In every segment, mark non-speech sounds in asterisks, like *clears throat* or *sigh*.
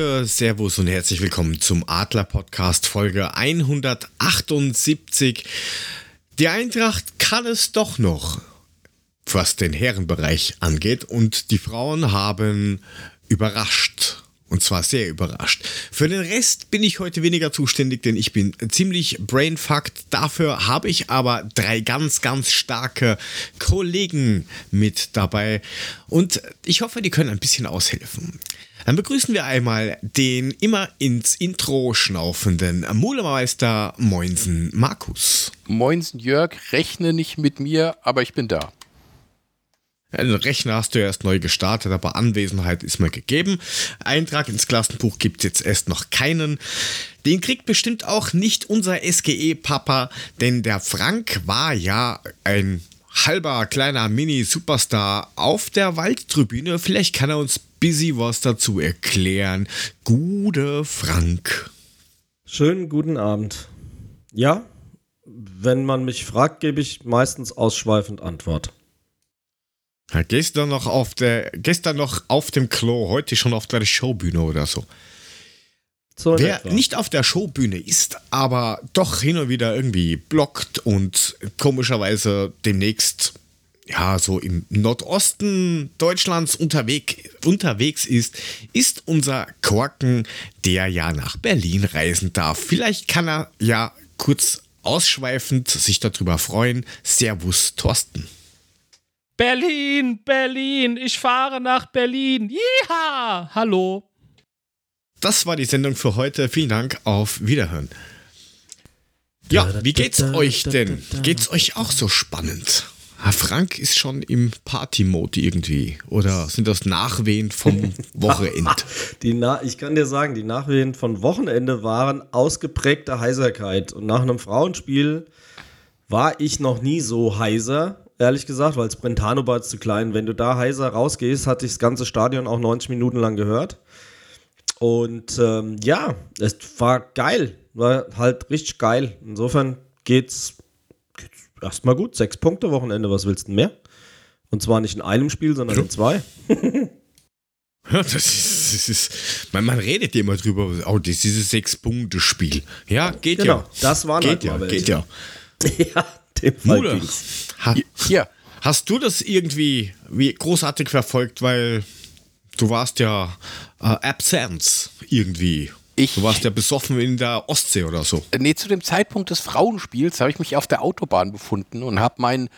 Gude, Servus und herzlich willkommen zum Adler Podcast Folge 178. Die Eintracht kann es doch noch, was den Herrenbereich angeht und die Frauen haben überrascht. Und zwar sehr überrascht. Für den Rest bin ich heute weniger zuständig, denn ich bin ziemlich brainfucked. Dafür habe ich aber drei ganz, ganz starke Kollegen mit dabei. Und ich hoffe, die können ein bisschen aushelfen. Dann begrüßen wir einmal den immer ins Intro schnaufenden Mulemeister Moinsen Markus. Moinsen Jörg, rechne nicht mit mir, aber ich bin da. Den Rechner hast du ja erst neu gestartet, aber Anwesenheit ist mir gegeben. Eintrag ins Klassenbuch gibt es jetzt erst noch keinen. Den kriegt bestimmt auch nicht unser SGE-Papa, denn der Frank war ja ein halber kleiner Mini-Superstar auf der Waldtribüne. Vielleicht kann er uns busy was dazu erklären. Gute Frank. Schönen guten Abend. Ja, wenn man mich fragt, gebe ich meistens ausschweifend Antwort. Ja, gestern noch auf der, gestern noch auf dem Klo, heute schon auf der Showbühne oder so. So Wer etwa. nicht auf der Showbühne ist, aber doch hin und wieder irgendwie blockt und komischerweise demnächst ja so im Nordosten Deutschlands unterweg, unterwegs ist, ist unser Korken, der ja nach Berlin reisen darf. Vielleicht kann er ja kurz ausschweifend sich darüber freuen. Servus, Thorsten. Berlin, Berlin, ich fahre nach Berlin. Jiha! Hallo. Das war die Sendung für heute. Vielen Dank, auf Wiederhören. Ja, wie geht's euch denn? Geht's euch auch so spannend? Herr Frank ist schon im Party-Mode irgendwie. Oder sind das Nachwehen vom *laughs* Wochenende? die Na ich kann dir sagen, die Nachwehen von Wochenende waren ausgeprägte Heiserkeit. Und nach einem Frauenspiel war ich noch nie so heiser ehrlich gesagt, weil das Brentano war zu klein. Wenn du da heiser rausgehst, hatte ich das ganze Stadion auch 90 Minuten lang gehört. Und ähm, ja, es war geil. War halt richtig geil. Insofern geht's, geht's erstmal gut. Sechs Punkte Wochenende, was willst du mehr? Und zwar nicht in einem Spiel, sondern ja. in zwei. *laughs* Ja, das ist, das ist man, man redet ja immer drüber, oh, das ist dieses Sechs-Punkte-Spiel. Ja, geht genau, ja. Das war geht ja, geht ja. *laughs* ja, dem Fall Mude, ha, hier. Hast du das irgendwie wie großartig verfolgt, weil du warst ja äh, Absence irgendwie. Ich, du warst ja besoffen in der Ostsee oder so. Nee, zu dem Zeitpunkt des Frauenspiels habe ich mich auf der Autobahn befunden und habe mein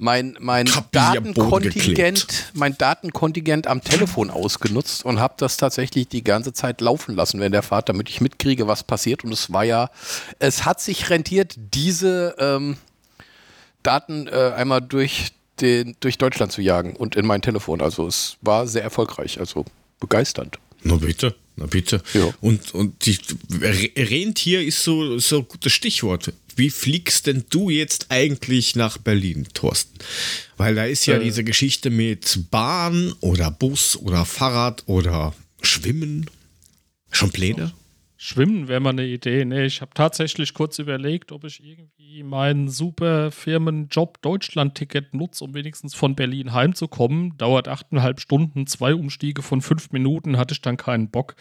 mein, mein Datenkontingent, mein Datenkontingent am Telefon ausgenutzt und habe das tatsächlich die ganze Zeit laufen lassen, wenn der Vater, damit ich mitkriege, was passiert. Und es war ja, es hat sich rentiert, diese ähm, Daten äh, einmal durch, den, durch Deutschland zu jagen und in mein Telefon. Also es war sehr erfolgreich, also begeisternd. Na bitte, na bitte. Ja. Und, und die Rentier ist so, so ein gutes Stichwort. Wie fliegst denn du jetzt eigentlich nach Berlin, Thorsten? Weil da ist ja äh. diese Geschichte mit Bahn oder Bus oder Fahrrad oder Schwimmen. Schon Pläne? Schwimmen wäre mal eine Idee. Nee, ich habe tatsächlich kurz überlegt, ob ich irgendwie meinen super Firmenjob Deutschland-Ticket nutze, um wenigstens von Berlin heimzukommen. Dauert achteinhalb Stunden, zwei Umstiege von fünf Minuten, hatte ich dann keinen Bock.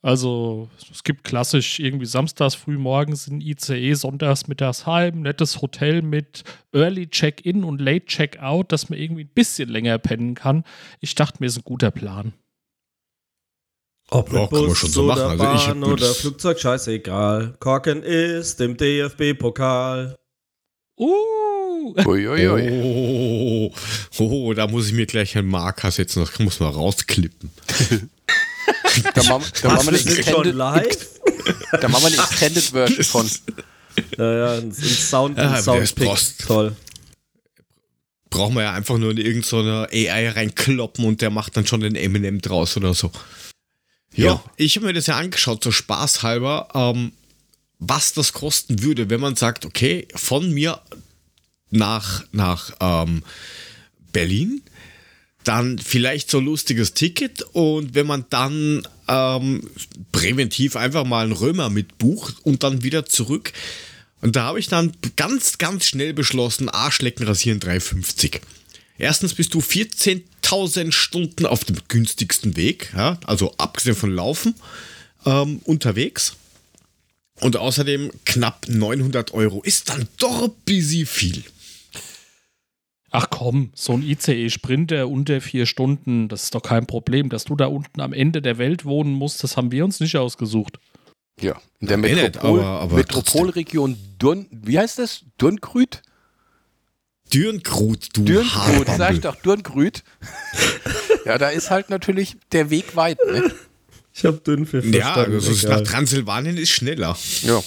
Also es gibt klassisch irgendwie samstags früh morgens in ICE, sonntags mittags heim, nettes Hotel mit Early Check-in und Late Check-out, dass man irgendwie ein bisschen länger pennen kann. Ich dachte mir, ist ein guter Plan. Ob ja, kann man schon so machen. Also Bahn ich, oder Flugzeug, scheißegal. Korken ist im DFB-Pokal. Uh. Uiuiui. Oh, oh, da muss ich mir gleich einen Marker setzen. Das muss man rausklippen. *laughs* da machen da wir eine Extended, live? da machen wir eine Extended Version von. *laughs* Ja, ja, ein, ein Sound, ein ja, Soundpick. Toll. Brauchen wir ja einfach nur in irgendeine AI reinkloppen und der macht dann schon den Eminem draus oder so. Ja, ich habe mir das ja angeschaut, so spaßhalber, ähm, was das kosten würde, wenn man sagt, okay, von mir nach, nach ähm, Berlin, dann vielleicht so ein lustiges Ticket und wenn man dann ähm, präventiv einfach mal einen Römer mitbucht und dann wieder zurück. Und da habe ich dann ganz, ganz schnell beschlossen, Arschlecken rasieren 3,50. Erstens bist du 14 1000 Stunden auf dem günstigsten Weg, ja, also abgesehen von Laufen, ähm, unterwegs. Und außerdem knapp 900 Euro. Ist dann doch ein bisschen viel. Ach komm, so ein ICE-Sprinter unter vier Stunden, das ist doch kein Problem. Dass du da unten am Ende der Welt wohnen musst, das haben wir uns nicht ausgesucht. Ja, in der Metropol nicht, aber, aber Metropolregion Dürn, wie heißt das? Dürngrüt? Dürngrut, du Dürngrut, sag ich doch, Dürngrüt. *laughs* ja, da ist halt natürlich der Weg weit, ne? Ich hab Dünnpfiff Ja, also nach Transsilvanien ist schneller. Ja.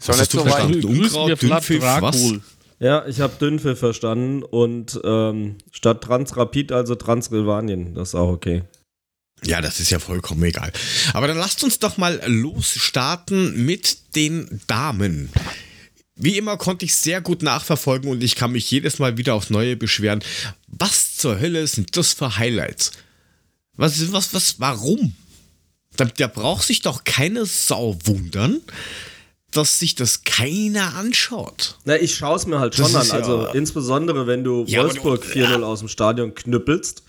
Soll nicht so weit. Unkraut, Dünnpfiff, was? Ja, ich habe Dünnpfiff verstanden und ähm, statt Transrapid also Transsilvanien. Das ist auch okay. Ja, das ist ja vollkommen egal. Aber dann lasst uns doch mal losstarten mit den Damen. Wie immer konnte ich sehr gut nachverfolgen und ich kann mich jedes Mal wieder aufs Neue beschweren. Was zur Hölle sind das für Highlights? Was, was, was, warum? Da, da braucht sich doch keine Sau wundern, dass sich das keiner anschaut. Na, ich schaue es mir halt schon an. Ja also insbesondere, wenn du ja, Wolfsburg 4-0 aus dem Stadion knüppelst.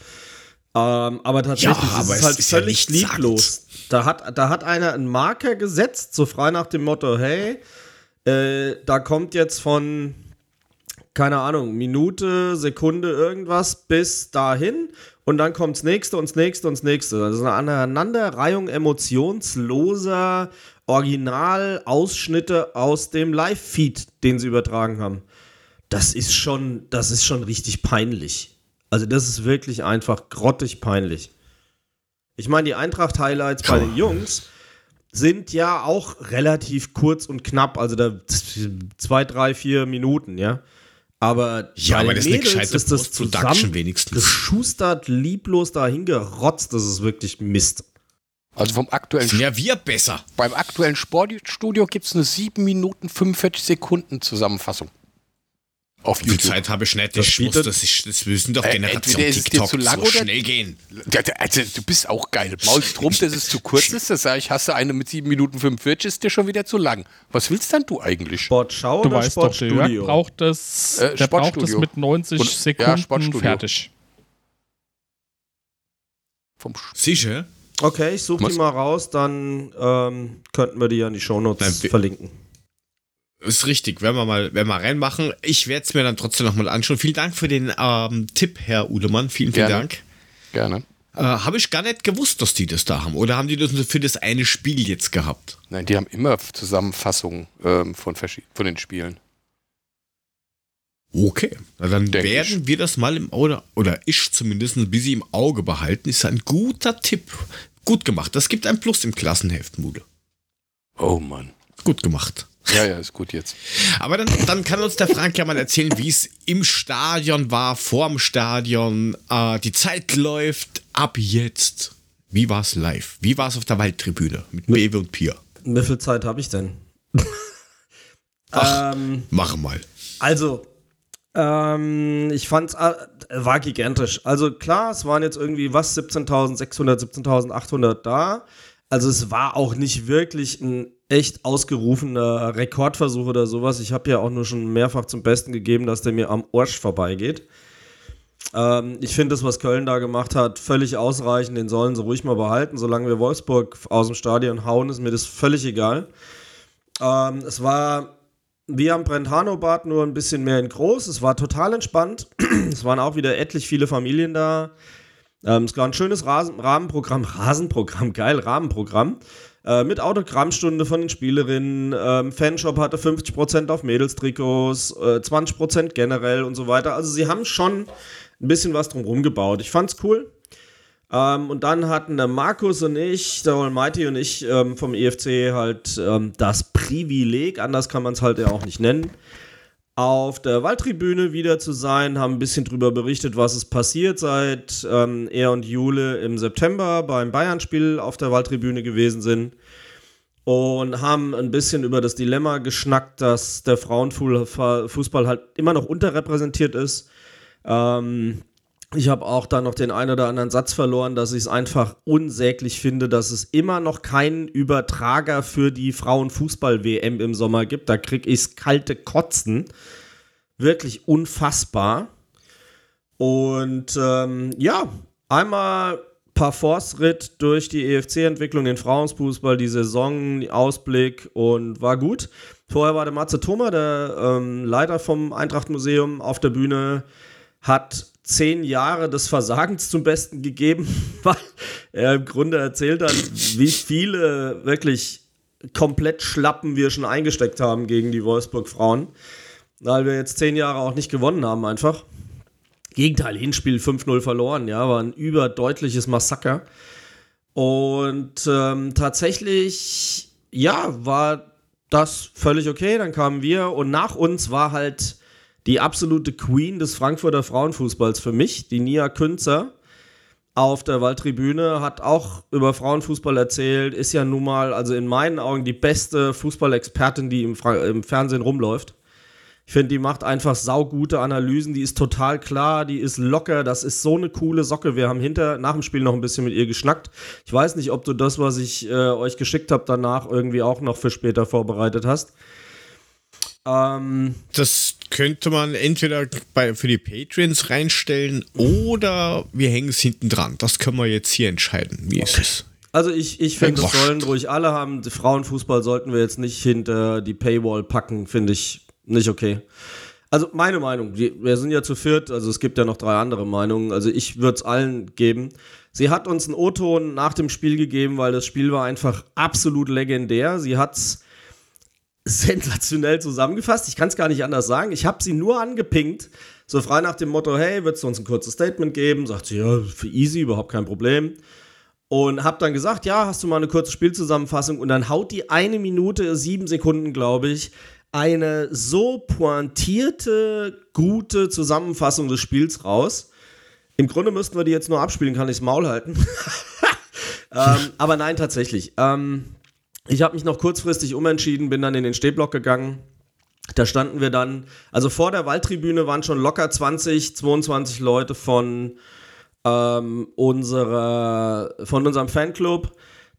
Ähm, aber tatsächlich ja, aber ist es halt ist völlig ja lieblos. Da hat, da hat einer einen Marker gesetzt, so frei nach dem Motto, hey, äh, da kommt jetzt von, keine Ahnung, Minute, Sekunde, irgendwas bis dahin und dann kommt das nächste und das nächste und das nächste. Das ist eine Aneinanderreihung emotionsloser Originalausschnitte aus dem Live-Feed, den sie übertragen haben. Das ist schon, das ist schon richtig peinlich. Also das ist wirklich einfach grottig peinlich. Ich meine, die Eintracht-Highlights bei den Jungs sind ja auch relativ kurz und knapp, also da zwei, drei, vier Minuten, ja. Aber ja, aber das Mädels ist, ist das zusammen wenigstens. geschustert, lieblos dahin gerotzt, das ist wirklich Mist. Also vom aktuellen ja wir besser. Beim aktuellen Sportstudio gibt es eine 7 Minuten 45 Sekunden Zusammenfassung auf YouTube. Die Zeit habe ich nicht. Ich muss, das, ist, das müssen doch Generation äh, TikTok zu lang so schnell gehen. Also, du bist auch geil. Maulst drum, dass es zu kurz ist. Das sage ich, hast du eine mit 7 Minuten 45, ist dir schon wieder zu lang. Was willst denn du eigentlich? Sportschau du oder weißt Sportstudio? Doch, der braucht das, äh, der braucht das mit 90 Und, Sekunden ja, fertig. Vom Sicher? Okay, ich suche die mal raus, dann ähm, könnten wir die ja in die Shownotes Nein, verlinken. Ist richtig, werden wir mal, werden wir reinmachen. Ich werde es mir dann trotzdem nochmal anschauen. Vielen Dank für den ähm, Tipp, Herr Udemann. Vielen, vielen Gerne. Dank. Gerne. Äh, habe ich gar nicht gewusst, dass die das da haben. Oder haben die das nur für das eine Spiel jetzt gehabt? Nein, die haben immer Zusammenfassungen ähm, von, von den Spielen. Okay, Na, dann Denk werden ich. wir das mal im Auge, oder ich zumindest ein bisschen im Auge behalten. Ist ein guter Tipp. Gut gemacht. Das gibt ein Plus im Klassenheft, Mude. Oh Mann. Gut gemacht. Ja, ja, ist gut jetzt. Aber dann, dann kann uns der Frank ja mal erzählen, wie es im Stadion war, vorm Stadion. Äh, die Zeit läuft ab jetzt. Wie war es live? Wie war es auf der Waldtribüne mit Bewe und Pia? Wie viel Zeit habe ich denn? Ach, ähm, mach mal. Also, ähm, ich fand es äh, war gigantisch. Also klar, es waren jetzt irgendwie was 17.600, 17.800 da. Also es war auch nicht wirklich ein echt ausgerufener Rekordversuch oder sowas. Ich habe ja auch nur schon mehrfach zum Besten gegeben, dass der mir am Orsch vorbeigeht. Ähm, ich finde das, was Köln da gemacht hat, völlig ausreichend. Den sollen sie ruhig mal behalten. Solange wir Wolfsburg aus dem Stadion hauen, ist mir das völlig egal. Ähm, es war wie am Brentano-Bad, nur ein bisschen mehr in groß. Es war total entspannt. *clears throat* es waren auch wieder etlich viele Familien da. Ähm, es war ein schönes Rasen Rahmenprogramm. *laughs* Rasenprogramm, geil, Rahmenprogramm. Äh, mit Autogrammstunde von den Spielerinnen. Ähm, Fanshop hatte 50% auf Mädelstrikots, äh, 20% generell und so weiter. Also sie haben schon ein bisschen was drumherum gebaut. Ich fand's cool. Ähm, und dann hatten der Markus und ich, der Almighty und ich ähm, vom EFC halt ähm, das Privileg, anders kann man es halt ja auch nicht nennen, auf der Waldtribüne wieder zu sein, haben ein bisschen drüber berichtet, was ist passiert, seit ähm, er und Jule im September beim Bayern-Spiel auf der Waldtribüne gewesen sind und haben ein bisschen über das Dilemma geschnackt, dass der Frauenfußball halt immer noch unterrepräsentiert ist. Ähm, ich habe auch da noch den einen oder anderen Satz verloren, dass ich es einfach unsäglich finde, dass es immer noch keinen Übertrager für die Frauenfußball-WM im Sommer gibt. Da kriege ich kalte Kotzen. Wirklich unfassbar. Und ähm, ja, einmal Parforce-Ritt durch die EFC-Entwicklung, den Frauenfußball, die Saison, Ausblick und war gut. Vorher war der Matze Thoma, der ähm, Leiter vom Eintracht-Museum, auf der Bühne, hat zehn Jahre des Versagens zum Besten gegeben, *laughs* weil er im Grunde erzählt hat, wie viele wirklich komplett Schlappen wir schon eingesteckt haben gegen die Wolfsburg-Frauen, weil wir jetzt zehn Jahre auch nicht gewonnen haben einfach. Gegenteil, Hinspiel 5-0 verloren, ja, war ein überdeutliches Massaker. Und ähm, tatsächlich, ja, war das völlig okay. Dann kamen wir und nach uns war halt die absolute Queen des Frankfurter Frauenfußballs für mich, die Nia Künzer auf der Waldtribüne, hat auch über Frauenfußball erzählt, ist ja nun mal, also in meinen Augen, die beste Fußballexpertin, die im, im Fernsehen rumläuft. Ich finde, die macht einfach saugute Analysen, die ist total klar, die ist locker, das ist so eine coole Socke. Wir haben hinter, nach dem Spiel noch ein bisschen mit ihr geschnackt. Ich weiß nicht, ob du das, was ich äh, euch geschickt habe, danach irgendwie auch noch für später vorbereitet hast. Ähm, das könnte man entweder bei, für die Patreons reinstellen oder wir hängen es hinten dran. Das können wir jetzt hier entscheiden. Wie ist es? Also ich, ich finde, das sollen ruhig alle haben. Frauenfußball sollten wir jetzt nicht hinter die Paywall packen, finde ich nicht okay. Also meine Meinung, wir sind ja zu viert, also es gibt ja noch drei andere Meinungen, also ich würde es allen geben. Sie hat uns einen O-Ton nach dem Spiel gegeben, weil das Spiel war einfach absolut legendär. Sie hat es sensationell zusammengefasst. Ich kann es gar nicht anders sagen. Ich habe sie nur angepinkt, so frei nach dem Motto, hey, würdest du uns ein kurzes Statement geben? Sagt sie, ja, für easy, überhaupt kein Problem. Und habe dann gesagt, ja, hast du mal eine kurze Spielzusammenfassung? Und dann haut die eine Minute, sieben Sekunden, glaube ich, eine so pointierte, gute Zusammenfassung des Spiels raus. Im Grunde müssten wir die jetzt nur abspielen, kann ich das Maul halten. *laughs* ähm, aber nein, tatsächlich. Ähm, ich habe mich noch kurzfristig umentschieden, bin dann in den Stehblock gegangen. Da standen wir dann, also vor der Waldtribüne waren schon locker 20, 22 Leute von, ähm, unserer, von unserem Fanclub.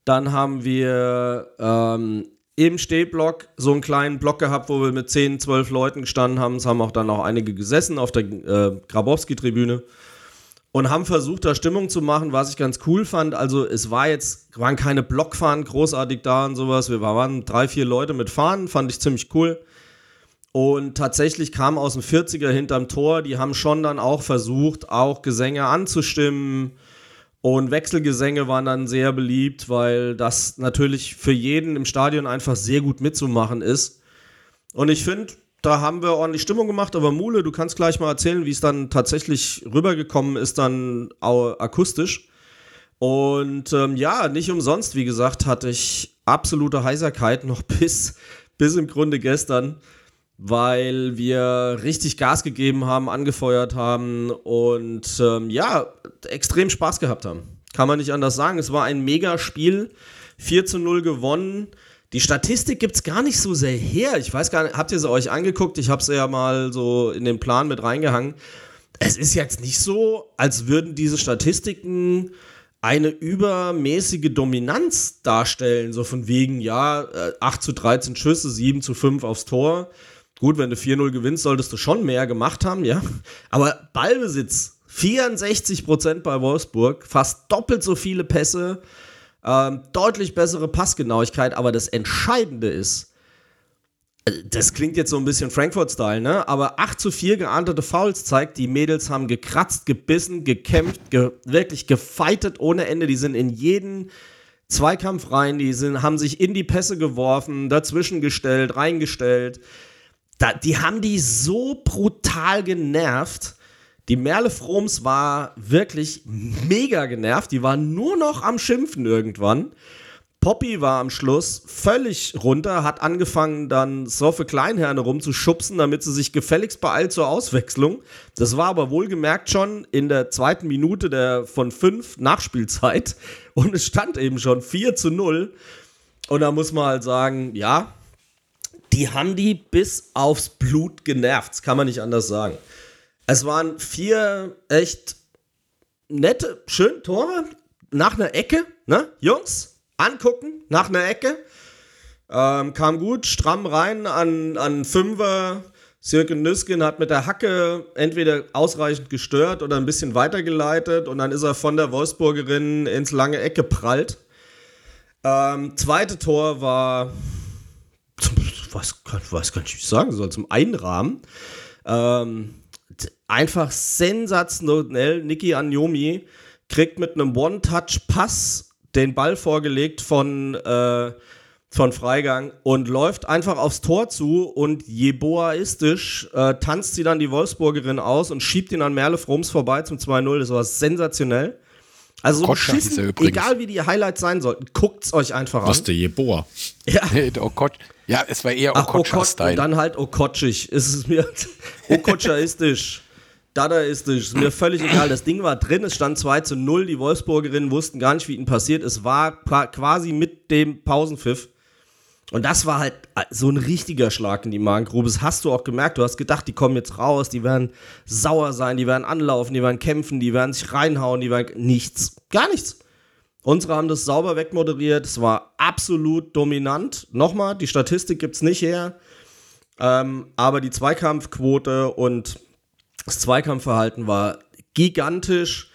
Dann haben wir ähm, im Stehblock so einen kleinen Block gehabt, wo wir mit 10, 12 Leuten gestanden haben. Es haben auch dann auch einige gesessen auf der äh, Grabowski-Tribüne und haben versucht, da Stimmung zu machen, was ich ganz cool fand. Also es war jetzt, waren keine Blockfahnen großartig da und sowas. Wir waren drei, vier Leute mit Fahnen, fand ich ziemlich cool. Und tatsächlich kam aus dem 40er hinterm Tor, die haben schon dann auch versucht, auch Gesänge anzustimmen und Wechselgesänge waren dann sehr beliebt, weil das natürlich für jeden im Stadion einfach sehr gut mitzumachen ist. Und ich finde, da haben wir ordentlich Stimmung gemacht, aber Mule, du kannst gleich mal erzählen, wie es dann tatsächlich rübergekommen ist, dann akustisch. Und ähm, ja, nicht umsonst, wie gesagt, hatte ich absolute Heiserkeit noch *laughs* bis, bis im Grunde gestern weil wir richtig Gas gegeben haben, angefeuert haben und ähm, ja, extrem Spaß gehabt haben. Kann man nicht anders sagen. Es war ein Mega-Spiel. 4 zu 0 gewonnen. Die Statistik gibt es gar nicht so sehr her. Ich weiß gar nicht, habt ihr sie euch angeguckt? Ich habe sie ja mal so in den Plan mit reingehangen. Es ist jetzt nicht so, als würden diese Statistiken eine übermäßige Dominanz darstellen. So von wegen, ja, 8 äh, zu 13 Schüsse, 7 zu 5 aufs Tor. Gut, wenn du 4-0 gewinnst, solltest du schon mehr gemacht haben, ja. Aber Ballbesitz, 64% bei Wolfsburg, fast doppelt so viele Pässe, ähm, deutlich bessere Passgenauigkeit, aber das Entscheidende ist, äh, das klingt jetzt so ein bisschen Frankfurt-Style, ne? Aber 8 zu 4 geahndete Fouls zeigt, die Mädels haben gekratzt, gebissen, gekämpft, ge wirklich gefeitet ohne Ende. Die sind in jeden Zweikampf rein, die sind, haben sich in die Pässe geworfen, dazwischen gestellt, reingestellt. Da, die haben die so brutal genervt. Die Merle Froms war wirklich mega genervt. Die war nur noch am Schimpfen irgendwann. Poppy war am Schluss völlig runter, hat angefangen dann Soffe Kleinherne rumzuschubsen, damit sie sich gefälligst beeilt zur Auswechslung. Das war aber wohlgemerkt schon in der zweiten Minute der von fünf Nachspielzeit *laughs* und es stand eben schon 4 zu 0. Und da muss man halt sagen, ja, die haben die bis aufs Blut genervt. Das kann man nicht anders sagen. Es waren vier echt nette, schöne Tore nach einer Ecke, ne? Jungs, angucken, nach einer Ecke. Ähm, kam gut, stramm rein an, an Fünfer. Sirke Nüsken hat mit der Hacke entweder ausreichend gestört oder ein bisschen weitergeleitet und dann ist er von der Wolfsburgerin ins lange Eck geprallt. Ähm, zweite Tor war, was, was kann ich sagen soll, zum Einrahmen. Ähm, einfach sensationell. Niki Anjomi kriegt mit einem One-Touch-Pass den Ball vorgelegt von, äh, von Freigang und läuft einfach aufs Tor zu und jeboaistisch äh, tanzt sie dann die Wolfsburgerin aus und schiebt ihn an Merle Froms vorbei zum 2-0. Das war sensationell. Also so beschissen, egal wie die Highlights sein sollten, guckt's euch einfach an. Was der Jeboa. Ja. Ja, es war eher Okocha-Style. Und dann halt Okotschig. Es ist mir *laughs* Okochaistisch. Dadaistisch. Ist mir völlig egal. Das Ding war drin, es stand 2 zu 0. Die Wolfsburgerinnen wussten gar nicht, wie ihnen passiert. Es war quasi mit dem Pausenpfiff. Und das war halt äh, so ein richtiger Schlag in die Magengrube. Das hast du auch gemerkt. Du hast gedacht, die kommen jetzt raus, die werden sauer sein, die werden anlaufen, die werden kämpfen, die werden sich reinhauen, die werden nichts. Gar nichts. Unsere haben das sauber wegmoderiert. Es war absolut dominant. Nochmal, die Statistik gibt es nicht her. Ähm, aber die Zweikampfquote und das Zweikampfverhalten war gigantisch.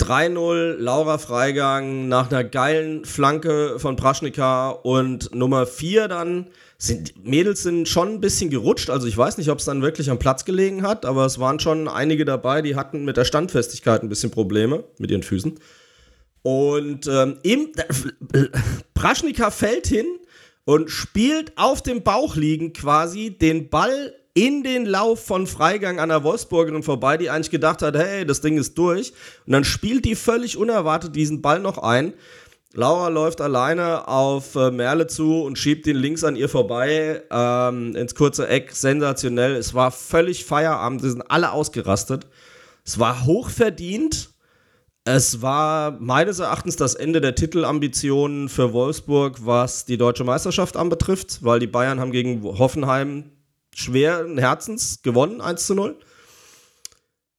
3-0, Laura Freigang nach einer geilen Flanke von Praschnika und Nummer 4 dann sind Mädels sind schon ein bisschen gerutscht, also ich weiß nicht, ob es dann wirklich am Platz gelegen hat, aber es waren schon einige dabei, die hatten mit der Standfestigkeit ein bisschen Probleme mit ihren Füßen. Und ähm, im, äh, Praschnika fällt hin und spielt auf dem Bauch liegend quasi den Ball in den Lauf von Freigang an der Wolfsburgerin vorbei, die eigentlich gedacht hat, hey, das Ding ist durch. Und dann spielt die völlig unerwartet diesen Ball noch ein. Laura läuft alleine auf äh, Merle zu und schiebt ihn links an ihr vorbei ähm, ins kurze Eck. Sensationell. Es war völlig Feierabend. Sie sind alle ausgerastet. Es war hochverdient. Es war meines Erachtens das Ende der Titelambitionen für Wolfsburg, was die deutsche Meisterschaft anbetrifft, weil die Bayern haben gegen Hoffenheim schweren Herzens gewonnen, 1 zu 0.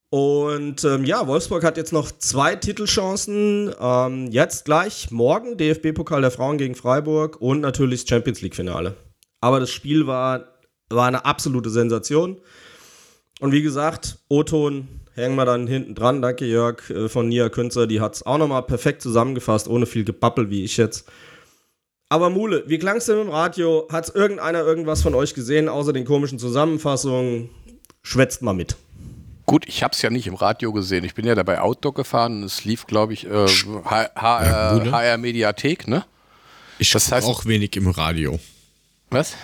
Und ähm, ja, Wolfsburg hat jetzt noch zwei Titelchancen. Ähm, jetzt gleich morgen DFB-Pokal der Frauen gegen Freiburg und natürlich Champions League-Finale. Aber das Spiel war, war eine absolute Sensation. Und wie gesagt, O-Ton hängen wir dann hinten dran. Danke, Jörg, äh, von Nia Künzer. Die hat es auch nochmal perfekt zusammengefasst, ohne viel Gebabbel wie ich jetzt. Aber Mule, wie klang es denn im Radio? Hat irgendeiner irgendwas von euch gesehen, außer den komischen Zusammenfassungen? Schwätzt mal mit. Gut, ich habe es ja nicht im Radio gesehen. Ich bin ja dabei Outdoor gefahren und es lief, glaube ich, äh, HR, HR, Mediathek, ne? Ich das heißt auch wenig im Radio. Was?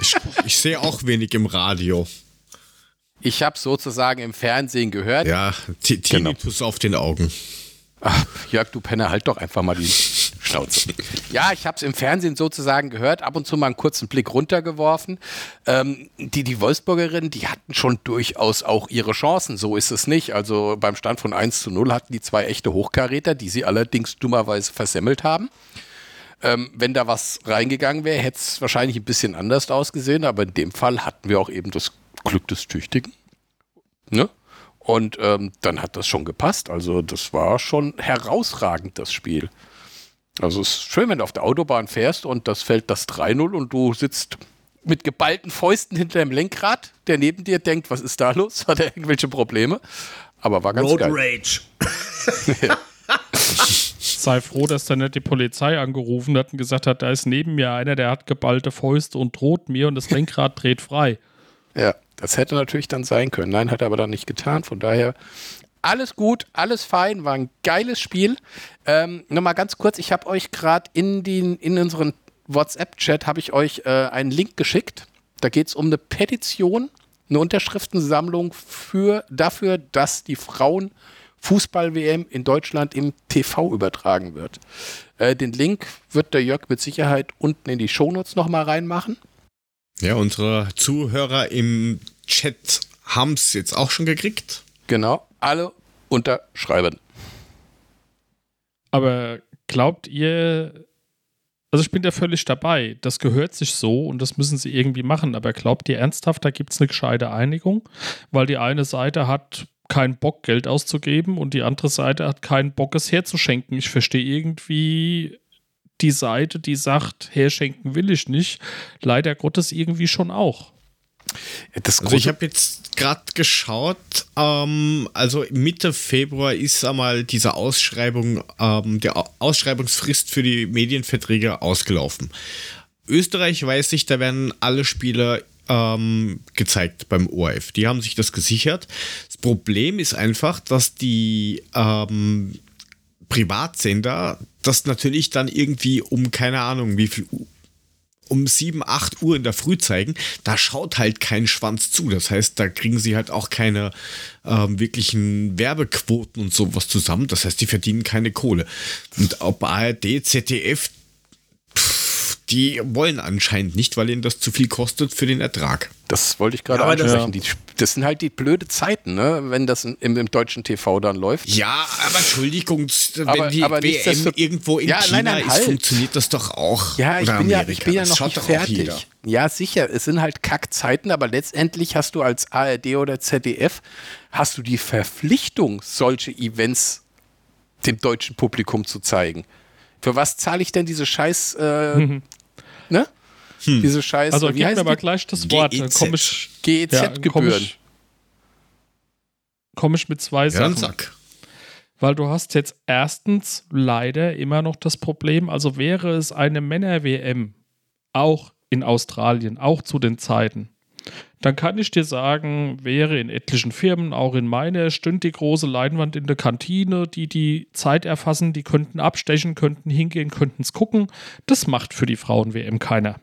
ich, ich sehe auch wenig im Radio. Ich habe sozusagen im Fernsehen gehört. Ja, Tinnitus genau. auf den Augen. Ach, Jörg, du Penner, halt doch einfach mal die Schnauze. Ja, ich habe es im Fernsehen sozusagen gehört, ab und zu mal einen kurzen Blick runtergeworfen. Ähm, die, die Wolfsburgerinnen, die hatten schon durchaus auch ihre Chancen, so ist es nicht. Also beim Stand von 1 zu 0 hatten die zwei echte Hochkaräter, die sie allerdings dummerweise versemmelt haben. Ähm, wenn da was reingegangen wäre, hätte es wahrscheinlich ein bisschen anders ausgesehen, aber in dem Fall hatten wir auch eben das Glück des Tüchtigen. Ne? Und ähm, dann hat das schon gepasst. Also das war schon herausragend, das Spiel. Also es ist schön, wenn du auf der Autobahn fährst und das fällt das 3-0 und du sitzt mit geballten Fäusten hinter dem Lenkrad, der neben dir denkt, was ist da los? *laughs* Hat er irgendwelche Probleme? Aber war ganz Road geil. Rage. *laughs* Sei froh, dass da nicht die Polizei angerufen hat und gesagt hat, da ist neben mir einer, der hat geballte Fäuste und droht mir und das Lenkrad dreht frei. Ja. Das hätte natürlich dann sein können. Nein, hat er aber dann nicht getan. Von daher alles gut, alles fein, war ein geiles Spiel. Ähm, Nochmal ganz kurz, ich habe euch gerade in, in unseren WhatsApp-Chat äh, einen Link geschickt. Da geht es um eine Petition, eine Unterschriftensammlung für, dafür, dass die Frauen Fußball-WM in Deutschland im TV übertragen wird. Äh, den Link wird der Jörg mit Sicherheit unten in die Shownotes nochmal reinmachen. Ja, unsere Zuhörer im Chat haben es jetzt auch schon gekriegt. Genau, alle unterschreiben. Aber glaubt ihr, also ich bin da völlig dabei, das gehört sich so und das müssen sie irgendwie machen, aber glaubt ihr ernsthaft, da gibt es eine gescheite Einigung? Weil die eine Seite hat keinen Bock, Geld auszugeben und die andere Seite hat keinen Bock, es herzuschenken. Ich verstehe irgendwie die Seite, die sagt, herschenken will ich nicht, leider Gottes irgendwie schon auch. Das also ich habe jetzt gerade geschaut, ähm, also Mitte Februar ist einmal diese Ausschreibung, ähm, der Ausschreibungsfrist für die Medienverträge ausgelaufen. Österreich weiß ich, da werden alle Spieler ähm, gezeigt beim ORF. Die haben sich das gesichert. Das Problem ist einfach, dass die ähm, Privatsender das natürlich dann irgendwie um keine Ahnung wie viel um 7, 8 Uhr in der Früh zeigen, da schaut halt kein Schwanz zu. Das heißt, da kriegen sie halt auch keine ähm, wirklichen Werbequoten und sowas zusammen. Das heißt, die verdienen keine Kohle. Und ob ARD, ZDF, die wollen anscheinend nicht, weil ihnen das zu viel kostet für den Ertrag. Das wollte ich gerade ja, ansprechen. Das, das, sind halt die blöde Zeiten, ne? wenn das im, im, deutschen TV dann läuft. Ja, aber Entschuldigung, wenn aber, die aber WM irgendwo in ja, China nein, nein, ist, halt. funktioniert das doch auch. Ja, ich, bin ja, ich bin ja, noch nicht fertig. Ja, sicher, es sind halt Kackzeiten, aber letztendlich hast du als ARD oder ZDF, hast du die Verpflichtung, solche Events dem deutschen Publikum zu zeigen. Für was zahle ich denn diese scheiß äh, mhm. *laughs* ne? Hm. Diese Scheiße. Also gib mir mal gleich das Wort. GEZ. GEZ-Gebühren. Ja, komme ich mit zwei Sachen. Ja, Sack. Weil du hast jetzt erstens leider immer noch das Problem, also wäre es eine Männer-WM, auch in Australien, auch zu den Zeiten, dann kann ich dir sagen, wäre in etlichen Firmen, auch in meiner, stünde die große Leinwand in der Kantine, die die Zeit erfassen, die könnten abstechen, könnten hingehen, könnten es gucken. Das macht für die Frauen-WM keiner.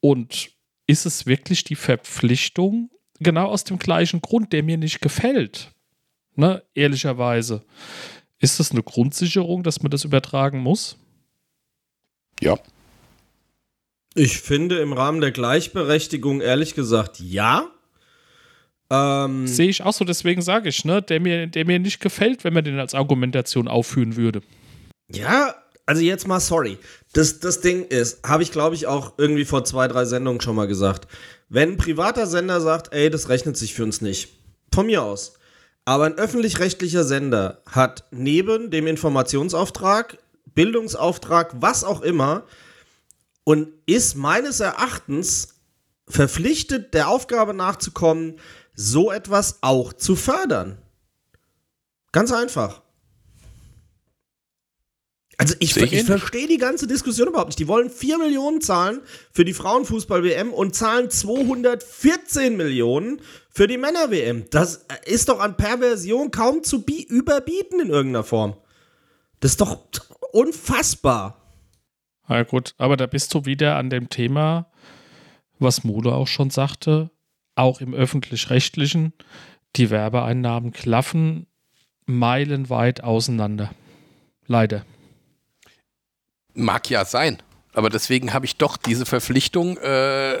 Und ist es wirklich die Verpflichtung, genau aus dem gleichen Grund, der mir nicht gefällt, ne, ehrlicherweise, ist es eine Grundsicherung, dass man das übertragen muss? Ja. Ich finde im Rahmen der Gleichberechtigung ehrlich gesagt ja. Ähm, Sehe ich auch so, deswegen sage ich, ne, der mir, der mir nicht gefällt, wenn man den als Argumentation aufführen würde. Ja, also jetzt mal sorry. Das, das Ding ist, habe ich glaube ich auch irgendwie vor zwei, drei Sendungen schon mal gesagt. Wenn ein privater Sender sagt, ey, das rechnet sich für uns nicht. Von mir aus. Aber ein öffentlich-rechtlicher Sender hat neben dem Informationsauftrag, Bildungsauftrag, was auch immer, und ist meines Erachtens verpflichtet, der Aufgabe nachzukommen, so etwas auch zu fördern. Ganz einfach. Also ich, ich verstehe die ganze Diskussion überhaupt nicht. Die wollen 4 Millionen zahlen für die Frauenfußball-WM und zahlen 214 Millionen für die Männer-WM. Das ist doch an Perversion kaum zu überbieten in irgendeiner Form. Das ist doch unfassbar. Na gut, aber da bist du wieder an dem Thema, was Mode auch schon sagte, auch im öffentlich-rechtlichen, die Werbeeinnahmen klaffen meilenweit auseinander. Leider. Mag ja sein. Aber deswegen habe ich doch diese Verpflichtung, äh,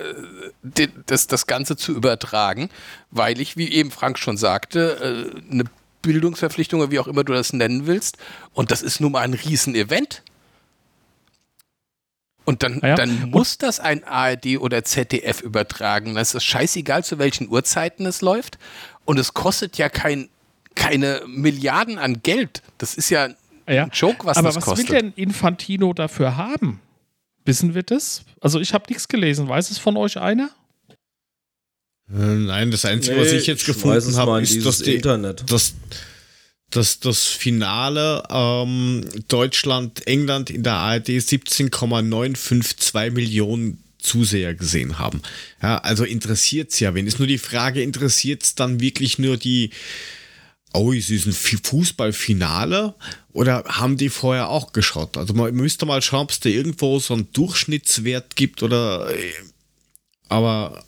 das, das Ganze zu übertragen, weil ich, wie eben Frank schon sagte, äh, eine Bildungsverpflichtung wie auch immer du das nennen willst. Und das ist nun mal ein Riesenevent. Und dann, ja. dann muss das ein ARD oder ZDF übertragen. Das ist scheißegal, zu welchen Uhrzeiten es läuft. Und es kostet ja kein, keine Milliarden an Geld. Das ist ja ja. Ein Joke, was Aber das was kostet. will denn Infantino dafür haben? Wissen wir das? Also ich habe nichts gelesen. Weiß es von euch einer? Äh, nein, das Einzige, nee, was ich jetzt gefunden habe, ist das Internet. Das, das, das Finale ähm, Deutschland-England in der ARD 17,952 Millionen Zuseher gesehen haben. Ja, also interessiert es ja. Wenn es nur die Frage interessiert, es dann wirklich nur die oh, ist es ein Fußballfinale oder haben die vorher auch geschaut? Also man müsste mal schauen, ob es da irgendwo so einen Durchschnittswert gibt oder äh, aber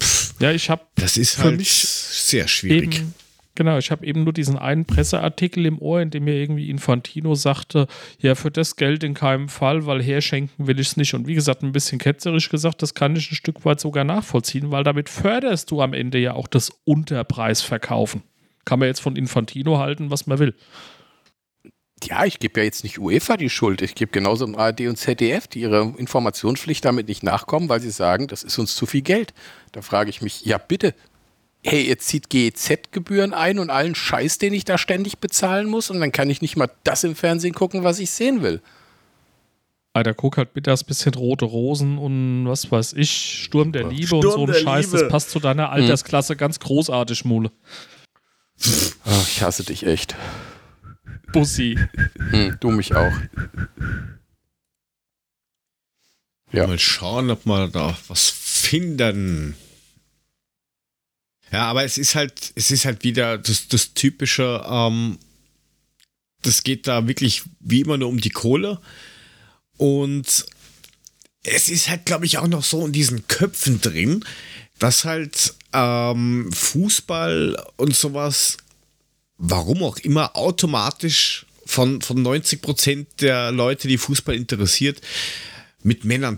pff, ja, ich habe das ist halt sehr schwierig. Eben, genau, ich habe eben nur diesen einen Presseartikel im Ohr, in dem mir irgendwie Infantino sagte, ja, für das Geld in keinem Fall, weil herschenken will ich es nicht. Und wie gesagt, ein bisschen ketzerisch gesagt, das kann ich ein Stück weit sogar nachvollziehen, weil damit förderst du am Ende ja auch das Unterpreisverkaufen kann man jetzt von Infantino halten, was man will. Ja, ich gebe ja jetzt nicht UEFA die Schuld. Ich gebe genauso ARD und ZDF, die ihrer Informationspflicht damit nicht nachkommen, weil sie sagen, das ist uns zu viel Geld. Da frage ich mich, ja bitte, hey, ihr zieht GEZ-Gebühren ein und allen Scheiß, den ich da ständig bezahlen muss und dann kann ich nicht mal das im Fernsehen gucken, was ich sehen will. Alter, guck halt bitte das bisschen rote Rosen und was weiß ich, Sturm der Liebe Sturm und so ein Scheiß. Liebe. Das passt zu deiner Altersklasse hm. ganz großartig, Mule. Ach, ich hasse dich echt. Bussi. Hm, du mich auch. Ja. Mal schauen, ob wir da was finden. Ja, aber es ist halt, es ist halt wieder das, das typische, ähm, das geht da wirklich wie immer nur um die Kohle. Und es ist halt, glaube ich, auch noch so in diesen Köpfen drin, dass halt ähm, Fußball und sowas, warum auch immer, automatisch von, von 90 Prozent der Leute, die Fußball interessiert, mit Männern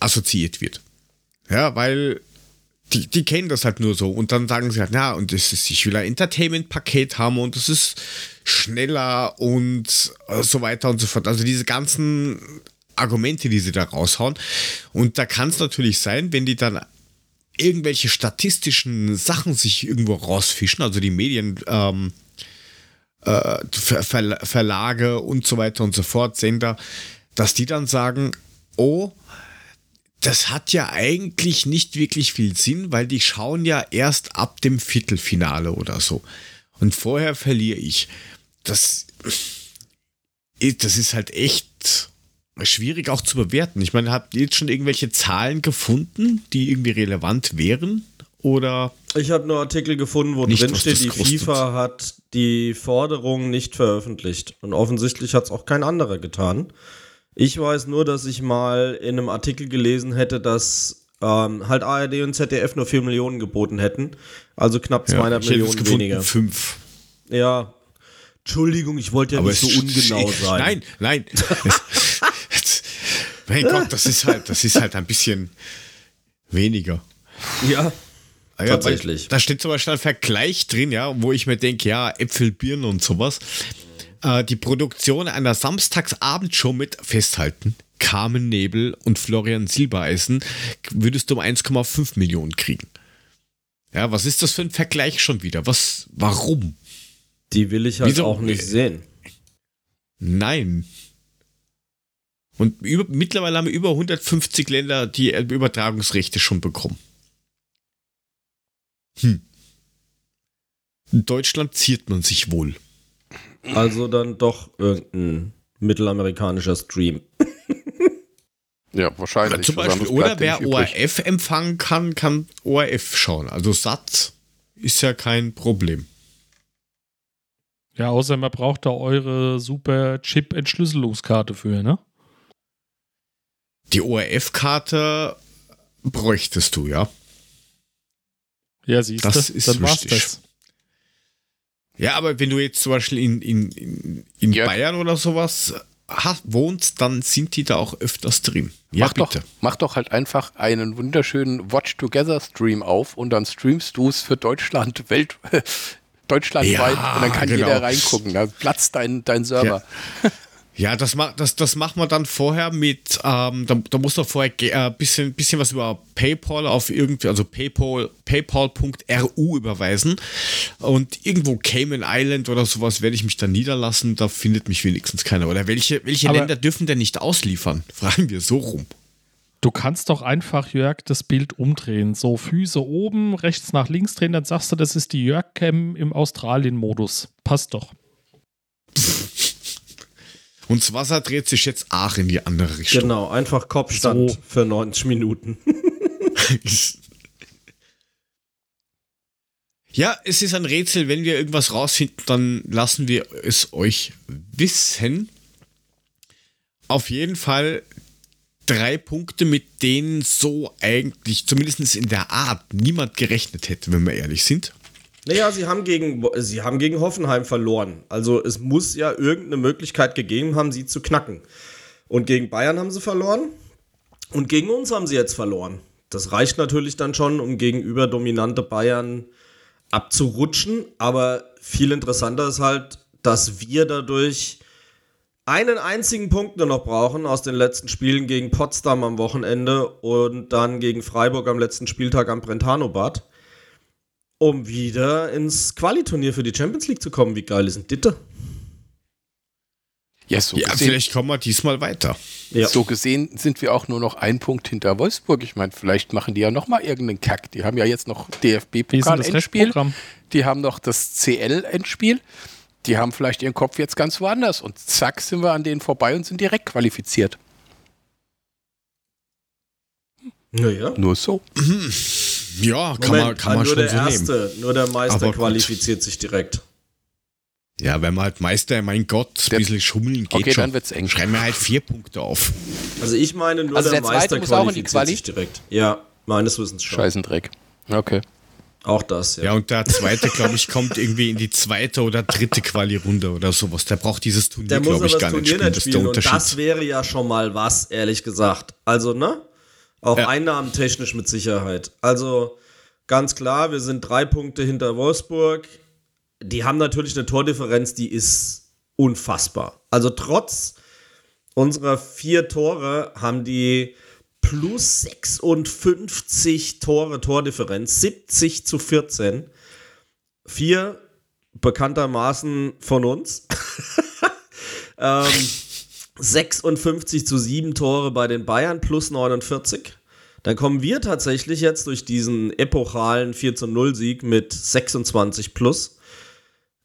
assoziiert wird. Ja, weil die, die kennen das halt nur so und dann sagen sie halt, na, und das ist, ich will ein Entertainment-Paket haben und das ist schneller und äh, so weiter und so fort. Also diese ganzen Argumente, die sie da raushauen. Und da kann es natürlich sein, wenn die dann irgendwelche statistischen Sachen sich irgendwo rausfischen, also die Medien, ähm, äh, Ver Ver Verlage und so weiter und so fort, Sender, dass die dann sagen, oh, das hat ja eigentlich nicht wirklich viel Sinn, weil die schauen ja erst ab dem Viertelfinale oder so. Und vorher verliere ich. Das, das ist halt echt schwierig auch zu bewerten. Ich meine, habt ihr jetzt schon irgendwelche Zahlen gefunden, die irgendwie relevant wären? Oder? Ich habe nur Artikel gefunden, wo nicht, drin steht, die kostet. FIFA hat die Forderung nicht veröffentlicht. Und offensichtlich hat es auch kein anderer getan. Ich weiß nur, dass ich mal in einem Artikel gelesen hätte, dass ähm, halt ARD und ZDF nur 4 Millionen geboten hätten. Also knapp 200 ja, Millionen gefunden, weniger. 5. Ja. Entschuldigung, ich wollte ja Aber nicht so ungenau sein. Nein, nein. *laughs* mein Gott, das ist halt, das ist halt ein bisschen weniger. Ja. Ah ja, tatsächlich. Da steht zum Beispiel ein Vergleich drin, ja, wo ich mir denke, ja, Äpfel, Birnen und sowas äh, die Produktion einer Samstagsabendshow mit festhalten. Carmen Nebel und Florian Silbereisen würdest du um 1,5 Millionen kriegen. Ja, was ist das für ein Vergleich schon wieder? Was, warum? Die will ich halt Wieso? auch nicht sehen. Nein. Und über, mittlerweile haben wir über 150 Länder die Übertragungsrechte schon bekommen. Hm. In Deutschland ziert man sich wohl. Also dann doch irgendein mittelamerikanischer Stream. ja, wahrscheinlich. Zum Beispiel, oder wer ORF empfangen kann, kann ORF schauen. Also Satz ist ja kein Problem. Ja, außer man braucht da eure super Chip-Entschlüsselungskarte für, ne? Die ORF-Karte bräuchtest du, ja. Ja, siehst du, das ist dann war's das. Ja, aber wenn du jetzt zum Beispiel in, in, in, in ja. Bayern oder sowas hast, wohnst, dann sind die da auch öfters drin. Ja, mach bitte. Doch, mach doch halt einfach einen wunderschönen Watch Together Stream auf und dann streamst du es für Deutschland, Welt, *laughs* deutschlandweit ja, und dann kann genau. jeder reingucken. Da platzt dein, dein Server. Ja. Ja, das, das, das machen wir dann vorher mit, ähm, da, da muss doch vorher ein äh, bisschen, bisschen was über PayPal auf irgendwie, also PayPal, PayPal.ru überweisen. Und irgendwo Cayman Island oder sowas werde ich mich dann niederlassen, da findet mich wenigstens keiner. Oder welche, welche Länder dürfen denn nicht ausliefern? *laughs* Fragen wir so rum. Du kannst doch einfach, Jörg, das Bild umdrehen. So Füße oben, rechts nach links drehen, dann sagst du, das ist die Jörg-Cam im Australien-Modus. Passt doch. *laughs* Und das Wasser dreht sich jetzt auch in die andere Richtung. Genau, einfach Kopfstand so. *laughs* für 90 Minuten. *laughs* ja, es ist ein Rätsel. Wenn wir irgendwas rausfinden, dann lassen wir es euch wissen. Auf jeden Fall drei Punkte, mit denen so eigentlich, zumindest in der Art, niemand gerechnet hätte, wenn wir ehrlich sind. Naja, sie haben, gegen, sie haben gegen Hoffenheim verloren. Also es muss ja irgendeine Möglichkeit gegeben haben, sie zu knacken. Und gegen Bayern haben sie verloren. Und gegen uns haben sie jetzt verloren. Das reicht natürlich dann schon, um gegenüber dominante Bayern abzurutschen. Aber viel interessanter ist halt, dass wir dadurch einen einzigen Punkt nur noch brauchen aus den letzten Spielen gegen Potsdam am Wochenende und dann gegen Freiburg am letzten Spieltag am Brentano-Bad um wieder ins Qualiturnier für die Champions League zu kommen. Wie geil ist denn Ditte? Ja, so ja gesehen, vielleicht kommen wir diesmal weiter. Ja. So gesehen sind wir auch nur noch ein Punkt hinter Wolfsburg. Ich meine, vielleicht machen die ja noch mal irgendeinen Kack. Die haben ja jetzt noch DFB-Pokal-Endspiel. Die haben noch das CL-Endspiel. Die haben vielleicht ihren Kopf jetzt ganz woanders. Und zack, sind wir an denen vorbei und sind direkt qualifiziert. Naja. Nur so. *clears throat* Ja, kann Moment, man, kann man nur schon der so Erste, nehmen. Nur der Meister Aber qualifiziert gut. sich direkt. Ja, wenn man halt Meister, mein Gott, ein bisschen schummeln geht okay, schon. dann wird's eng. Schreiben wir halt vier Punkte auf. Also ich meine, nur also der, der Meister muss auch in die Quali? sich direkt. Ja, meines Wissens schon. Scheißendreck. Okay. Auch das, ja. Ja, und der zweite, glaube ich, kommt irgendwie in die zweite oder dritte Quali-Runde oder sowas. Der braucht dieses Turnier, glaube ich, gar Turnier nicht spielen. Das ist der Unterschied. Und das wäre ja schon mal was, ehrlich gesagt. Also, ne? Auch ja. einnahmentechnisch mit Sicherheit. Also, ganz klar, wir sind drei Punkte hinter Wolfsburg. Die haben natürlich eine Tordifferenz, die ist unfassbar. Also, trotz unserer vier Tore haben die plus 56 Tore Tordifferenz, 70 zu 14. Vier bekanntermaßen von uns. *laughs* ähm, 56 zu 7 Tore bei den Bayern plus 49. Dann kommen wir tatsächlich jetzt durch diesen epochalen 4 zu 0 Sieg mit 26 plus.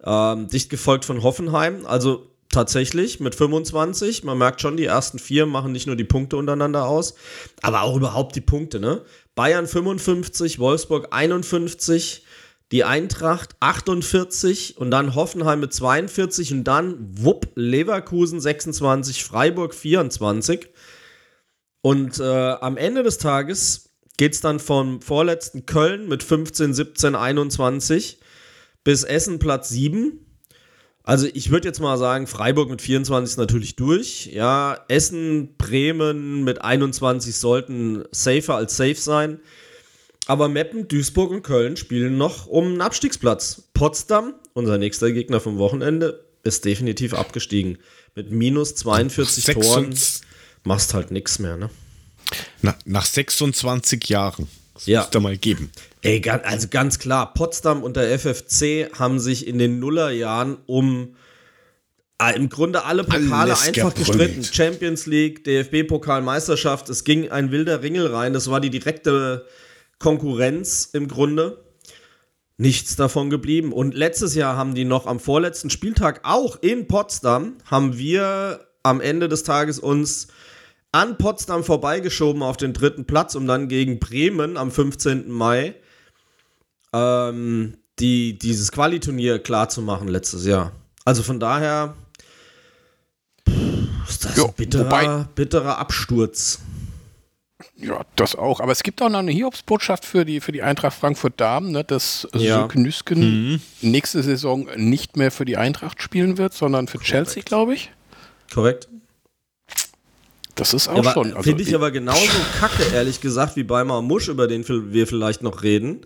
Ähm, dicht gefolgt von Hoffenheim. Also tatsächlich mit 25. Man merkt schon, die ersten vier machen nicht nur die Punkte untereinander aus, aber auch überhaupt die Punkte, ne? Bayern 55, Wolfsburg 51, die Eintracht 48 und dann Hoffenheim mit 42 und dann wupp Leverkusen 26, Freiburg 24. Und äh, am Ende des Tages geht es dann vom vorletzten Köln mit 15, 17, 21 bis Essen Platz 7 also ich würde jetzt mal sagen, Freiburg mit 24 ist natürlich durch. Ja, Essen, Bremen mit 21 sollten safer als safe sein. Aber Meppen, Duisburg und Köln spielen noch um einen Abstiegsplatz. Potsdam, unser nächster Gegner vom Wochenende, ist definitiv abgestiegen. Mit minus 42 Sechs Toren machst halt nichts mehr, ne? Na, nach 26 Jahren. Das ja. da mal geben. Ey, also ganz klar, Potsdam und der FFC haben sich in den Nullerjahren um äh, im Grunde alle Pokale Alles einfach gestritten. Champions League, DFB-Pokal, Meisterschaft. Es ging ein wilder Ringel rein. Das war die direkte Konkurrenz im Grunde. Nichts davon geblieben. Und letztes Jahr haben die noch am vorletzten Spieltag auch in Potsdam, haben wir am Ende des Tages uns an Potsdam vorbeigeschoben auf den dritten Platz, um dann gegen Bremen am 15. Mai ähm, die, dieses Qualiturnier klar zu machen letztes Jahr. Also von daher ist das jo, ein bitterer, wobei, bitterer Absturz. Ja, das auch. Aber es gibt auch noch eine Hiobsbotschaft für die, für die Eintracht Frankfurt Damen, ne, dass ja. Nüsken mhm. nächste Saison nicht mehr für die Eintracht spielen wird, sondern für Korrekt. Chelsea, glaube ich. Korrekt. Das ist auch ja, schon. Also Finde ich aber genauso kacke, ehrlich gesagt, wie bei Marmusch, über den wir vielleicht noch reden.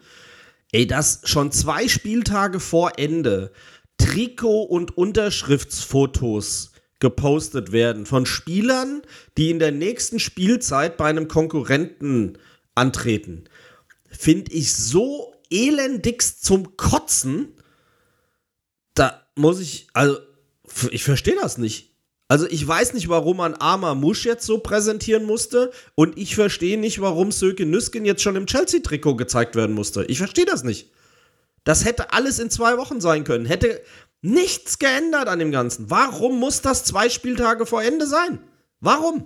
Ey, dass schon zwei Spieltage vor Ende Trikot- und Unterschriftsfotos gepostet werden von Spielern, die in der nächsten Spielzeit bei einem Konkurrenten antreten. Finde ich so elendigst zum Kotzen. Da muss ich, also, ich verstehe das nicht. Also ich weiß nicht, warum man Arma Musch jetzt so präsentieren musste und ich verstehe nicht, warum Söke Nüsken jetzt schon im Chelsea-Trikot gezeigt werden musste. Ich verstehe das nicht. Das hätte alles in zwei Wochen sein können. Hätte nichts geändert an dem Ganzen. Warum muss das zwei Spieltage vor Ende sein? Warum?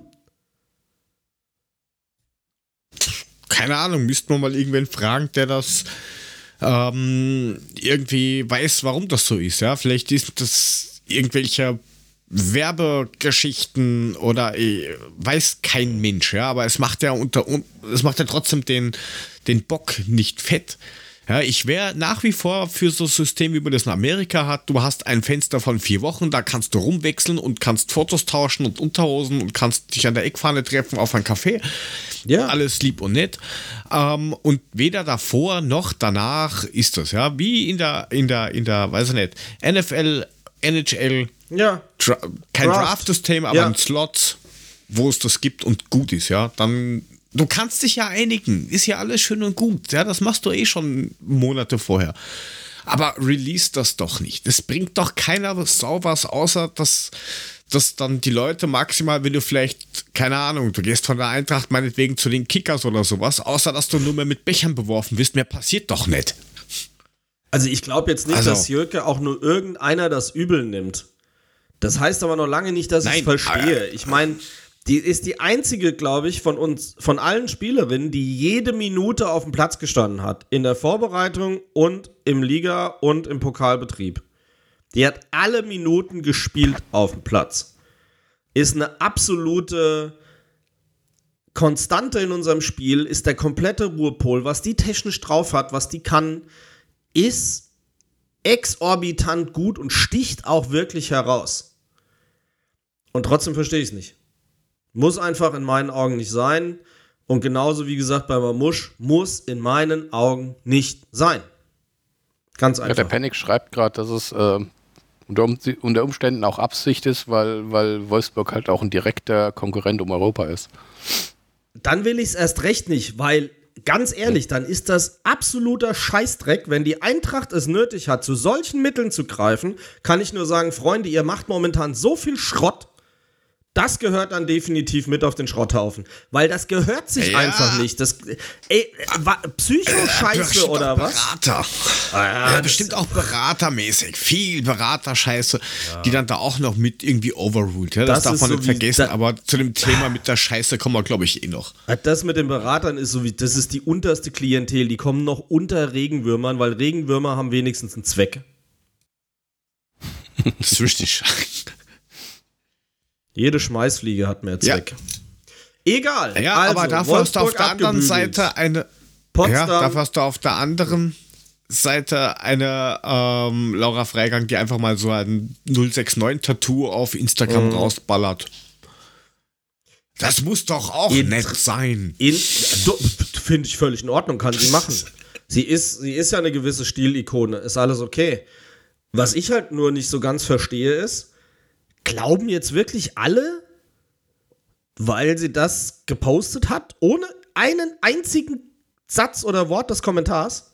Keine Ahnung, müsste man mal irgendwen fragen, der das ähm, irgendwie weiß, warum das so ist. Ja, vielleicht ist das irgendwelcher Werbegeschichten oder äh, weiß kein Mensch, ja, aber es macht ja unter es macht ja trotzdem den, den Bock nicht fett. Ja, ich wäre nach wie vor für so ein System, wie man das in Amerika hat. Du hast ein Fenster von vier Wochen, da kannst du rumwechseln und kannst Fotos tauschen und Unterhosen und kannst dich an der Eckfahne treffen auf ein Café. Ja. Alles lieb und nett. Ähm, und weder davor noch danach ist das, ja. Wie in der, in der, in der, weiß ich nicht, NFL, NHL, ja. Dra kein Draft-System, aber ja. ein Slot, wo es das gibt und gut ist, ja. Dann, du kannst dich ja einigen. Ist ja alles schön und gut. Ja, das machst du eh schon Monate vorher. Aber release das doch nicht. Es bringt doch keiner Sau was, außer dass, dass dann die Leute maximal, wenn du vielleicht, keine Ahnung, du gehst von der Eintracht meinetwegen zu den Kickers oder sowas, außer dass du nur mehr mit Bechern beworfen wirst, mehr passiert doch nicht. Also ich glaube jetzt nicht, also, dass Jürke auch nur irgendeiner das übel nimmt. Das heißt aber noch lange nicht, dass ich es verstehe. Ich meine, die ist die einzige, glaube ich, von uns, von allen Spielerinnen, die jede Minute auf dem Platz gestanden hat. In der Vorbereitung und im Liga und im Pokalbetrieb. Die hat alle Minuten gespielt auf dem Platz. Ist eine absolute Konstante in unserem Spiel, ist der komplette Ruhepol. Was die technisch drauf hat, was die kann, ist exorbitant gut und sticht auch wirklich heraus. Und trotzdem verstehe ich es nicht. Muss einfach in meinen Augen nicht sein. Und genauso wie gesagt bei Mamusch, muss in meinen Augen nicht sein. Ganz einfach. Ja, der Panic schreibt gerade, dass es äh, unter, unter, Umständen auch Absicht ist, weil, weil Wolfsburg halt auch ein direkter Konkurrent um Europa ist. Dann will ich es erst recht nicht, weil ganz ehrlich, dann ist das absoluter Scheißdreck, wenn die Eintracht es nötig hat, zu solchen Mitteln zu greifen, kann ich nur sagen, Freunde, ihr macht momentan so viel Schrott, das gehört dann definitiv mit auf den Schrotthaufen. Weil das gehört sich ja. einfach nicht. Das, ey, Psycho-Scheiße äh, oder was? Berater. Ah, ja, bestimmt auch beratermäßig. Viel Berater-Scheiße, ja. die dann da auch noch mit irgendwie overruled. Ja? Das, das darf man so nicht vergessen. aber zu dem Thema mit der Scheiße kommen wir, glaube ich, eh noch. Das mit den Beratern ist so wie, das ist die unterste Klientel. Die kommen noch unter Regenwürmern, weil Regenwürmer haben wenigstens einen Zweck. das ist richtig. Jede Schmeißfliege hat mehr Zweck. Ja. Egal. Ja, also, aber dafür hast du auf der anderen Seite eine. Potsdam. Ja, dafür hast du auf der anderen Seite eine ähm, Laura Freigang, die einfach mal so ein 069-Tattoo auf Instagram mhm. rausballert. Das muss doch auch in, nett sein. Finde ich völlig in Ordnung, kann sie machen. sie, ist, sie ist ja eine gewisse Stilikone, ist alles okay. Was ich halt nur nicht so ganz verstehe ist, glauben jetzt wirklich alle, weil sie das gepostet hat, ohne einen einzigen Satz oder Wort des Kommentars,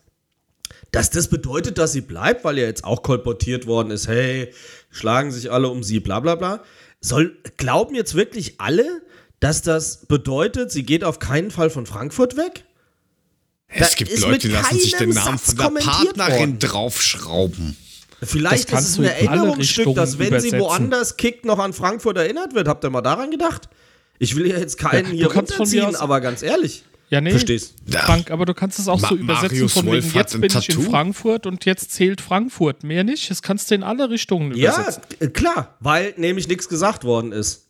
dass das bedeutet, dass sie bleibt, weil ja jetzt auch kolportiert worden ist, hey, schlagen sich alle um sie, bla bla bla. Soll, glauben jetzt wirklich alle, dass das bedeutet, sie geht auf keinen Fall von Frankfurt weg? Es da gibt Leute, die lassen sich den Namen Satz von der Partnerin worden. draufschrauben. Vielleicht ist es ein Erinnerungsstück, dass wenn übersetzen. sie woanders kickt, noch an Frankfurt erinnert wird. Habt ihr mal daran gedacht? Ich will ja jetzt keinen ja, hier runterziehen, aber ganz ehrlich. Ja, nee. Verstehst. Frank, aber du kannst es auch Ma so übersetzen Marius von wegen, jetzt bin ich in Frankfurt und jetzt zählt Frankfurt. Mehr nicht. Das kannst du in alle Richtungen übersetzen. Ja, klar, weil nämlich nichts gesagt worden ist.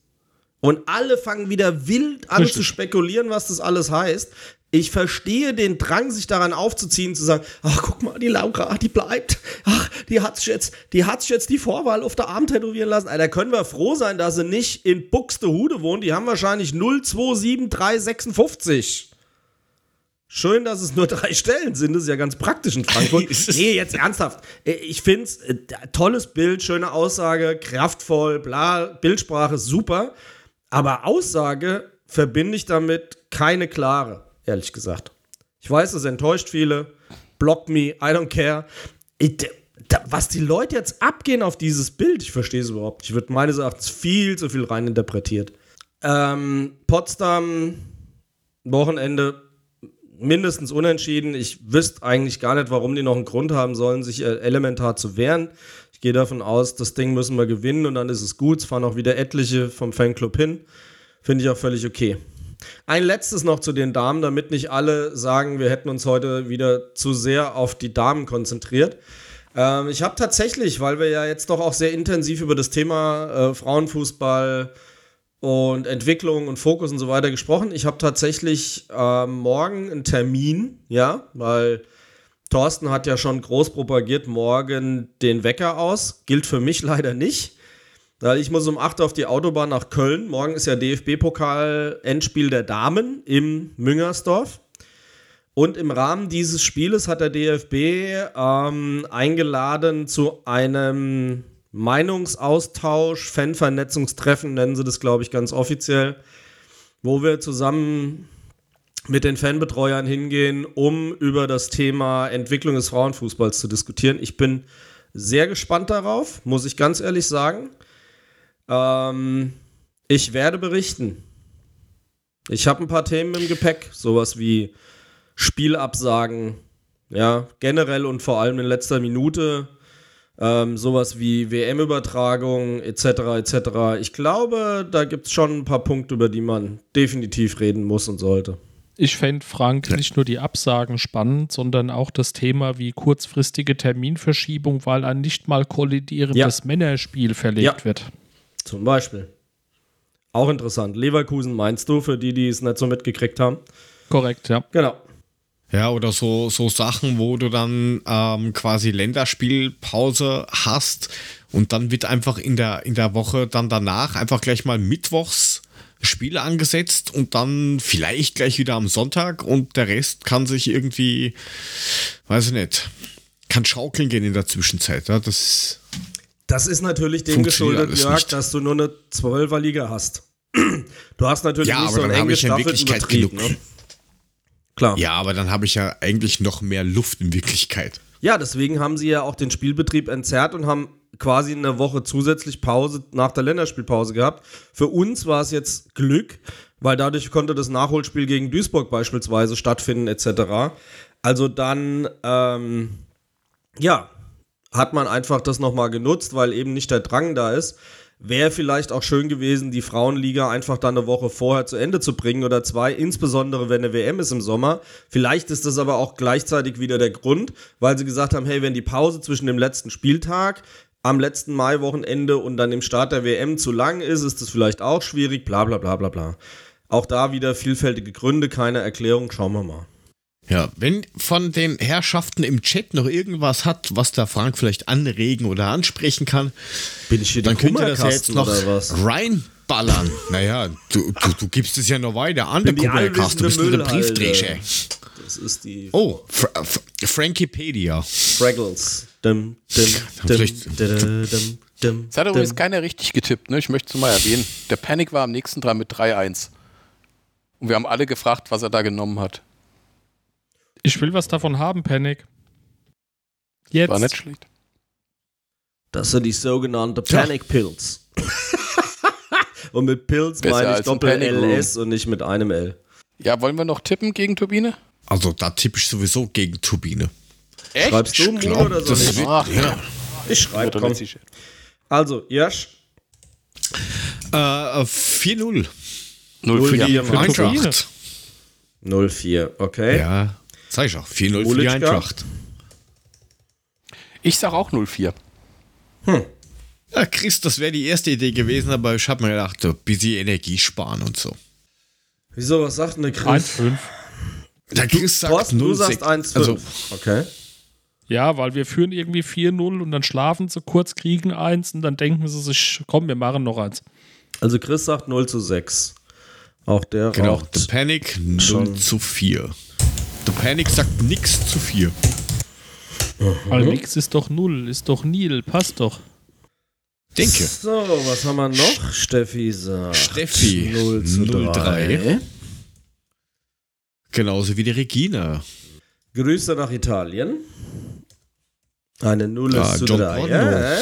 Und alle fangen wieder wild an Richtig. zu spekulieren, was das alles heißt. Ich verstehe den Drang, sich daran aufzuziehen, zu sagen, ach, guck mal, die Laura, die bleibt. Ach, die hat sich jetzt, die hat sich jetzt die Vorwahl auf der Arm tätowieren lassen. Alter, können wir froh sein, dass sie nicht in Buxtehude wohnt. Die haben wahrscheinlich 027356. Schön, dass es nur drei Stellen sind. Das ist ja ganz praktisch in Frankfurt. *laughs* nee, jetzt ernsthaft. Ich finde es äh, tolles Bild, schöne Aussage, kraftvoll, bla, Bildsprache, super. Aber Aussage verbinde ich damit keine klare ehrlich gesagt. Ich weiß, es enttäuscht viele. Block me, I don't care. Ich, da, was die Leute jetzt abgehen auf dieses Bild, ich verstehe es überhaupt nicht. Wird meines Erachtens viel zu viel reininterpretiert. Ähm, Potsdam, Wochenende mindestens unentschieden. Ich wüsste eigentlich gar nicht, warum die noch einen Grund haben sollen, sich äh, elementar zu wehren. Ich gehe davon aus, das Ding müssen wir gewinnen und dann ist es gut. Es fahren auch wieder etliche vom Fanclub hin. Finde ich auch völlig okay. Ein letztes noch zu den Damen, damit nicht alle sagen, wir hätten uns heute wieder zu sehr auf die Damen konzentriert. Ähm, ich habe tatsächlich, weil wir ja jetzt doch auch sehr intensiv über das Thema äh, Frauenfußball und Entwicklung und Fokus und so weiter gesprochen, ich habe tatsächlich äh, morgen einen Termin, ja, weil Thorsten hat ja schon groß propagiert, morgen den Wecker aus. Gilt für mich *laughs* leider nicht. Ich muss um 8 auf die Autobahn nach Köln. Morgen ist ja DFB-Pokal-Endspiel der Damen im Müngersdorf. Und im Rahmen dieses Spieles hat der DFB ähm, eingeladen zu einem Meinungsaustausch, Fanvernetzungstreffen, nennen sie das, glaube ich, ganz offiziell, wo wir zusammen mit den Fanbetreuern hingehen, um über das Thema Entwicklung des Frauenfußballs zu diskutieren. Ich bin sehr gespannt darauf, muss ich ganz ehrlich sagen. Ähm, ich werde berichten. Ich habe ein paar Themen im Gepäck, sowas wie Spielabsagen, ja, generell und vor allem in letzter Minute, ähm, sowas wie WM-Übertragung etc. etc. Ich glaube, da gibt es schon ein paar Punkte, über die man definitiv reden muss und sollte. Ich fände, Frank, nicht nur die Absagen spannend, sondern auch das Thema wie kurzfristige Terminverschiebung, weil ein nicht mal kollidierendes ja. Männerspiel verlegt ja. wird. Zum Beispiel. Auch interessant. Leverkusen meinst du, für die, die es nicht so mitgekriegt haben? Korrekt, ja. Genau. Ja, oder so, so Sachen, wo du dann ähm, quasi Länderspielpause hast und dann wird einfach in der, in der Woche dann danach einfach gleich mal Mittwochs Spiele angesetzt und dann vielleicht gleich wieder am Sonntag und der Rest kann sich irgendwie, weiß ich nicht, kann schaukeln gehen in der Zwischenzeit. Ja, das, das ist natürlich dem geschuldet, Jörg, nicht. dass du nur eine Zwölferliga hast. *clears throat* Du hast natürlich ja, nicht so ein eng gestaffelten Betrieb. Ne? Klar. Ja, aber dann habe ich ja eigentlich noch mehr Luft in Wirklichkeit. Ja, deswegen haben sie ja auch den Spielbetrieb entzerrt und haben quasi eine Woche zusätzlich Pause nach der Länderspielpause gehabt. Für uns war es jetzt Glück, weil dadurch konnte das Nachholspiel gegen Duisburg beispielsweise stattfinden etc. Also dann, ähm, ja, hat man einfach das nochmal genutzt, weil eben nicht der Drang da ist. Wäre vielleicht auch schön gewesen, die Frauenliga einfach dann eine Woche vorher zu Ende zu bringen oder zwei, insbesondere wenn eine WM ist im Sommer. Vielleicht ist das aber auch gleichzeitig wieder der Grund, weil sie gesagt haben, hey, wenn die Pause zwischen dem letzten Spieltag am letzten Maiwochenende und dann dem Start der WM zu lang ist, ist das vielleicht auch schwierig, bla bla bla bla bla. Auch da wieder vielfältige Gründe, keine Erklärung, schauen wir mal. Ja, wenn von den Herrschaften im Chat noch irgendwas hat, was der Frank vielleicht anregen oder ansprechen kann, Bin ich hier dann könnt ihr das ja jetzt noch reinballern. *laughs* Naja, du, du, du, gibst es ja noch weiter an, der Kummercast. Du bist nur der Briefträger. Das ist die. Oh, Fra Frankipedia. Fraggles. *laughs* Dum, dum, dum, das hat übrigens keiner richtig getippt, ne? Ich möchte es mal erwähnen. Der Panic war am nächsten dran mit 3-1. Und wir haben alle gefragt, was er da genommen hat. Ich will was davon haben, Panic. Jetzt. War nicht schlecht. Das sind die sogenannten Panic Pills. *laughs* und mit Pills Besser meine ich Doppel-LS und nicht mit einem L. Ja, wollen wir noch tippen gegen Turbine? Also, da tippe ich sowieso gegen Turbine. Echt? Schreibst du ich glaub, oder so? Das wird, Ach, ja. Ich schreibe, komm. Also, Jasch. Äh, 4-0. 0 für die Eintracht. 0-4, okay. Ja, sag ich auch. 4-0 für die Eintracht. Ich sag auch 0-4. Hm. Ja, Chris, das wäre die erste Idee gewesen, aber ich habe mir gedacht, ein bisschen Energie sparen und so. Wieso, was sagt denn der Chris? 1-5. Der Chris sagt Thorsten, 0, du sagst 1-5. Also, okay. Ja, weil wir führen irgendwie 4-0 und dann schlafen sie kurz, kriegen eins und dann denken sie sich, komm, wir machen noch eins. Also Chris sagt 0 zu 6. Auch der Genau, raucht The Panic 0 schon. zu 4. The Panic sagt nix zu 4. Mhm. Weil nix ist doch 0, ist doch Nil, passt doch. Denke. So, was haben wir noch? Steffi sagt Steffi 0 zu 3. 3. Genauso wie die Regina. Grüße nach Italien. Eine Null ja, zu John drei. Ja.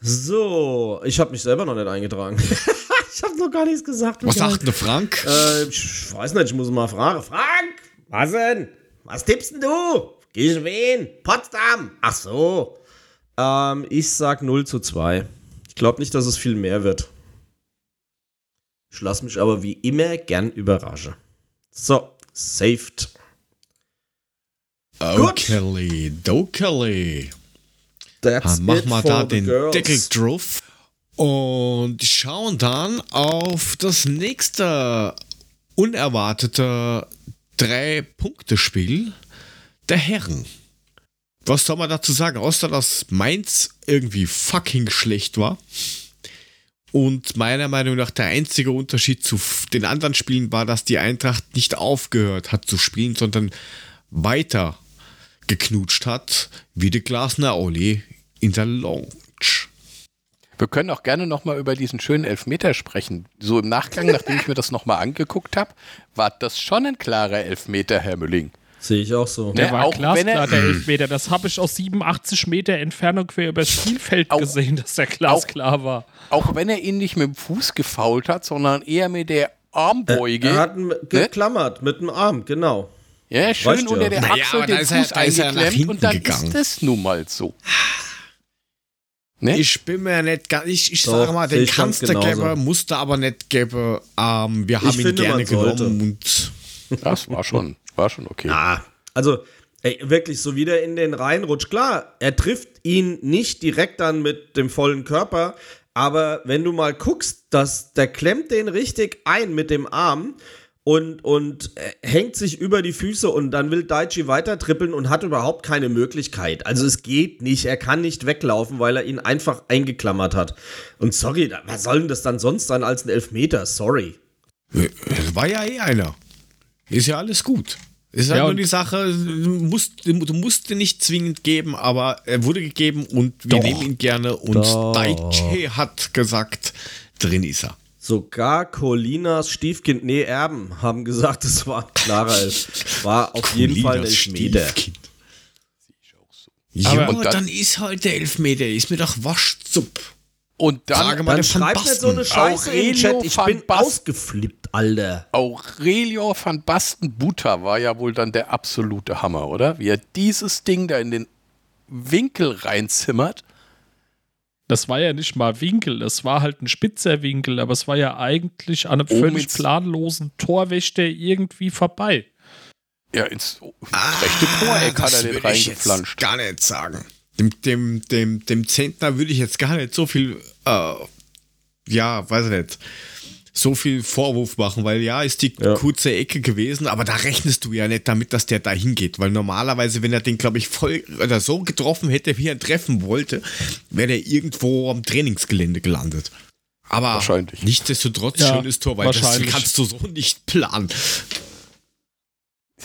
So, ich habe mich selber noch nicht eingetragen. *laughs* ich habe noch gar nichts gesagt. Was sagt denn Frank? Äh, ich weiß nicht, ich muss mal fragen. Frank, was denn? Was tippst denn du? Gehst wen? Potsdam. Ach so. Ähm, ich sag 0 zu 2. Ich glaube nicht, dass es viel mehr wird. Ich lasse mich aber wie immer gern überraschen. So, saved. Okay, dokeli. Dann machen wir da den girls. Deckel drauf und schauen dann auf das nächste unerwartete Drei-Punkte-Spiel der Herren. Was soll man dazu sagen, außer dass Mainz irgendwie fucking schlecht war? Und meiner Meinung nach der einzige Unterschied zu den anderen Spielen war, dass die Eintracht nicht aufgehört hat zu spielen, sondern weiter geknutscht hat, wie der Glasner Olli in der Lounge. Wir können auch gerne nochmal über diesen schönen Elfmeter sprechen. So im Nachgang, *laughs* nachdem ich mir das nochmal angeguckt habe, war das schon ein klarer Elfmeter, Herr Mülling. Sehe ich auch so. Der ja, war auch glasklar, der Elfmeter. Das habe ich aus 87 Meter Entfernung quer übers Spielfeld auch, gesehen, dass der glasklar war. Auch wenn er ihn nicht mit dem Fuß gefault hat, sondern eher mit der Armbeuge. Er, er hat ne? geklammert mit dem Arm, genau. Ja, schön weißt unter der Achsel naja, den Fuß er, eingeklemmt und dann gegangen. ist das nun mal so. Ne? Ich bin mir nicht ganz, ich, ich sage mal, den kannst du geben, musste aber nicht geben. Ähm, wir haben ich ihn finde, gerne genommen und. Das war schon, war schon okay. Ja, also, ey, wirklich, so wie der in den Reihen rutscht. Klar, er trifft ihn nicht direkt dann mit dem vollen Körper, aber wenn du mal guckst, dass der klemmt den richtig ein mit dem Arm und, und äh, hängt sich über die Füße und dann will Daichi weiter trippeln und hat überhaupt keine Möglichkeit. Also es geht nicht, er kann nicht weglaufen, weil er ihn einfach eingeklammert hat. Und sorry, was soll denn das dann sonst sein als ein Elfmeter? Sorry. War ja eh einer. Ist ja alles gut. Ist halt ja, nur die Sache, du musst, du musst ihn nicht zwingend geben, aber er wurde gegeben und wir doch, nehmen ihn gerne. Und Daichi hat gesagt, drin ist er. Sogar Colinas Stiefkind, nee, Erben, haben gesagt, es war ein klarer Elf. War auf jeden Fall ein Elfmeter. Ja, aber dann, dann, ist halt der Elfmeter, ist mir doch Waschzupp. Und dann, Sage mal, dann schreibt mir so eine Scheiße Aurelio in Chat, ich bin Bast ausgeflippt, Alter. Aurelio van Basten Butter war ja wohl dann der absolute Hammer, oder? Wie er dieses Ding da in den Winkel reinzimmert das war ja nicht mal Winkel, es war halt ein spitzer Winkel, aber es war ja eigentlich an einem oh, völlig planlosen Torwächter irgendwie vorbei. Ja, ins ah, rechte Toreck hat er den reingeflanscht. gar nicht sagen. Dem, dem, dem, dem Zentner würde ich jetzt gar nicht so viel, äh, ja, weiß ich nicht so viel Vorwurf machen, weil ja, ist die ja. kurze Ecke gewesen, aber da rechnest du ja nicht damit, dass der da hingeht, weil normalerweise, wenn er den, glaube ich, voll oder so getroffen hätte, wie er treffen wollte, wäre der irgendwo am Trainingsgelände gelandet. Aber wahrscheinlich. nichtsdestotrotz ja, schönes Tor, weil das kannst du so nicht planen.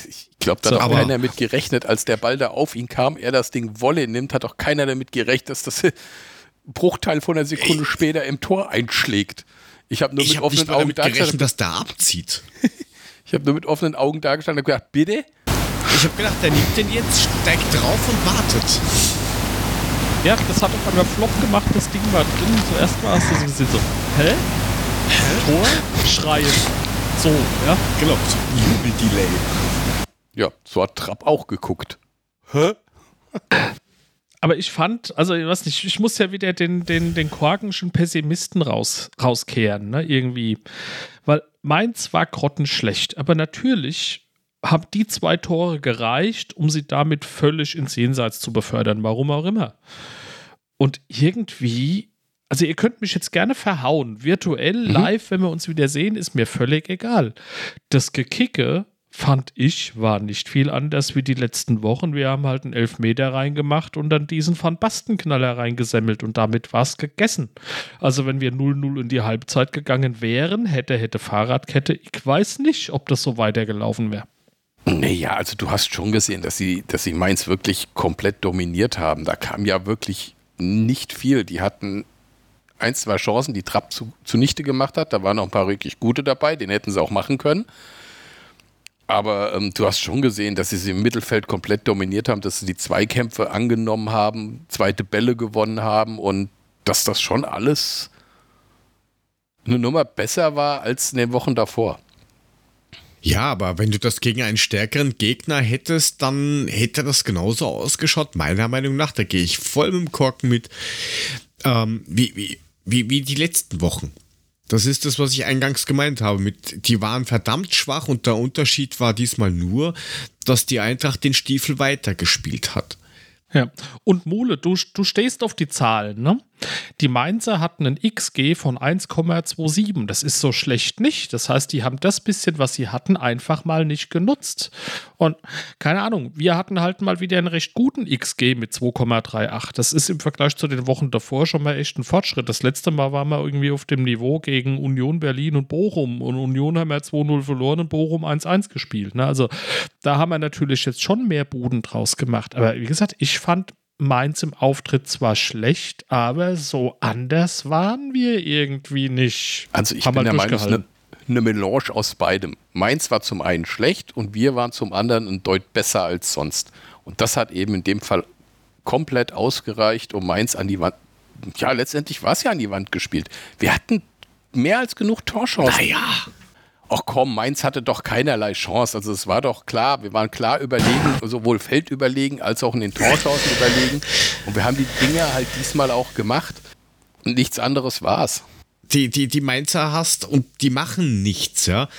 Ich glaube, da so, hat keiner damit gerechnet, als der Ball da auf ihn kam, er das Ding Wolle nimmt, hat auch keiner damit gerechnet, dass das *laughs* Bruchteil von einer Sekunde Ey. später im Tor einschlägt. Ich habe nur ich mit hab offenen Augen da gerechnet, dass der abzieht. ich habe nur mit offenen Augen da gestanden und gedacht, bitte? Ich habe gedacht, der nimmt den jetzt, steigt drauf und wartet. Ja, das hat auf einmal Flop gemacht, das Ding war drin. Zuerst war es so gesehen so, hä? Hä? Tor? Schreien. So, ja. Genau, so Jubel-Delay. Ja, so hat Trapp auch geguckt. Hä? Aber ich fand, also ich weiß nicht, ich muss ja wieder den, den, den korkenschen Pessimisten raus, rauskehren, ne, irgendwie. Weil meins war grottenschlecht, aber natürlich haben die zwei Tore gereicht, um sie damit völlig ins Jenseits zu befördern, warum auch immer. Und irgendwie, also ihr könnt mich jetzt gerne verhauen, virtuell, mhm. live, wenn wir uns wieder sehen, ist mir völlig egal. Das Gekicke fand ich, war nicht viel anders wie die letzten Wochen. Wir haben halt einen Elfmeter reingemacht und dann diesen Van Bastenknaller reingesemmelt und damit war es gegessen. Also wenn wir 0-0 in die Halbzeit gegangen wären, hätte, hätte Fahrradkette, ich weiß nicht, ob das so weitergelaufen wäre. Naja, also du hast schon gesehen, dass sie, dass sie Mainz wirklich komplett dominiert haben. Da kam ja wirklich nicht viel. Die hatten ein, zwei Chancen, die Trapp zu, zunichte gemacht hat. Da waren noch ein paar wirklich gute dabei, den hätten sie auch machen können. Aber ähm, du hast schon gesehen, dass sie sie im Mittelfeld komplett dominiert haben, dass sie die Zweikämpfe angenommen haben, zweite Bälle gewonnen haben und dass das schon alles eine Nummer besser war als in den Wochen davor. Ja, aber wenn du das gegen einen stärkeren Gegner hättest, dann hätte das genauso ausgeschaut, meiner Meinung nach. Da gehe ich voll mit dem Korken mit, ähm, wie, wie, wie, wie die letzten Wochen. Das ist das, was ich eingangs gemeint habe. Mit, die waren verdammt schwach und der Unterschied war diesmal nur, dass die Eintracht den Stiefel weitergespielt hat. Ja, und Mule, du, du stehst auf die Zahlen, ne? Die Mainzer hatten einen XG von 1,27. Das ist so schlecht nicht. Das heißt, die haben das bisschen, was sie hatten, einfach mal nicht genutzt. Und keine Ahnung, wir hatten halt mal wieder einen recht guten XG mit 2,38. Das ist im Vergleich zu den Wochen davor schon mal echt ein Fortschritt. Das letzte Mal waren wir irgendwie auf dem Niveau gegen Union Berlin und Bochum. Und Union haben ja 2-0 verloren und Bochum 1-1 gespielt. Ne? Also da haben wir natürlich jetzt schon mehr Buden draus gemacht. Aber wie gesagt, ich fand Mainz im Auftritt zwar schlecht, aber so anders waren wir irgendwie nicht. Also ich Haben bin der Meinung, eine, eine Melange aus beidem. Mainz war zum einen schlecht und wir waren zum anderen ein Deut besser als sonst. Und das hat eben in dem Fall komplett ausgereicht, um Mainz an die Wand. Ja, letztendlich war es ja an die Wand gespielt. Wir hatten mehr als genug Torchancen. Naja. Ach komm, Mainz hatte doch keinerlei Chance. Also es war doch klar, wir waren klar überlegen, sowohl Feld überlegen als auch in den Torchancen überlegen. Und wir haben die Dinge halt diesmal auch gemacht. Und nichts anderes war's. Die, die, die Mainzer hast und die machen nichts, ja.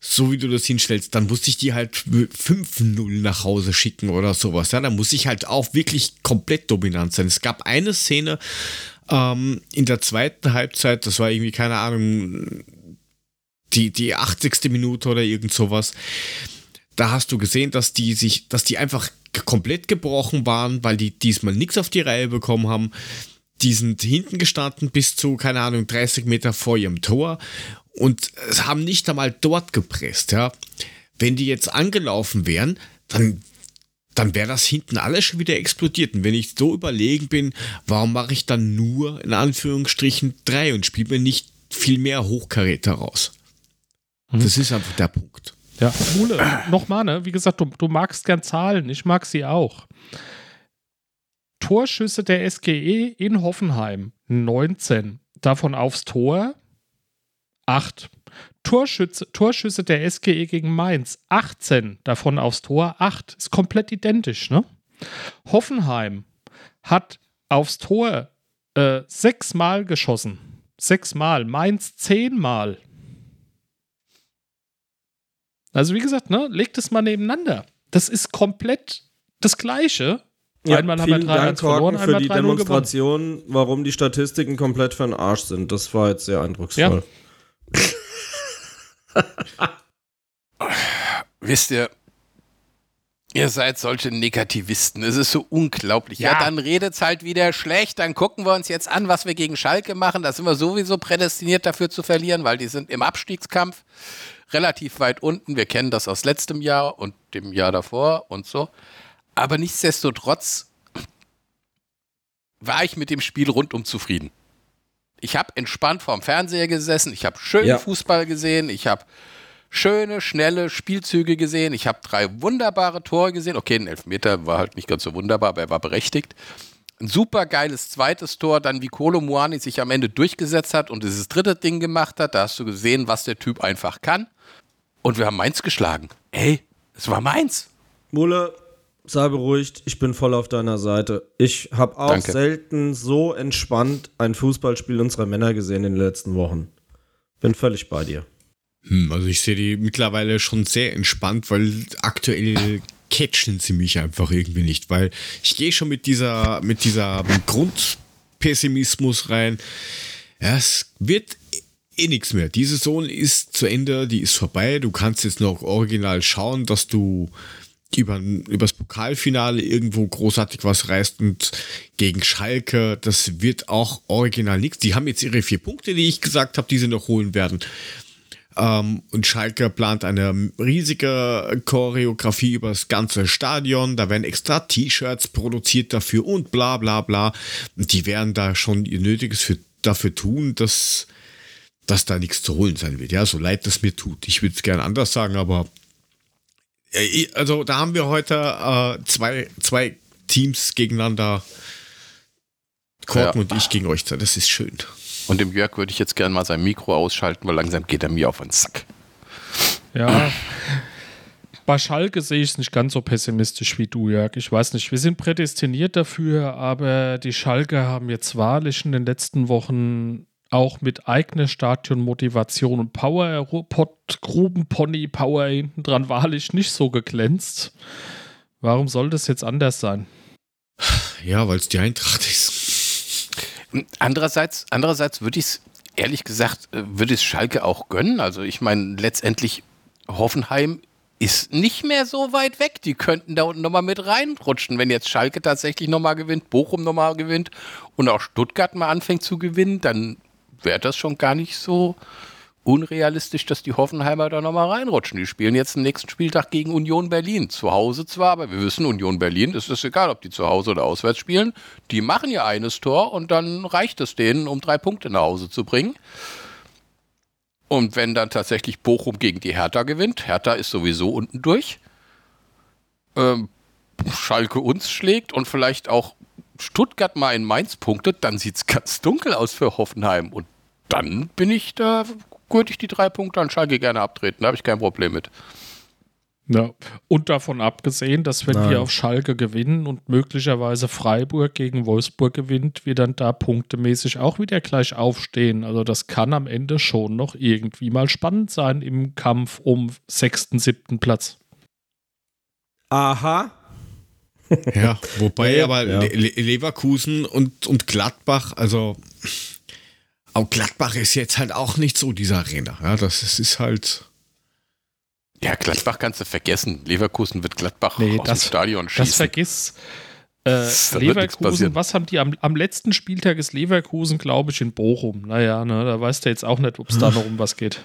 So wie du das hinstellst, dann muss ich die halt 5-0 nach Hause schicken oder sowas. Ja, dann muss ich halt auch wirklich komplett dominant sein. Es gab eine Szene ähm, in der zweiten Halbzeit, das war irgendwie, keine Ahnung, die, die 80. Minute oder irgend sowas. Da hast du gesehen, dass die sich, dass die einfach komplett gebrochen waren, weil die diesmal nichts auf die Reihe bekommen haben. Die sind hinten gestanden bis zu, keine Ahnung, 30 Meter vor ihrem Tor und haben nicht einmal dort gepresst, ja. Wenn die jetzt angelaufen wären, dann, dann wäre das hinten alles schon wieder explodiert. Und wenn ich so überlegen bin, warum mache ich dann nur, in Anführungsstrichen, drei und spiele mir nicht viel mehr Hochkaräter raus? Mhm. Das ist einfach der Punkt. Ja, Mule, nochmal, ne? Wie gesagt, du, du magst gern Zahlen, ich mag sie auch. Torschüsse der SGE in Hoffenheim 19. Davon aufs Tor 8. Torschütze, Torschüsse der SGE gegen Mainz 18. Davon aufs Tor 8. Ist komplett identisch, ne? Hoffenheim hat aufs Tor äh, sechsmal geschossen. Sechsmal. Mainz zehnmal. Also wie gesagt, ne, legt es mal nebeneinander. Das ist komplett das Gleiche. Ja, einmal haben wir 3 Dank, verloren, für die Demonstration, warum die Statistiken komplett für den Arsch sind. Das war jetzt sehr eindrucksvoll. Ja. *laughs* Wisst ihr, Ihr seid solche Negativisten. Es ist so unglaublich. Ja, ja dann redet's halt wieder schlecht. Dann gucken wir uns jetzt an, was wir gegen Schalke machen. Da sind wir sowieso prädestiniert dafür zu verlieren, weil die sind im Abstiegskampf relativ weit unten. Wir kennen das aus letztem Jahr und dem Jahr davor und so. Aber nichtsdestotrotz war ich mit dem Spiel rundum zufrieden. Ich habe entspannt vorm Fernseher gesessen, ich habe schönen ja. Fußball gesehen, ich habe schöne, schnelle Spielzüge gesehen, ich habe drei wunderbare Tore gesehen. Okay, ein Elfmeter war halt nicht ganz so wunderbar, aber er war berechtigt ein super geiles zweites Tor, dann wie Kolo Muani sich am Ende durchgesetzt hat und dieses dritte Ding gemacht hat. Da hast du gesehen, was der Typ einfach kann. Und wir haben Mainz geschlagen. Ey, es war Mainz. Mulle, sei beruhigt, ich bin voll auf deiner Seite. Ich habe auch Danke. selten so entspannt ein Fußballspiel unserer Männer gesehen in den letzten Wochen. Bin völlig bei dir. Hm, also ich sehe die mittlerweile schon sehr entspannt, weil aktuell catchen sie mich einfach irgendwie nicht, weil ich gehe schon mit dieser, mit dieser Grundpessimismus rein. Ja, es wird eh nichts mehr. Die Saison ist zu Ende, die ist vorbei. Du kannst jetzt noch original schauen, dass du über, übers Pokalfinale irgendwo großartig was reißt und gegen Schalke, das wird auch original nichts. Die haben jetzt ihre vier Punkte, die ich gesagt habe, die sie noch holen werden. Ähm, und Schalke plant eine riesige Choreografie über das ganze Stadion. Da werden extra T-Shirts produziert dafür und bla bla bla. Und die werden da schon ihr Nötiges für, dafür tun, dass, dass da nichts zu holen sein wird. Ja, so leid das mir tut. Ich würde es gerne anders sagen, aber äh, also da haben wir heute äh, zwei, zwei Teams gegeneinander. Korken ja. und ich gegen euch. Das ist schön. Und dem Jörg würde ich jetzt gerne mal sein Mikro ausschalten, weil langsam geht er mir auf den Sack. Ja. Bei Schalke sehe ich es nicht ganz so pessimistisch wie du, Jörg. Ich weiß nicht, wir sind prädestiniert dafür, aber die Schalke haben jetzt wahrlich in den letzten Wochen auch mit eigener Stadionmotivation und Power, Pot, Grubenpony Power hinten dran wahrlich nicht so geglänzt. Warum soll das jetzt anders sein? Ja, weil es die Eintracht ist. Andererseits, andererseits würde ich es, ehrlich gesagt, äh, würde es Schalke auch gönnen. Also ich meine, letztendlich Hoffenheim ist nicht mehr so weit weg. Die könnten da unten nochmal mit reinrutschen, wenn jetzt Schalke tatsächlich nochmal gewinnt, Bochum nochmal gewinnt und auch Stuttgart mal anfängt zu gewinnen, dann wäre das schon gar nicht so unrealistisch, dass die Hoffenheimer da nochmal reinrutschen. Die spielen jetzt den nächsten Spieltag gegen Union Berlin. Zu Hause zwar, aber wir wissen, Union Berlin ist es egal, ob die zu Hause oder auswärts spielen. Die machen ja eines Tor und dann reicht es denen, um drei Punkte nach Hause zu bringen. Und wenn dann tatsächlich Bochum gegen die Hertha gewinnt, Hertha ist sowieso unten durch, ähm, Schalke uns schlägt und vielleicht auch Stuttgart mal in Mainz punktet, dann sieht es *laughs* ganz dunkel aus für Hoffenheim. Und dann bin ich da, würde ich die drei Punkte an Schalke gerne abtreten. Da habe ich kein Problem mit. Ja, und davon abgesehen, dass wenn Nein. wir auf Schalke gewinnen und möglicherweise Freiburg gegen Wolfsburg gewinnt, wir dann da punktemäßig auch wieder gleich aufstehen. Also das kann am Ende schon noch irgendwie mal spannend sein im Kampf um sechsten, siebten Platz. Aha. ja, wobei aber ja. Le Leverkusen und, und Gladbach, also auch Gladbach ist jetzt halt auch nicht so dieser Arena. Ja, das ist, ist halt. Ja, Gladbach kannst du vergessen. Leverkusen wird Gladbach nee, aus das, dem Stadion schießen. Das vergiss. Äh, Leverkusen, was haben die am, am letzten Spieltag ist Leverkusen, glaube ich, in Bochum. Naja, ne, da weißt du jetzt auch nicht, ob es da noch um was geht.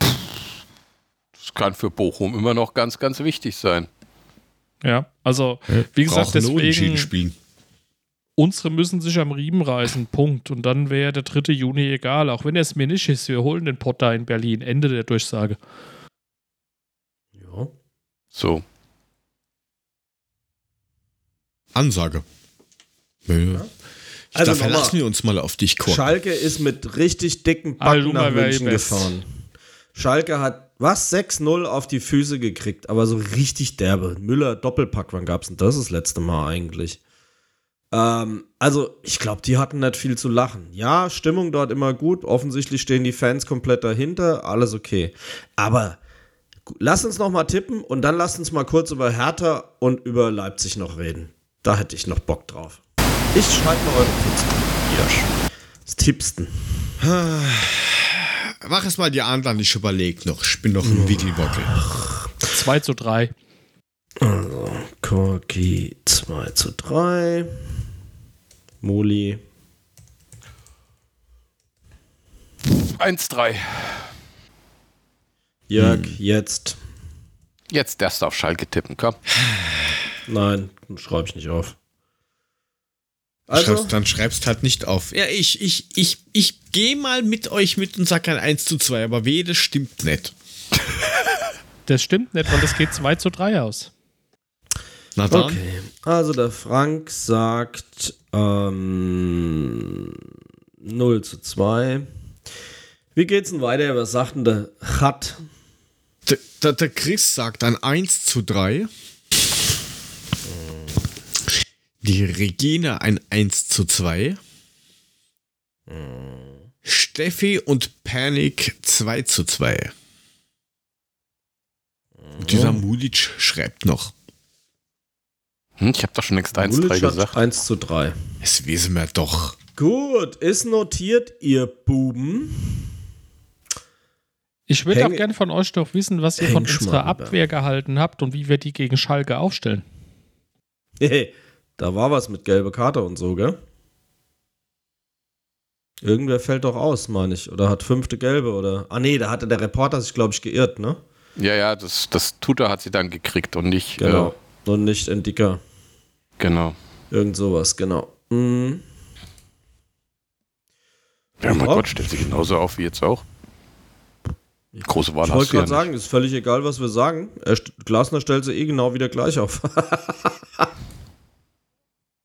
Das kann für Bochum immer noch ganz, ganz wichtig sein. Ja, also, wie gesagt, deswegen. Unsere müssen sich am Riemen reißen, Punkt. Und dann wäre der 3. Juni egal, auch wenn es mir nicht ist. Wir holen den Potter in Berlin. Ende der Durchsage. So. Ansage. Ja. Also da verlassen wir uns mal auf dich, Kurt. Schalke ist mit richtig dicken Backen nach München gefahren. Schalke hat was? 6-0 auf die Füße gekriegt, aber so richtig derbe. Müller Doppelpack, wann gab es denn das das letzte Mal eigentlich? Ähm, also, ich glaube, die hatten nicht viel zu lachen. Ja, Stimmung dort immer gut. Offensichtlich stehen die Fans komplett dahinter. Alles okay. Aber Lass uns noch mal tippen und dann lass uns mal kurz über Hertha und über Leipzig noch reden. Da hätte ich noch Bock drauf. Ich schreibe mal eure Tipps. Ja, das Tippsten. Mach es mal die anderen, ich überlege noch. Ich bin noch ein Wickelbockel. 2 zu 3. Also, Korki 2 zu 3. Moli. 1 3. Jörg, hm. jetzt. Jetzt darfst du auf Schalke tippen, komm. Nein, schreibe ich nicht auf. Also? Schreibst, dann schreibst halt nicht auf. Ja, ich, ich, ich, ich gehe mal mit euch mit und sag kein 1 zu 2, aber weh, das stimmt nicht. das stimmt nicht, weil das geht 2 zu 3 aus. Na dann. Okay, also der Frank sagt ähm, 0 zu 2. Wie geht's denn weiter? Was sagt denn der Chat? Der, der, Chris sagt ein 1 zu 3. Die Regina ein 1 zu 2. Steffi und Panik 2 zu 2. Und dieser Mulic schreibt noch. Hm, ich habe doch schon längst 1 zu 3 gesagt. 1 zu 3. Das wissen wir doch. Gut, ist notiert, ihr Buben. Ich würde auch gerne von euch doch wissen, was ihr von unserer Abwehr gehalten habt und wie wir die gegen Schalke aufstellen. Hey, da war was mit gelbe Karte und so, gell? Irgendwer fällt doch aus, meine ich. Oder hat fünfte gelbe oder. Ah nee, da hatte der Reporter sich, glaube ich, geirrt, ne? Ja, ja, das, das Tutor hat sie dann gekriegt und nicht. Genau. Äh, und nicht Endika. Genau. Irgend sowas, genau. Mhm. Ja, mein Gott, stellt sich genauso auf wie jetzt auch. Große Wahl ich wollte gerade ja sagen, ist völlig egal, was wir sagen. Er, Glasner stellt sie eh genau wieder gleich auf. *laughs*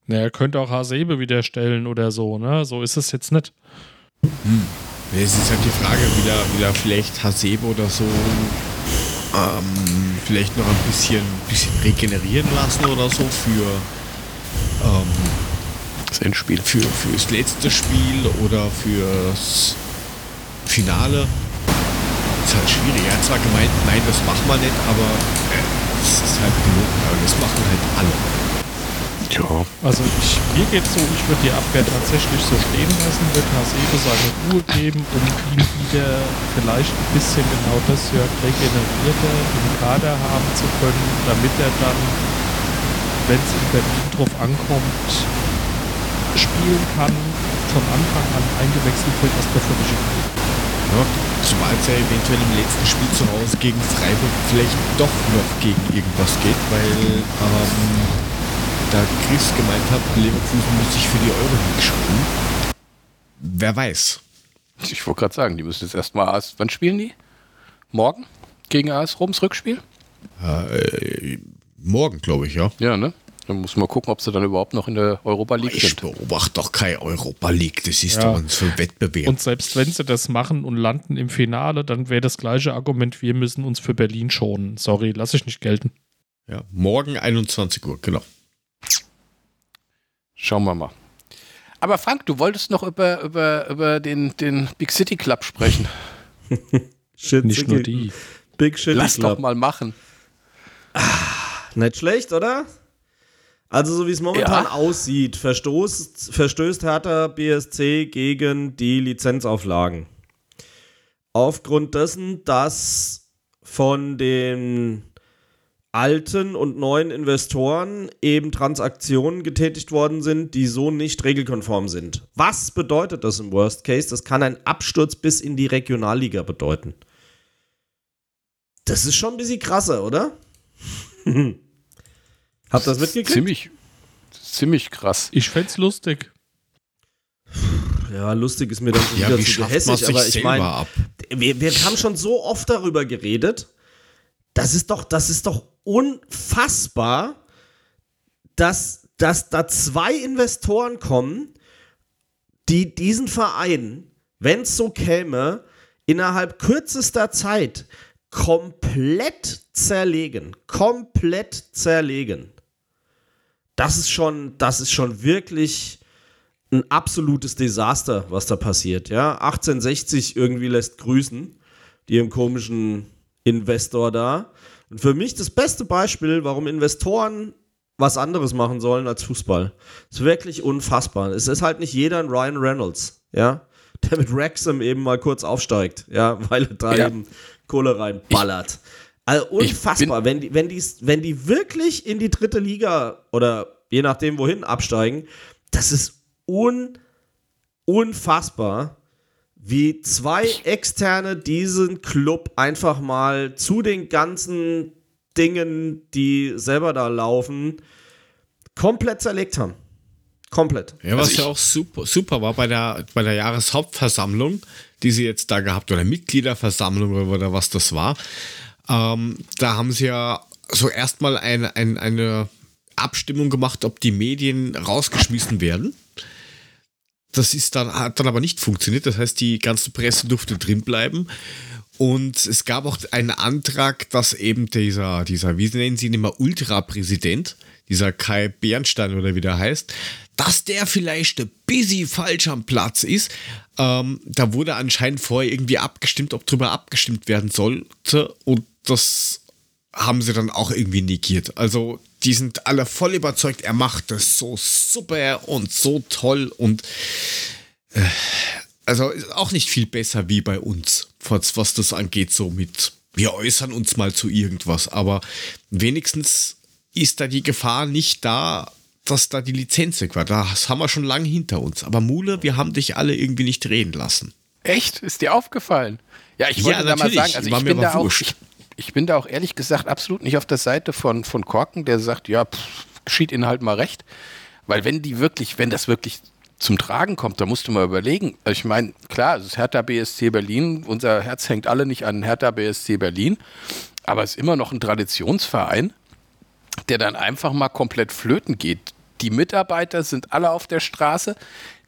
Na, er könnte auch Hasebe wieder stellen oder so, ne? So ist es jetzt nicht. Hm. Es ist halt die Frage, wieder, wieder vielleicht Hasebe oder so ähm, vielleicht noch ein bisschen, bisschen regenerieren lassen oder so für ähm, das Endspiel. Für, fürs letzte Spiel oder fürs Finale ist halt schwierig. Er hat zwar gemeint, nein, das machen wir nicht, aber es äh, ist halt genug. Aber das machen halt alle. Ja. Also ich, mir geht so, ich würde die Abwehr tatsächlich so stehen lassen, würde Hasebe seine Ruhe geben, um ihn wieder vielleicht ein bisschen genau das Jörg regenerierte im Kader haben zu können, damit er dann, wenn es in Berlin drauf ankommt, spielen kann, von Anfang an eingewechselt wird, der völlig egal ja, zumal es ja eventuell im letzten Spiel zu Hause gegen Freiburg vielleicht doch noch gegen irgendwas geht, weil ähm, da Chris gemeint hat, Leverkusen muss sich für die Euroleague spielen. Wer weiß. Ich wollte gerade sagen, die müssen jetzt erstmal AS. Wann spielen die? Morgen? Gegen AS Roms Rückspiel? Äh, morgen, glaube ich, ja. Ja, ne? Dann muss man gucken, ob sie dann überhaupt noch in der Europa League ich sind. Ich beobachte doch keine Europa League. Das ist ja. doch so ein Wettbewerb. Und selbst wenn sie das machen und landen im Finale, dann wäre das gleiche Argument, wir müssen uns für Berlin schonen. Sorry, lasse ich nicht gelten. Ja, morgen 21 Uhr, genau. Schauen wir mal. Aber Frank, du wolltest noch über, über, über den, den Big City Club sprechen. *laughs* Shit, nicht nur die. Big City Lass Club. doch mal machen. Ah, nicht schlecht, oder? Also so wie es momentan ja. aussieht, verstoßt, verstößt Hertha BSC gegen die Lizenzauflagen. Aufgrund dessen, dass von den alten und neuen Investoren eben Transaktionen getätigt worden sind, die so nicht regelkonform sind. Was bedeutet das im Worst Case? Das kann ein Absturz bis in die Regionalliga bedeuten. Das ist schon ein bisschen krasser, oder? *laughs* Habt ihr das mitgekriegt? Ziemlich, ziemlich krass. Ich fänd's lustig. Ja, lustig ist mir dann schon ja, wieder zu gehässig, aber ich meine, wir, wir haben schon so oft darüber geredet. Das ist doch, das ist doch unfassbar, dass, dass da zwei Investoren kommen, die diesen Verein, wenn es so käme, innerhalb kürzester Zeit komplett zerlegen. Komplett zerlegen das ist schon, das ist schon wirklich ein absolutes Desaster, was da passiert. Ja, 1860 irgendwie lässt grüßen, die im komischen Investor da. Und für mich das beste Beispiel, warum Investoren was anderes machen sollen als Fußball. ist wirklich unfassbar. Es ist halt nicht jeder ein Ryan Reynolds, ja, der mit Wrexham eben mal kurz aufsteigt, ja, weil er da ja. eben Kohle reinballert. Ich also unfassbar, wenn die, wenn, die, wenn die wirklich in die dritte Liga oder je nachdem wohin absteigen, das ist un, unfassbar, wie zwei Externe diesen Club einfach mal zu den ganzen Dingen, die selber da laufen, komplett zerlegt haben. Komplett. Ja, was also ja auch super, super war bei der, bei der Jahreshauptversammlung, die sie jetzt da gehabt, oder Mitgliederversammlung oder was das war, ähm, da haben sie ja so erstmal eine, eine, eine Abstimmung gemacht, ob die Medien rausgeschmissen werden. Das ist dann, hat dann aber nicht funktioniert. Das heißt, die ganze Presse durfte drin bleiben. Und es gab auch einen Antrag, dass eben dieser, dieser, wie nennen sie ihn immer, Ultrapräsident, dieser Kai Bernstein oder wie der heißt, dass der vielleicht ein busy falsch am Platz ist. Ähm, da wurde anscheinend vorher irgendwie abgestimmt, ob drüber abgestimmt werden sollte. Und das haben sie dann auch irgendwie negiert. Also die sind alle voll überzeugt, er macht das so super und so toll und äh, also auch nicht viel besser wie bei uns, was, was das angeht, so mit wir äußern uns mal zu irgendwas, aber wenigstens ist da die Gefahr nicht da, dass da die Lizenz weg war. Das haben wir schon lange hinter uns. Aber Mule, wir haben dich alle irgendwie nicht reden lassen. Echt? Ist dir aufgefallen? Ja, ich wollte ja, da mal sagen, also ich bin da auch, ich, ich bin da auch ehrlich gesagt absolut nicht auf der Seite von, von Korken, der sagt, ja, geschieht ihnen halt mal recht. Weil wenn die wirklich, wenn das wirklich zum Tragen kommt, da musst du mal überlegen. Ich meine, klar, es ist Hertha BSC Berlin, unser Herz hängt alle nicht an Hertha BSC Berlin, aber es ist immer noch ein Traditionsverein, der dann einfach mal komplett flöten geht. Die Mitarbeiter sind alle auf der Straße.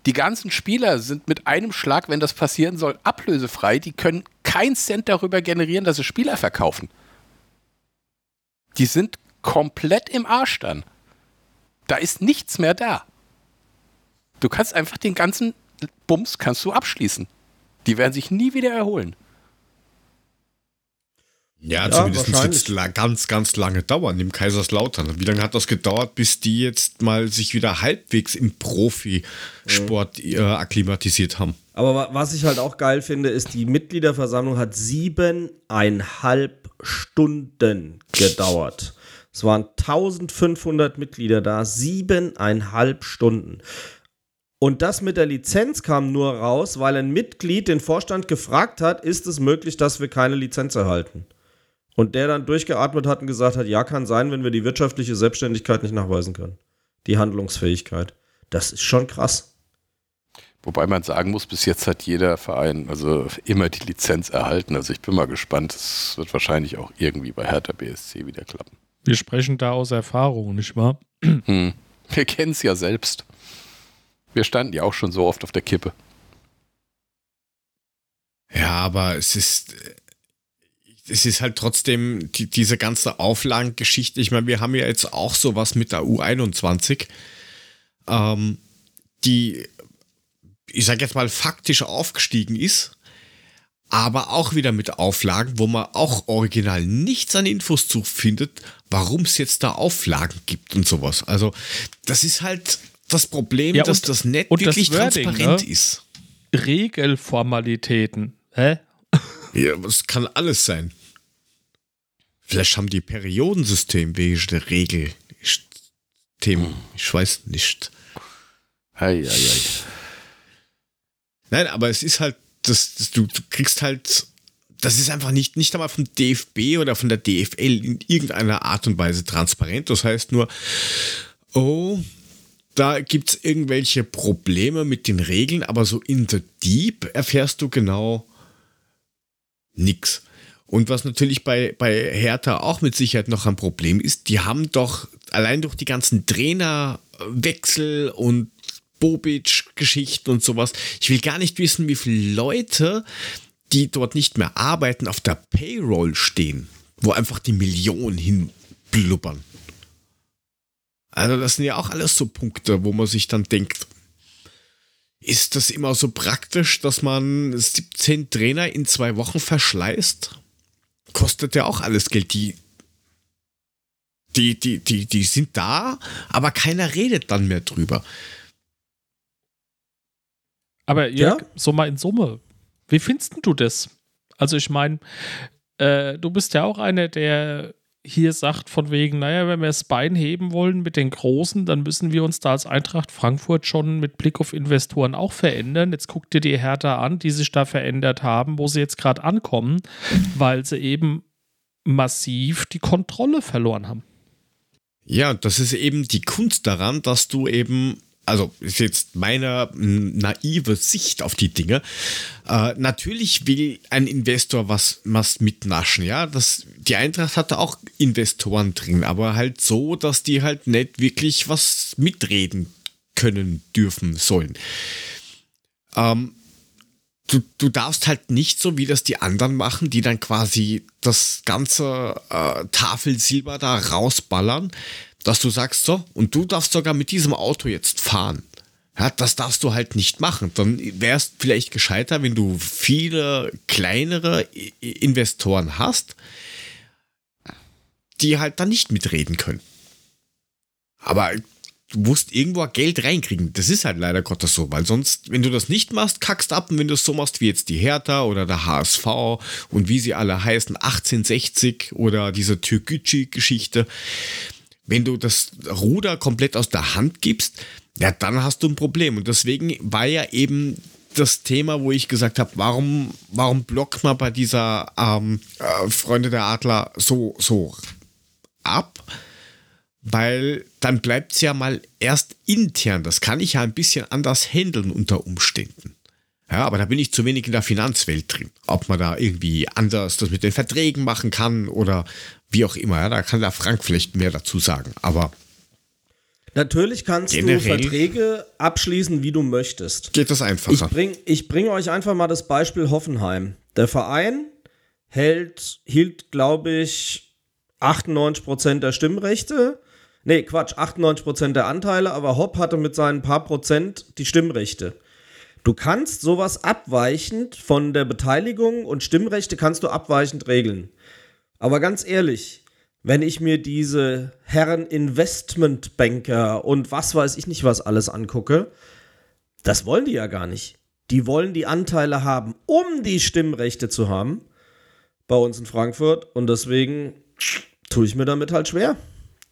Die ganzen Spieler sind mit einem Schlag, wenn das passieren soll, ablösefrei. Die können keinen Cent darüber generieren, dass sie Spieler verkaufen. Die sind komplett im Arsch dann. Da ist nichts mehr da. Du kannst einfach den ganzen Bums kannst du abschließen. Die werden sich nie wieder erholen. Ja, ja zumindest jetzt ganz, ganz lange dauern im Kaiserslautern. Wie lange hat das gedauert, bis die jetzt mal sich wieder halbwegs im Profisport mhm. äh, akklimatisiert haben? Aber was ich halt auch geil finde, ist, die Mitgliederversammlung hat siebeneinhalb Stunden gedauert. Es waren 1500 Mitglieder da, siebeneinhalb Stunden. Und das mit der Lizenz kam nur raus, weil ein Mitglied den Vorstand gefragt hat, ist es möglich, dass wir keine Lizenz erhalten? Und der dann durchgeatmet hat und gesagt hat, ja, kann sein, wenn wir die wirtschaftliche Selbstständigkeit nicht nachweisen können. Die Handlungsfähigkeit. Das ist schon krass. Wobei man sagen muss, bis jetzt hat jeder Verein also immer die Lizenz erhalten. Also ich bin mal gespannt. Es wird wahrscheinlich auch irgendwie bei Hertha BSC wieder klappen. Wir sprechen da aus Erfahrung, nicht wahr? Hm. Wir kennen es ja selbst. Wir standen ja auch schon so oft auf der Kippe. Ja, aber es ist, es ist halt trotzdem die, diese ganze Auflagengeschichte. Ich meine, wir haben ja jetzt auch sowas mit der U21, ähm, die ich sage jetzt mal, faktisch aufgestiegen ist, aber auch wieder mit Auflagen, wo man auch original nichts an Infos zu findet, warum es jetzt da Auflagen gibt und sowas. Also das ist halt das Problem, ja, dass das nicht wirklich das Wording, transparent ne? ist. Regelformalitäten. Hä? Ja, das kann alles sein. Vielleicht haben die Periodensystem wegen der Regel. Themen. Ich weiß nicht. Hei, hei, hei. Nein, aber es ist halt, das, das du, du kriegst halt, das ist einfach nicht, nicht einmal vom DFB oder von der DFL in irgendeiner Art und Weise transparent. Das heißt nur, oh, da gibt es irgendwelche Probleme mit den Regeln, aber so in the deep erfährst du genau nichts. Und was natürlich bei, bei Hertha auch mit Sicherheit noch ein Problem ist, die haben doch allein durch die ganzen Trainerwechsel und Bobic-Geschichten und sowas. Ich will gar nicht wissen, wie viele Leute, die dort nicht mehr arbeiten, auf der Payroll stehen, wo einfach die Millionen hinblubbern. Also das sind ja auch alles so Punkte, wo man sich dann denkt, ist das immer so praktisch, dass man 17 Trainer in zwei Wochen verschleißt? Kostet ja auch alles Geld. Die, die, die, die, die sind da, aber keiner redet dann mehr drüber. Aber Jörg, ja? so mal in Summe, wie findest du das? Also ich meine, äh, du bist ja auch einer, der hier sagt von wegen, naja, wenn wir das Bein heben wollen mit den Großen, dann müssen wir uns da als Eintracht Frankfurt schon mit Blick auf Investoren auch verändern. Jetzt guck dir die Hertha an, die sich da verändert haben, wo sie jetzt gerade ankommen, weil sie eben massiv die Kontrolle verloren haben. Ja, das ist eben die Kunst daran, dass du eben also ist jetzt meine naive Sicht auf die Dinge. Äh, natürlich will ein Investor was, was mitnaschen, ja. Das, die Eintracht hatte auch Investoren drin, aber halt so, dass die halt nicht wirklich was mitreden können, dürfen, sollen. Ähm, du, du darfst halt nicht so, wie das die anderen machen, die dann quasi das ganze äh, Tafelsilber da rausballern dass du sagst, so, und du darfst sogar mit diesem Auto jetzt fahren. Ja, das darfst du halt nicht machen. Dann wärst vielleicht gescheiter, wenn du viele kleinere Investoren hast, die halt dann nicht mitreden können. Aber du musst irgendwo Geld reinkriegen. Das ist halt leider Gottes so, weil sonst, wenn du das nicht machst, kackst ab. Und wenn du es so machst wie jetzt die Hertha oder der HSV und wie sie alle heißen, 1860 oder diese Türkgücü-Geschichte, wenn du das Ruder komplett aus der Hand gibst, ja, dann hast du ein Problem. Und deswegen war ja eben das Thema, wo ich gesagt habe, warum, warum blockt man bei dieser ähm, äh, Freunde der Adler so, so ab? Weil dann bleibt es ja mal erst intern. Das kann ich ja ein bisschen anders handeln unter Umständen. Ja, aber da bin ich zu wenig in der Finanzwelt drin. Ob man da irgendwie anders das mit den Verträgen machen kann oder wie auch immer. Ja, da kann der Frank vielleicht mehr dazu sagen. Aber Natürlich kannst du Verträge abschließen, wie du möchtest. Geht das einfacher. Ich bringe bring euch einfach mal das Beispiel Hoffenheim. Der Verein hält, hielt, glaube ich, 98% der Stimmrechte. Nee, Quatsch, 98% der Anteile, aber Hopp hatte mit seinen paar Prozent die Stimmrechte. Du kannst sowas abweichend von der Beteiligung und Stimmrechte kannst du abweichend regeln. Aber ganz ehrlich, wenn ich mir diese Herren Investmentbanker und was weiß ich nicht was alles angucke, das wollen die ja gar nicht. Die wollen die Anteile haben, um die Stimmrechte zu haben bei uns in Frankfurt und deswegen tue ich mir damit halt schwer.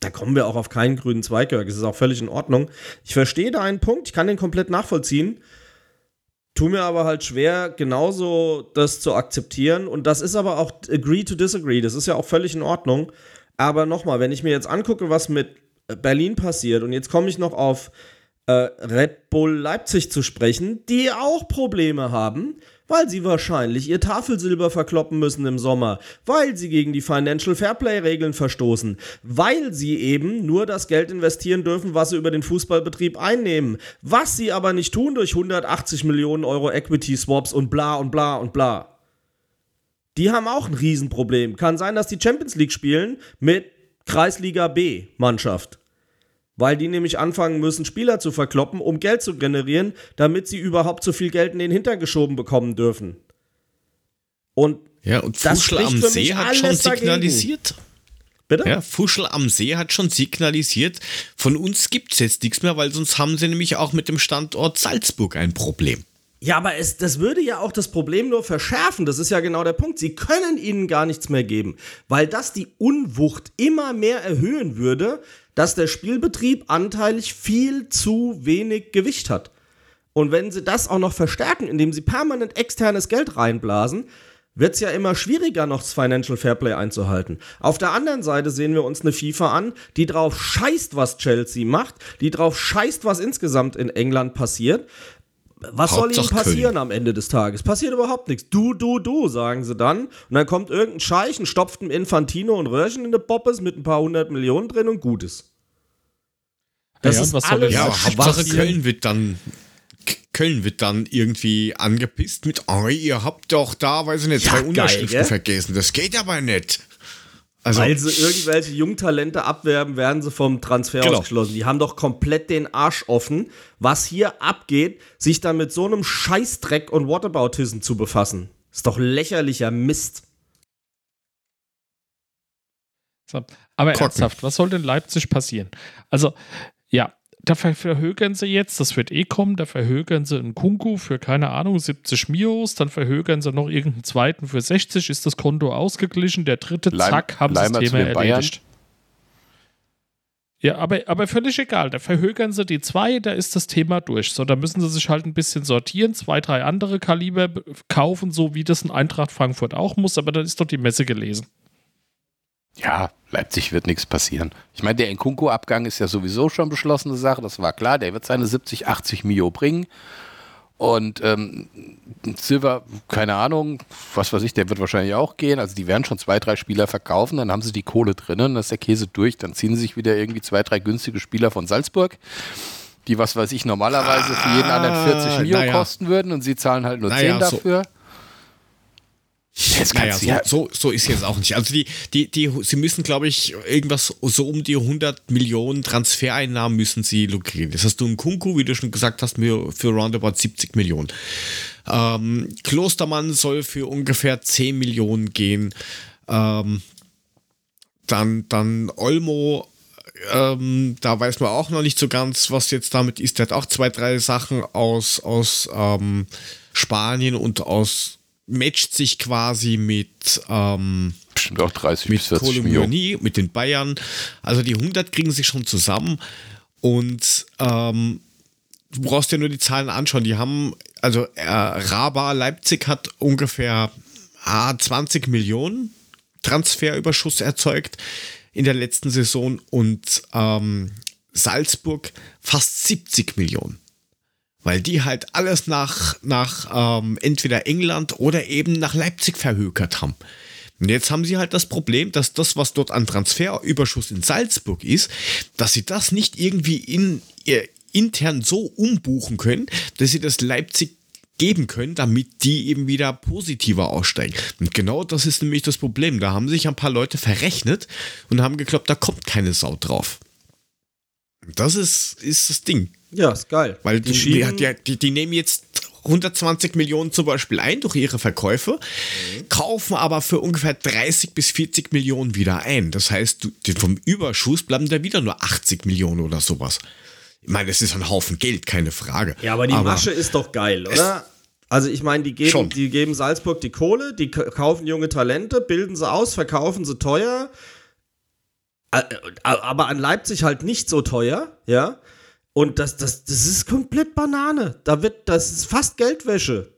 Da kommen wir auch auf keinen grünen Zweig, Es ist auch völlig in Ordnung. Ich verstehe da einen Punkt, ich kann den komplett nachvollziehen. Tu mir aber halt schwer, genauso das zu akzeptieren. Und das ist aber auch agree to disagree. Das ist ja auch völlig in Ordnung. Aber nochmal, wenn ich mir jetzt angucke, was mit Berlin passiert, und jetzt komme ich noch auf äh, Red Bull Leipzig zu sprechen, die auch Probleme haben, weil sie wahrscheinlich ihr Tafelsilber verkloppen müssen im Sommer, weil sie gegen die Financial Fairplay Regeln verstoßen, weil sie eben nur das Geld investieren dürfen, was sie über den Fußballbetrieb einnehmen, was sie aber nicht tun durch 180 Millionen Euro Equity Swaps und bla und bla und bla. Die haben auch ein Riesenproblem. Kann sein, dass die Champions League spielen mit Kreisliga B Mannschaft. Weil die nämlich anfangen müssen, Spieler zu verkloppen, um Geld zu generieren, damit sie überhaupt so viel Geld in den Hintern geschoben bekommen dürfen. Und, ja, und Fuschel am See hat schon signalisiert. Dagegen. Bitte? Ja, Fuschel am See hat schon signalisiert, von uns gibt es jetzt nichts mehr, weil sonst haben sie nämlich auch mit dem Standort Salzburg ein Problem. Ja, aber es, das würde ja auch das Problem nur verschärfen. Das ist ja genau der Punkt. Sie können ihnen gar nichts mehr geben, weil das die Unwucht immer mehr erhöhen würde, dass der Spielbetrieb anteilig viel zu wenig Gewicht hat. Und wenn sie das auch noch verstärken, indem sie permanent externes Geld reinblasen, wird es ja immer schwieriger, noch das Financial Fairplay einzuhalten. Auf der anderen Seite sehen wir uns eine FIFA an, die drauf scheißt, was Chelsea macht, die drauf scheißt, was insgesamt in England passiert was soll ihnen passieren Köln. am Ende des Tages? Passiert überhaupt nichts. Du, du, du, sagen sie dann. Und dann kommt irgendein Scheich und stopft ein Infantino und Röhrchen in der Poppes mit ein paar hundert Millionen drin und Gutes. Das ja, ist was alles. Ja, aber Hauptsache Köln wird dann Köln wird dann irgendwie angepisst mit, oh, ihr habt doch da, weiß ich nicht, ja, zwei Unterschriften geil, vergessen. Das geht aber nicht. Also, Weil sie irgendwelche Jungtalente abwerben, werden sie vom Transfer genau. ausgeschlossen. Die haben doch komplett den Arsch offen, was hier abgeht, sich dann mit so einem Scheißdreck und Whataboutism zu befassen. Ist doch lächerlicher Mist. So, aber Kocken. ernsthaft, was soll denn Leipzig passieren? Also, da verhögern sie jetzt, das wird eh kommen, da verhögern sie einen Kunku für, keine Ahnung, 70 Mios, dann verhögern sie noch irgendeinen zweiten für 60, ist das Konto ausgeglichen, der dritte, Leim, zack, haben sie das Thema erledigt. Ja, aber, aber völlig egal. Da verhögern sie die zwei, da ist das Thema durch. So, da müssen sie sich halt ein bisschen sortieren, zwei, drei andere Kaliber kaufen, so wie das ein Eintracht Frankfurt auch muss, aber dann ist doch die Messe gelesen. Ja, Leipzig wird nichts passieren. Ich meine, der Nkunku-Abgang ist ja sowieso schon beschlossene Sache, das war klar. Der wird seine 70, 80 Mio bringen. Und ähm, Silver, keine Ahnung, was weiß ich, der wird wahrscheinlich auch gehen. Also die werden schon zwei, drei Spieler verkaufen, dann haben sie die Kohle drinnen, dann ist der Käse durch, dann ziehen sie sich wieder irgendwie zwei, drei günstige Spieler von Salzburg, die, was weiß ich, normalerweise für jeden anderen 40 Mio naja. kosten würden und sie zahlen halt nur naja, 10 dafür. So Jetzt naja, so, ja so, so ist jetzt auch nicht. Also die, die, die, sie müssen, glaube ich, irgendwas so um die 100 Millionen Transfereinnahmen müssen sie lukrieren. Das hast du ein Kunku, wie du schon gesagt hast, für, für roundabout 70 Millionen. Ähm, Klostermann soll für ungefähr 10 Millionen gehen. Ähm, dann, dann Olmo, ähm, da weiß man auch noch nicht so ganz, was jetzt damit ist. Der hat auch zwei, drei Sachen aus, aus ähm, Spanien und aus matcht sich quasi mit ähm, bestimmt auch 30 mit bis 40 Millionen. mit den Bayern. Also die 100 kriegen sich schon zusammen und ähm, du brauchst dir nur die Zahlen anschauen. Die haben, also äh, Raba Leipzig hat ungefähr ah, 20 Millionen Transferüberschuss erzeugt in der letzten Saison und ähm, Salzburg fast 70 Millionen weil die halt alles nach, nach ähm, entweder England oder eben nach Leipzig verhökert haben. Und jetzt haben sie halt das Problem, dass das, was dort an Transferüberschuss in Salzburg ist, dass sie das nicht irgendwie in, äh, intern so umbuchen können, dass sie das Leipzig geben können, damit die eben wieder positiver aussteigen. Und genau das ist nämlich das Problem. Da haben sich ein paar Leute verrechnet und haben geglaubt, da kommt keine Sau drauf. Das ist, ist das Ding. Ja, ist geil. Weil die, die, die, die, nehmen jetzt 120 Millionen zum Beispiel ein durch ihre Verkäufe, mhm. kaufen aber für ungefähr 30 bis 40 Millionen wieder ein. Das heißt, vom Überschuss bleiben da wieder nur 80 Millionen oder sowas. Ich meine, das ist ein Haufen Geld, keine Frage. Ja, aber die aber Masche ist doch geil, oder? Also ich meine, die geben, die geben Salzburg die Kohle, die kaufen junge Talente, bilden sie aus, verkaufen sie teuer. Aber an Leipzig halt nicht so teuer, ja. Und das, das, das ist komplett Banane. Da wird, das ist fast Geldwäsche.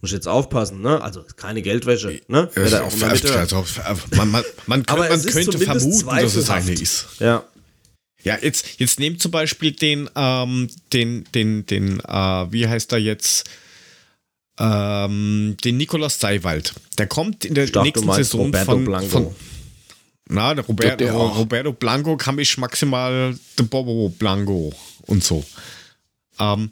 Muss ich jetzt aufpassen, ne? Also keine Geldwäsche, ne? Ja, also, man, man, man, man, man könnte vermuten, dass es eine ist. Ja. Ja, jetzt, jetzt nehmt zum Beispiel den, ähm, den, den, den, äh, wie heißt er jetzt? Ähm, den Nikolaus Seiwald. Der kommt in der dachte, nächsten Saison Roberto von, Blanco. von. Na, der Roberto, Der. Roberto Blanco kann ich maximal den Bobo Blanco und so. Ähm,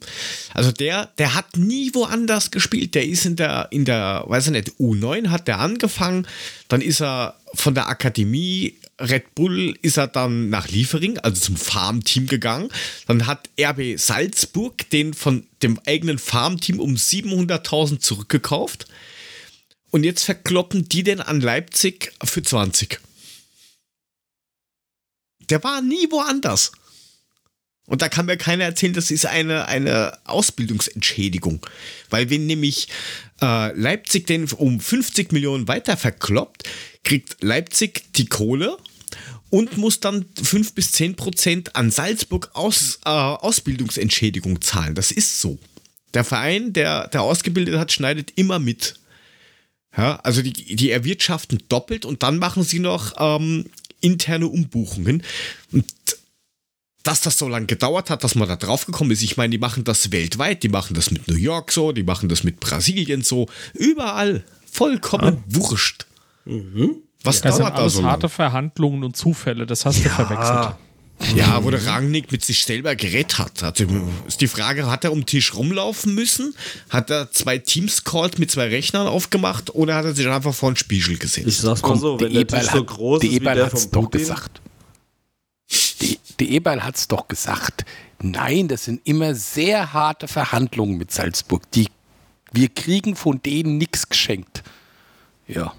also der, der hat nie woanders gespielt. Der ist in der, in der, weiß ich nicht, U9 hat der angefangen. Dann ist er von der Akademie Red Bull ist er dann nach Liefering, also zum Farmteam gegangen. Dann hat RB Salzburg den von dem eigenen Farmteam um 700.000 zurückgekauft. Und jetzt verkloppen die den an Leipzig für 20. Der war nie woanders. Und da kann mir keiner erzählen, das ist eine, eine Ausbildungsentschädigung. Weil wenn nämlich äh, Leipzig den um 50 Millionen weiter verkloppt, kriegt Leipzig die Kohle und muss dann 5 bis 10 Prozent an Salzburg aus, äh, Ausbildungsentschädigung zahlen. Das ist so. Der Verein, der, der ausgebildet hat, schneidet immer mit. Ja, also die, die erwirtschaften doppelt und dann machen sie noch ähm, interne Umbuchungen. Und dass das so lange gedauert hat, dass man da drauf gekommen ist. Ich meine, die machen das weltweit, die machen das mit New York so, die machen das mit Brasilien so, überall. Vollkommen wurscht. Was Das sind dauert da alles so harte lange? Verhandlungen und Zufälle, das hast du verwechselt. Ja, wo der Rangnick mit sich selber geredet hat. Also ist die Frage, hat er um den Tisch rumlaufen müssen? Hat er zwei Teams called mit zwei Rechnern aufgemacht oder hat er sich einfach vor den Spiegel gesetzt? Ich sag's mal Komm, so, wenn der Tisch Eberl so groß der ist wie der hat's von doch gesagt. Die, der Eberl hat es doch gesagt. Nein, das sind immer sehr harte Verhandlungen mit Salzburg. Die, wir kriegen von denen nichts geschenkt. Ja.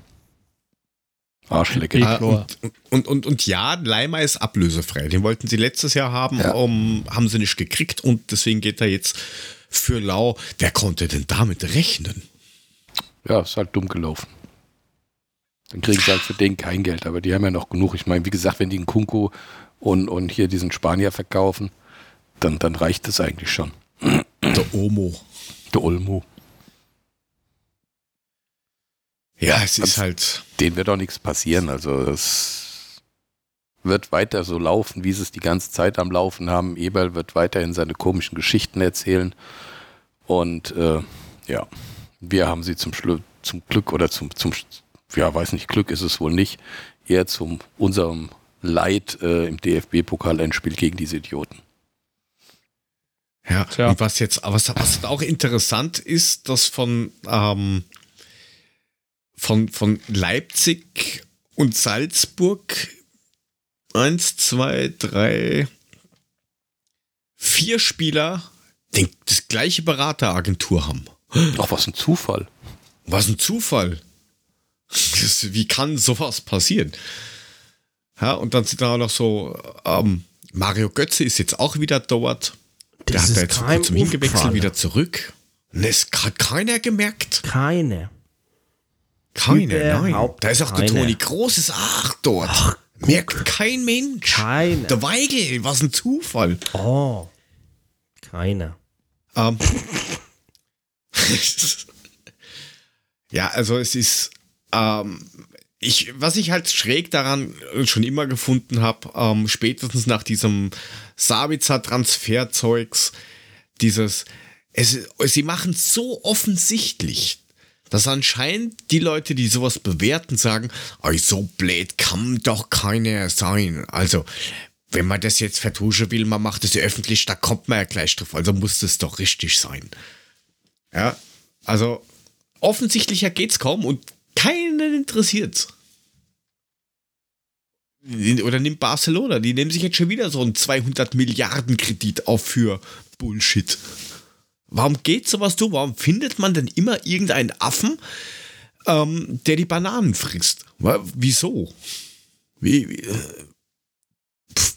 Arschlecke. Ah, Klar. und, und, und, und ja, Leimer ist ablösefrei. Den wollten sie letztes Jahr haben, Ja. um, haben sie nicht gekriegt und deswegen geht er jetzt für Lau. Wer konnte denn damit rechnen? Ja, ist halt dumm gelaufen. Dann kriegen sie halt für den kein Geld, aber die haben ja noch genug. Ich meine, wie gesagt, wenn die einen Kunku und, und hier diesen Spanier verkaufen, dann, dann reicht das eigentlich schon. Der Omo. Der Olmo. Ja, es ist halt. denen wird auch nichts passieren. Also es wird weiter so laufen, wie sie es die ganze Zeit am Laufen haben. Eberl wird weiterhin seine komischen Geschichten erzählen. Und äh, ja, wir haben sie zum, Schlu zum Glück oder zum, zum, ja, weiß nicht, Glück ist es wohl nicht, eher zum unserem Leid äh, im DFB-Pokal-Endspiel gegen diese Idioten. Ja, Tja. und was jetzt, was, was auch interessant ist, dass von, ähm, von, von Leipzig und Salzburg eins, zwei, drei, vier Spieler den, das gleiche Berateragentur haben. Ach, was ein Zufall. Was ein Zufall. Das, wie kann sowas passieren? Ja, und dann sind da auch noch so, ähm, Mario Götze ist jetzt auch wieder dort. Der Das hat da jetzt kurzem hingewechselt, aufgefallen. wieder zurück. Und es hat keiner gemerkt. Keine. Keiner, nein. Da ist auch der. Toni Großes Ach dort. Merkt kein Mensch. Keine. Der Weigel, was ein Zufall. Oh. Keine. Ähm. *laughs* ja, also es ist, ähm, ich, was ich halt schräg daran schon immer gefunden habe, ähm, spätestens nach diesem Sabitzer-Transferzeugs, dieses, es, sie machen so offensichtlich, dass anscheinend die Leute, die sowas bewerten, sagen, "Ey, so blöd kann doch keiner sein. Also, wenn man das jetzt vertuschen will, man macht es öffentlich, da kommt man ja gleich drauf. Also muss das doch richtig sein. Ja, also offensichtlicher geht's kaum und keinen interessiert's. Oder nimmt Barcelona, die nehmen sich jetzt schon wieder so einen 200 Milliarden Kredit auf für Bullshit. Warum geht sowas durch? Warum findet man denn immer irgendeinen Affen, ähm, der die Bananen frisst? Wieso? Wie, wie, äh, pff.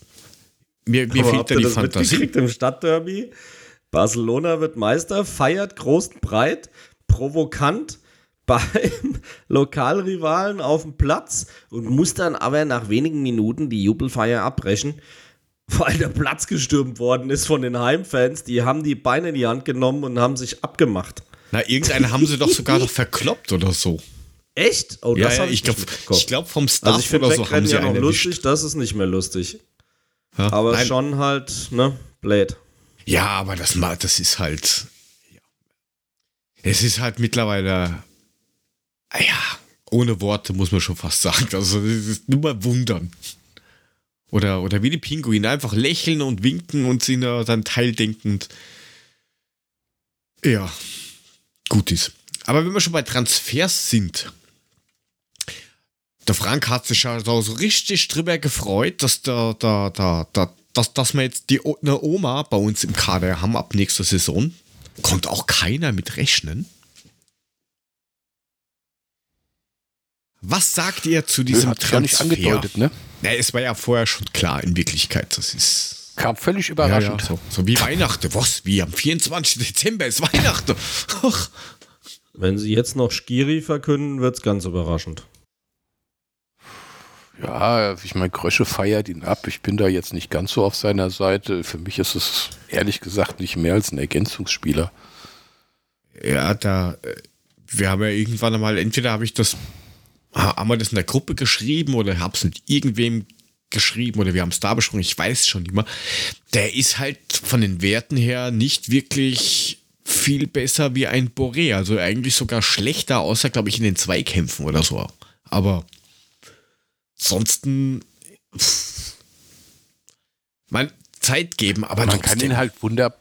mir mir Aber fehlt da die das Fantasie. im Stadtderby? Barcelona wird Meister, feiert groß und breit, provokant beim *laughs* Lokalrivalen auf dem Platz und muss dann aber nach wenigen Minuten die Jubelfeier abbrechen, weil der Platz gestürmt worden ist von den Heimfans. Die haben die Beine in die Hand genommen und haben sich abgemacht. Na, irgendeinen haben sie doch sogar noch verkloppt oder so. Echt? Oh, ja, ja, ich glaube, glaub, vom Staff Also ich finde oder so haben Wegrennen sie ja noch lustig, erwischt. das ist nicht mehr lustig. Ja, aber nein. schon halt, ne, Blade. Ja, aber das, das ist halt. Ja. Es ist halt mittlerweile. Ja, ohne Worte muss man schon fast sagen. Also, das ist nur mal wundern. Oder, oder wie die Pinguine, einfach lächeln und winken und sie nur dann teildenkend. Ja, gut ist. Aber wenn wir schon bei Transfers sind, der Frank hat sich ja so richtig drüber gefreut, dass der, der, der, der dass, dass wir jetzt die eine Oma bei uns im Kader haben ab nächster Saison. Konnte auch keiner mit rechnen. Was sagt ihr zu diesem Nö, Transfer? Nicht angedeutet, ne? Ja, es war ja vorher schon klar in Wirklichkeit. Das ist. Kam völlig überraschend. Ja, ja, so, so, wie Weihnachten. Was? Wie am 24. Dezember ist Weihnachten. Ach. Wenn sie jetzt noch Skiri verkünden, wird es ganz überraschend. Ja, ich meine, Grösche feiert ihn ab. Ich bin da jetzt nicht ganz so auf seiner Seite. Für mich ist es ehrlich gesagt nicht mehr als ein Ergänzungsspieler. Ja, da, äh, wir haben ja irgendwann einmal, entweder habe ich das, haben wir das in der Gruppe geschrieben oder habe es mit irgendwem geschrieben oder wir haben es da besprochen, ich weiß schon immer. Der ist halt von den Werten her nicht wirklich viel besser wie ein Boré. Also eigentlich sogar schlechter, außer, glaube ich, in den Zweikämpfen oder so. Aber ansonsten man Zeit geben, aber man kann ihn halt wunder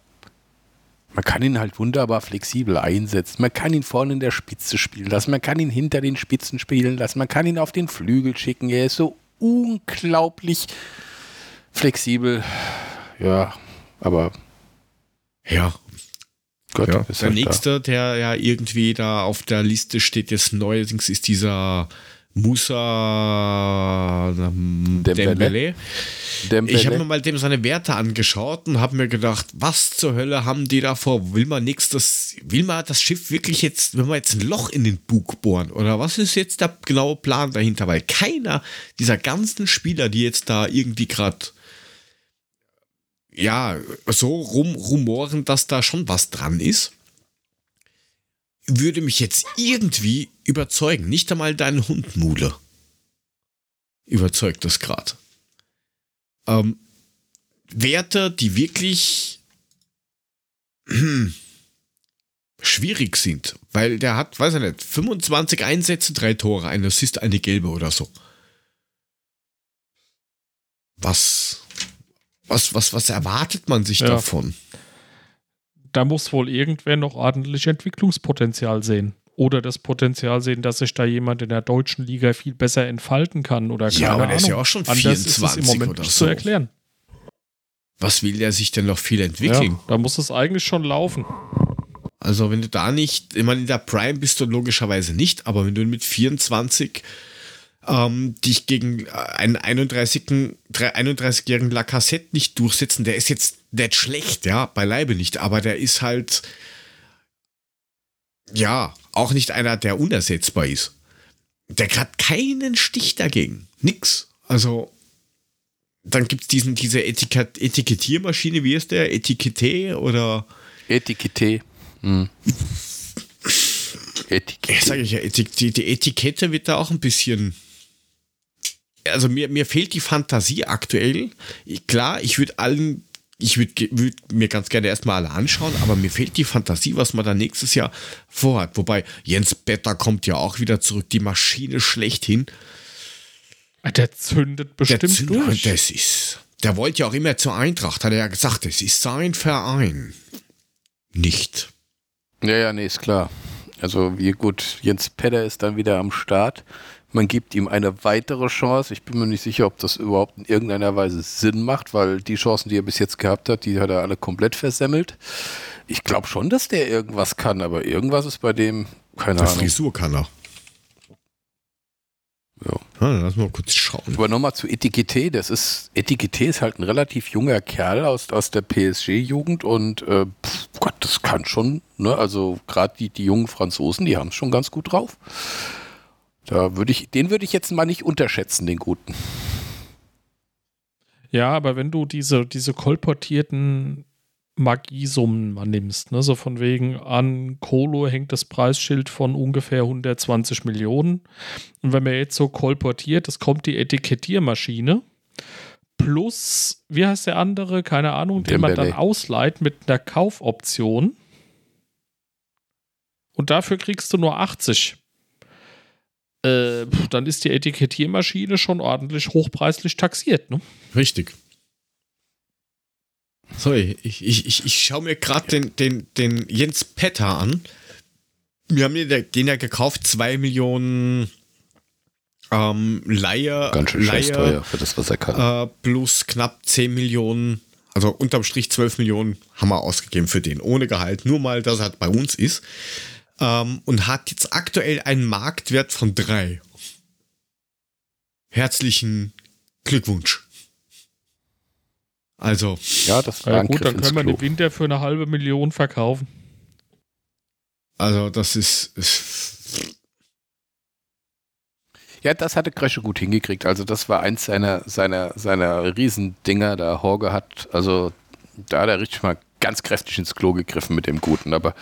man kann ihn halt wunderbar flexibel einsetzen. Man kann ihn vorne in der Spitze spielen lassen. Man kann ihn hinter den Spitzen spielen lassen. Man kann ihn auf den Flügel schicken. Er ist so unglaublich flexibel. Ja, aber ja. Gott, ja. der halt nächste, da. der ja irgendwie da auf der Liste steht, jetzt neuerdings ist dieser Musa ähm, Dembele. Dembele. Ich habe mir mal dem seine Werte angeschaut und habe mir gedacht, was zur Hölle haben die da vor? Will man nichts, das, will man das Schiff wirklich jetzt, will man jetzt ein Loch in den Bug bohren? Oder was ist jetzt der genaue Plan dahinter? Weil keiner dieser ganzen Spieler, die jetzt da irgendwie gerade ja, so rum rumoren, dass da schon was dran ist würde mich jetzt irgendwie überzeugen. Nicht einmal dein Hund Mule überzeugt das gerade. Ähm, Werte, die wirklich hm, schwierig sind, weil der hat, weiß ich nicht, 25 Einsätze, drei Tore, ein Assist, eine gelbe oder so. Was, was, was, was erwartet man sich ja. davon? da muss wohl irgendwer noch ordentlich Entwicklungspotenzial sehen. Oder das Potenzial sehen, dass sich da jemand in der deutschen Liga viel besser entfalten kann. Oder ja, aber der ist ja auch schon 24 ist im Moment oder so. zu erklären. Was will der sich denn noch viel entwickeln? Ja, da muss es eigentlich schon laufen. Also wenn du da nicht, ich meine, in der Prime bist du logischerweise nicht, aber wenn du mit 24 ähm, dich gegen einen 31-jährigen 31 Lacassette nicht durchsetzen, der ist jetzt nicht schlecht, ja, beileibe nicht, aber der ist halt, ja, auch nicht einer, der unersetzbar ist. Der hat keinen Stich dagegen. Nix. Also, dann gibt es diesen, diese Etikett Etikettiermaschine, wie ist der? Etikette oder? Etikette. Hm. *laughs* Etikette. Sag ich ja, die, die Etikette wird da auch ein bisschen also mir, mir fehlt die Fantasie aktuell. klar, ich würde allen ich würde würd mir ganz gerne erstmal alle anschauen, aber mir fehlt die Fantasie, was man da nächstes Jahr vorhat. Wobei Jens Better kommt ja auch wieder zurück, die Maschine schlechthin. Ah, der zündet bestimmt der zündet, durch. Das ist, der wollte ja auch immer zur Eintracht, hat er ja gesagt, es ist sein Verein. Nicht. Ja, ja, nee, ist klar. Also wie gut, Jens Petter ist dann wieder am Start. Man gibt ihm eine weitere Chance. Ich bin mir nicht sicher, ob das überhaupt in irgendeiner Weise Sinn macht, weil die Chancen, die er bis jetzt gehabt hat, die hat er alle komplett versemmelt. Ich glaube schon, dass der irgendwas kann, aber irgendwas ist bei dem, keine Ahnung. Frisur kann er. Ja. Ah, lass mal kurz schauen. Aber nochmal zu Etikette. Das ist, Etikette ist halt ein relativ junger Kerl aus, aus der PSG-Jugend und äh, pff, Gott, das kann schon, ne? Also gerade die, die jungen Franzosen, die haben es schon ganz gut drauf. Da würde ich, den würde ich jetzt mal nicht unterschätzen, den guten. Ja, aber wenn du diese, diese kolportierten Magiesummen mal nimmst, ne, so von wegen an Kolo hängt das Preisschild von ungefähr 120 Millionen. Und wenn man jetzt so kolportiert, es kommt die Etikettiermaschine, plus, wie heißt der andere? Keine Ahnung, den man dann ausleiht mit einer Kaufoption. Und dafür kriegst du nur 80. Äh, dann ist die Etikettiermaschine schon ordentlich hochpreislich taxiert, ne? Richtig. So, ich, ich, ich, ich schaue mir gerade den, den, den Jens Petter an. Wir haben den ja gekauft, 2 Millionen ähm, Leier. Ganz schön Leier, teuer für das, was er kann. Äh, plus knapp 10 Millionen, also unterm Strich 12 Millionen haben wir ausgegeben für den, ohne Gehalt. Nur mal, dass er halt bei uns ist. Ähm, und hat jetzt aktuell einen Marktwert von 3. Herzlichen Glückwunsch. Also. Ja, das war ja, gut, dann können wir den Winter für eine halbe Million verkaufen. Also, das ist, ist ja, das hatte Kresche gut hingekriegt. Also das war eins seiner, seiner, seiner Riesendinger. Da Horge hat, also da hat er richtig mal ganz kräftig ins Klo gegriffen mit dem Guten. Aber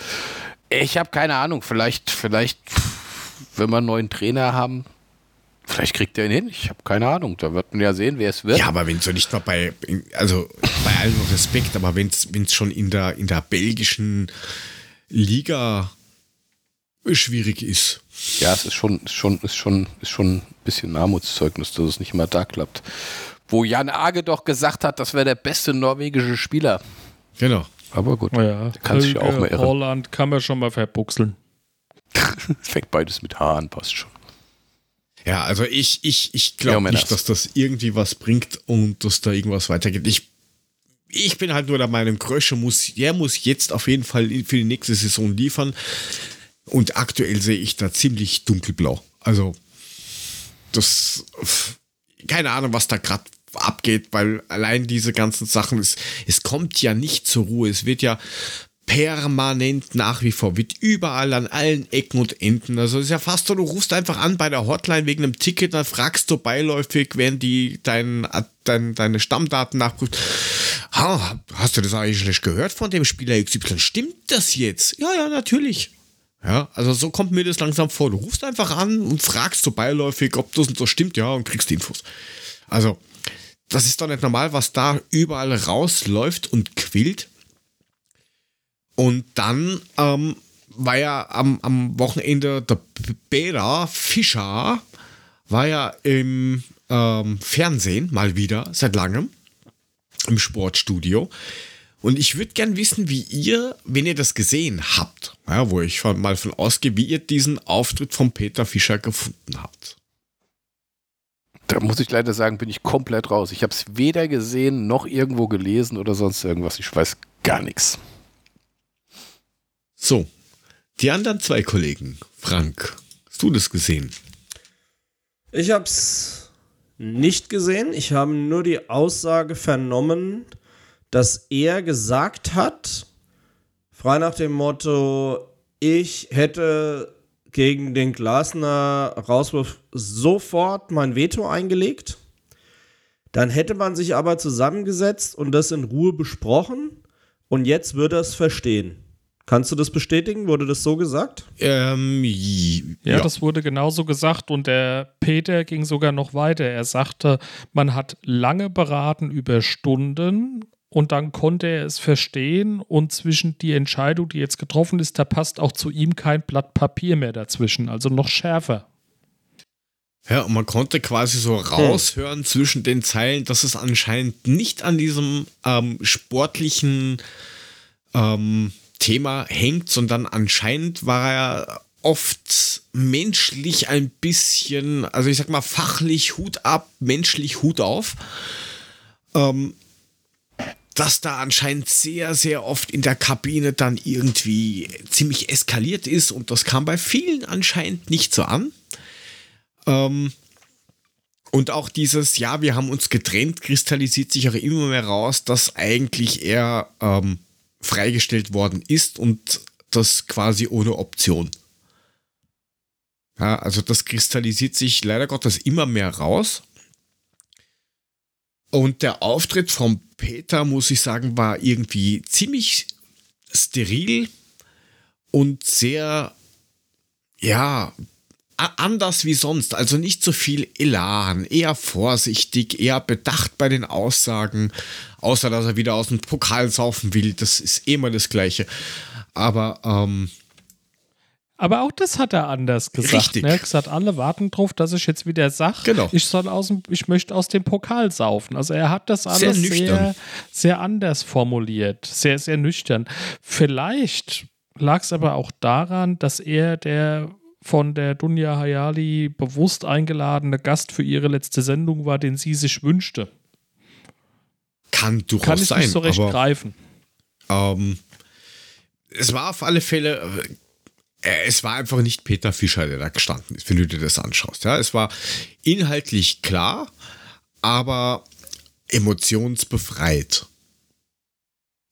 ich habe keine Ahnung. Vielleicht, vielleicht, wenn wir einen neuen Trainer haben, vielleicht kriegt er ihn hin. Ich habe keine Ahnung. Da wird man ja sehen, wer es wird. Ja, aber wenn es nicht mal bei, also bei allem Respekt, aber wenn es schon in der, in der belgischen Liga schwierig ist. Ja, es ist schon, ist schon, ist schon, ist schon ein bisschen Armutszeugnis, dass es nicht immer da klappt. Wo Jan Age doch gesagt hat, das wäre der beste norwegische Spieler. Genau. Aber gut, oh ja, kann sich auch mal irren. Holland kann man schon mal verbuchseln. *laughs* Fängt beides mit H an, passt schon. Ja, also ich, ich, ich glaube ja, nicht, dass das irgendwie was bringt und dass da irgendwas weitergeht. Ich, ich bin halt nur der Meinung, Krösche muss, er muss jetzt auf jeden Fall für die nächste Saison liefern. Und aktuell sehe ich da ziemlich dunkelblau. Also, das, keine Ahnung, was da gerade abgeht, weil allein diese ganzen Sachen, es, es kommt ja nicht zur Ruhe. Es wird ja permanent nach wie vor, wird überall an allen Ecken und Enden. Also es ist ja fast so, du rufst einfach an bei der Hotline wegen einem Ticket, dann fragst du beiläufig, während die dein, dein, deine Stammdaten nachprüft. Ha, hast du das eigentlich nicht gehört von dem Spieler XY? Stimmt das jetzt? Ja, ja, natürlich. Ja, also so kommt mir das langsam vor. Du rufst einfach an und fragst so beiläufig, ob das und so stimmt, ja, und kriegst die Infos. Also, das ist doch nicht normal, was da überall rausläuft und quillt. Und dann ähm, war ja am, am Wochenende der Beda Fischer, war ja im ähm, Fernsehen mal wieder, seit langem, im Sportstudio. Und ich würde gern wissen, wie ihr, wenn ihr das gesehen habt, ja, wo ich mal von ausgehe, wie ihr diesen Auftritt von Peter Fischer gefunden habt. Da muss ich leider sagen, bin ich komplett raus. Ich habe es weder gesehen noch irgendwo gelesen oder sonst irgendwas. Ich weiß gar nichts. So, die anderen zwei Kollegen. Frank, hast du das gesehen? Ich habe es nicht gesehen. Ich habe nur die Aussage vernommen, dass er gesagt hat, frei nach dem Motto, ich hätte gegen den Glasner Rauswurf sofort mein Veto eingelegt. Dann hätte man sich aber zusammengesetzt und das in Ruhe besprochen und jetzt würde er es verstehen. Kannst du das bestätigen? Wurde das so gesagt? Ähm, ja, ja, das wurde genauso gesagt und der Peter ging sogar noch weiter. Er sagte, man hat lange beraten über Stunden und dann konnte er es verstehen und zwischen die Entscheidung, die jetzt getroffen ist, da passt auch zu ihm kein Blatt Papier mehr dazwischen, also noch schärfer. Ja, und man konnte quasi so raushören hm. zwischen den Zeilen, dass es anscheinend nicht an diesem ähm, sportlichen ähm, Thema hängt, sondern anscheinend war er oft menschlich ein bisschen, also ich sag mal fachlich Hut ab, menschlich Hut auf. Ähm, dass da anscheinend sehr, sehr oft in der Kabine dann irgendwie ziemlich eskaliert ist und das kam bei vielen anscheinend nicht so an. Ähm, und auch dieses, ja, wir haben uns getrennt, kristallisiert sich auch immer mehr raus, dass eigentlich er ähm, freigestellt worden ist und das quasi ohne Option. Ja, also das kristallisiert sich leider Gottes immer mehr raus. Und der Auftritt von Peter, muss ich sagen, war irgendwie ziemlich steril und sehr, ja, anders wie sonst. Also nicht so viel Elan, eher vorsichtig, eher bedacht bei den Aussagen. Außer, dass er wieder aus dem Pokal saufen will. Das ist immer das Gleiche. Aber, ähm, aber auch das hat er anders gesagt. Richtig. Ne? Er hat gesagt, alle warten drauf, dass ich jetzt wieder sage, genau. ich soll aus dem, ich möchte aus dem Pokal saufen. Also er hat das alles sehr, sehr, sehr anders formuliert, sehr, sehr nüchtern. Vielleicht lag es aber auch daran, dass er der von der Dunja Hayali bewusst eingeladene Gast für ihre letzte Sendung war, den sie sich wünschte. Kann durchaus Kann ich sein. Nicht so recht aber, greifen. Ähm, es war auf alle Fälle, es war einfach nicht Peter Fischer, der da gestanden ist, wenn du dir das anschaust. Ja, es war inhaltlich klar, aber emotionsbefreit.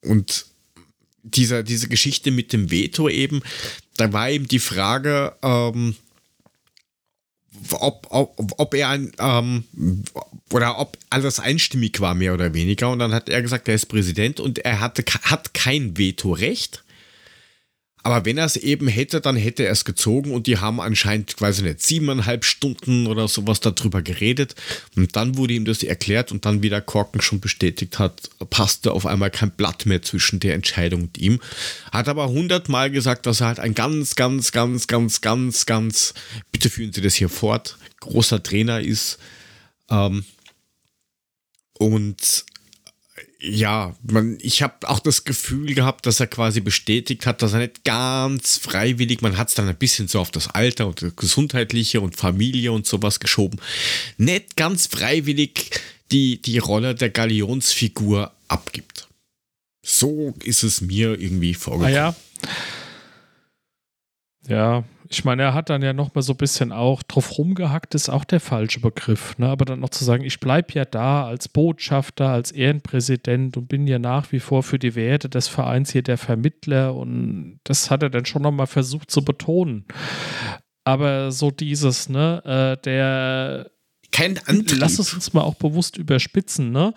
Und dieser, diese Geschichte mit dem Veto eben, da war eben die Frage, ähm, ob, ob, ob er ein, ähm, oder ob alles einstimmig war, mehr oder weniger. Und dann hat er gesagt, er ist Präsident und er hatte, hat kein Vetorecht. Aber wenn er es eben hätte, dann hätte er es gezogen und die haben anscheinend, weiß ich nicht, siebeneinhalb Stunden oder sowas darüber geredet. Und dann wurde ihm das erklärt und dann, wie der Korken schon bestätigt hat, passte auf einmal kein Blatt mehr zwischen der Entscheidung und ihm. Hat aber hundertmal gesagt, dass er halt ein ganz, ganz, ganz, ganz, ganz, ganz, bitte führen Sie das hier fort, großer Trainer ist. Ähm, und ja, man, ich habe auch das Gefühl gehabt, dass er quasi bestätigt hat, dass er nicht ganz freiwillig, man hat es dann ein bisschen so auf das Alter und das Gesundheitliche und Familie und sowas geschoben, nicht ganz freiwillig die, die Rolle der Galionsfigur abgibt. So ist es mir irgendwie vorgekommen. Ah ja. Ja, ich meine, er hat dann ja noch mal so ein bisschen auch drauf rumgehackt, ist auch der falsche Begriff. Ne? Aber dann noch zu sagen, ich bleibe ja da als Botschafter, als Ehrenpräsident und bin ja nach wie vor für die Werte des Vereins hier der Vermittler und das hat er dann schon noch mal versucht zu betonen. Aber so dieses, ne, äh, der kein Antrieb. Lass es uns mal auch bewusst überspitzen, ne?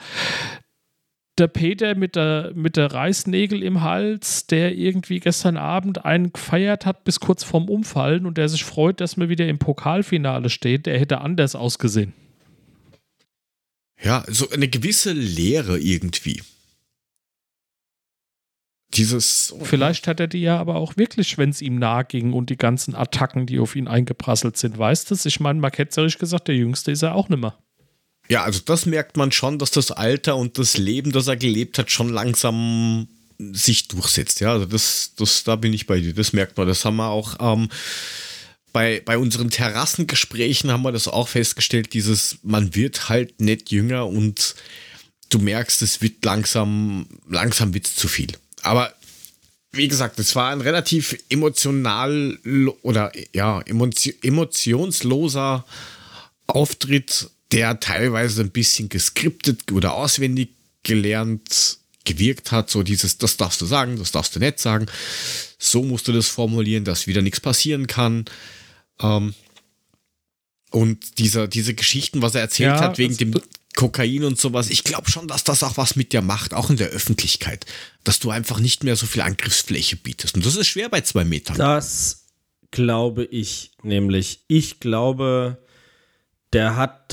Der Peter mit der, mit der Reißnägel im Hals, der irgendwie gestern Abend einen gefeiert hat bis kurz vorm Umfallen und der sich freut, dass man wieder im Pokalfinale steht, der hätte anders ausgesehen. Ja, so eine gewisse Leere irgendwie. Dieses. Vielleicht hat er die ja aber auch wirklich, wenn es ihm nahe ging und die ganzen Attacken, die auf ihn eingeprasselt sind. Weißt du, ich meine, mal ketzerisch gesagt, der Jüngste ist er auch nimmer. Ja, also das merkt man schon, dass das Alter und das Leben, das er gelebt hat, schon langsam sich durchsetzt. Ja, also das, das, da bin ich bei dir. Das merkt man. Das haben wir auch ähm, bei, bei unseren Terrassengesprächen haben wir das auch festgestellt. Dieses, man wird halt nicht jünger und du merkst, es wird langsam, langsam wird zu viel. Aber wie gesagt, es war ein relativ emotional oder ja, emotionsloser Auftritt der teilweise ein bisschen geskriptet oder auswendig gelernt gewirkt hat, so dieses, das darfst du sagen, das darfst du nicht sagen, so musst du das formulieren, dass wieder nichts passieren kann. Ähm, und dieser, diese Geschichten, was er erzählt ja, hat, wegen dem Kokain und sowas, ich glaube schon, dass das auch was mit dir macht, auch in der Öffentlichkeit, dass du einfach nicht mehr so viel Angriffsfläche bietest. Und das ist schwer bei zwei Metern. Das glaube ich nämlich. Ich glaube, der hat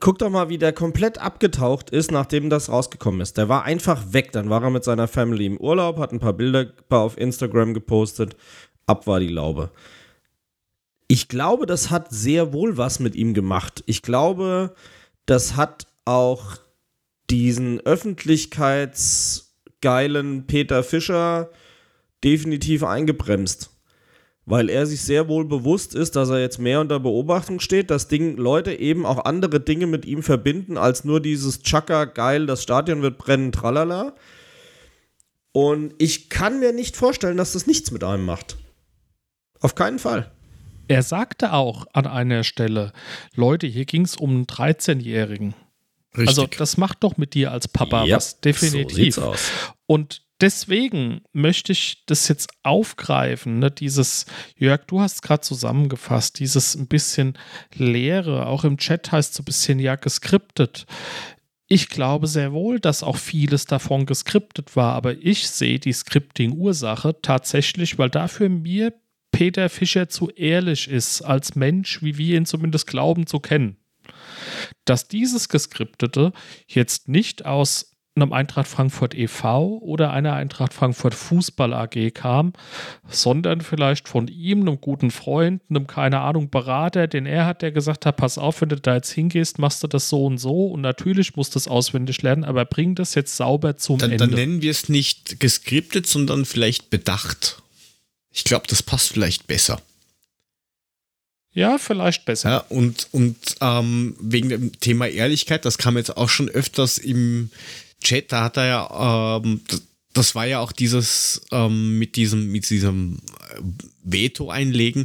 Guck doch mal, wie der komplett abgetaucht ist, nachdem das rausgekommen ist. Der war einfach weg. Dann war er mit seiner Family im Urlaub, hat ein paar Bilder auf Instagram gepostet. Ab war die Laube. Ich glaube, das hat sehr wohl was mit ihm gemacht. Ich glaube, das hat auch diesen öffentlichkeitsgeilen Peter Fischer definitiv eingebremst weil er sich sehr wohl bewusst ist, dass er jetzt mehr unter Beobachtung steht, dass Ding, Leute eben auch andere Dinge mit ihm verbinden, als nur dieses Chaka, geil, das Stadion wird brennen, tralala. Und ich kann mir nicht vorstellen, dass das nichts mit einem macht. Auf keinen Fall. Er sagte auch an einer Stelle, Leute, hier ging es um einen 13-Jährigen. Also das macht doch mit dir als Papa ja, was, definitiv. So aus. Und deswegen möchte ich das jetzt aufgreifen, ne? dieses, Jörg, du hast gerade zusammengefasst, dieses ein bisschen Leere, auch im Chat heißt so ein bisschen ja geskriptet. Ich glaube sehr wohl, dass auch vieles davon geskriptet war, aber ich sehe die Scripting-Ursache tatsächlich, weil dafür mir Peter Fischer zu ehrlich ist als Mensch, wie wir ihn zumindest glauben zu kennen. Dass dieses Geskriptete jetzt nicht aus einem Eintracht Frankfurt e.V. oder einer Eintracht Frankfurt Fußball AG kam, sondern vielleicht von ihm, einem guten Freund, einem, keine Ahnung, Berater, den er hat, der gesagt hat, pass auf, wenn du da jetzt hingehst, machst du das so und so und natürlich musst du es auswendig lernen, aber bring das jetzt sauber zum dann, Ende. Dann nennen wir es nicht geskriptet, sondern vielleicht bedacht. Ich glaube, das passt vielleicht besser. Ja, vielleicht besser. Ja, und und ähm, wegen dem Thema Ehrlichkeit, das kam jetzt auch schon öfters im Chat, da hat er ja, ähm, das war ja auch dieses ähm, mit diesem, mit diesem äh, Veto einlegen.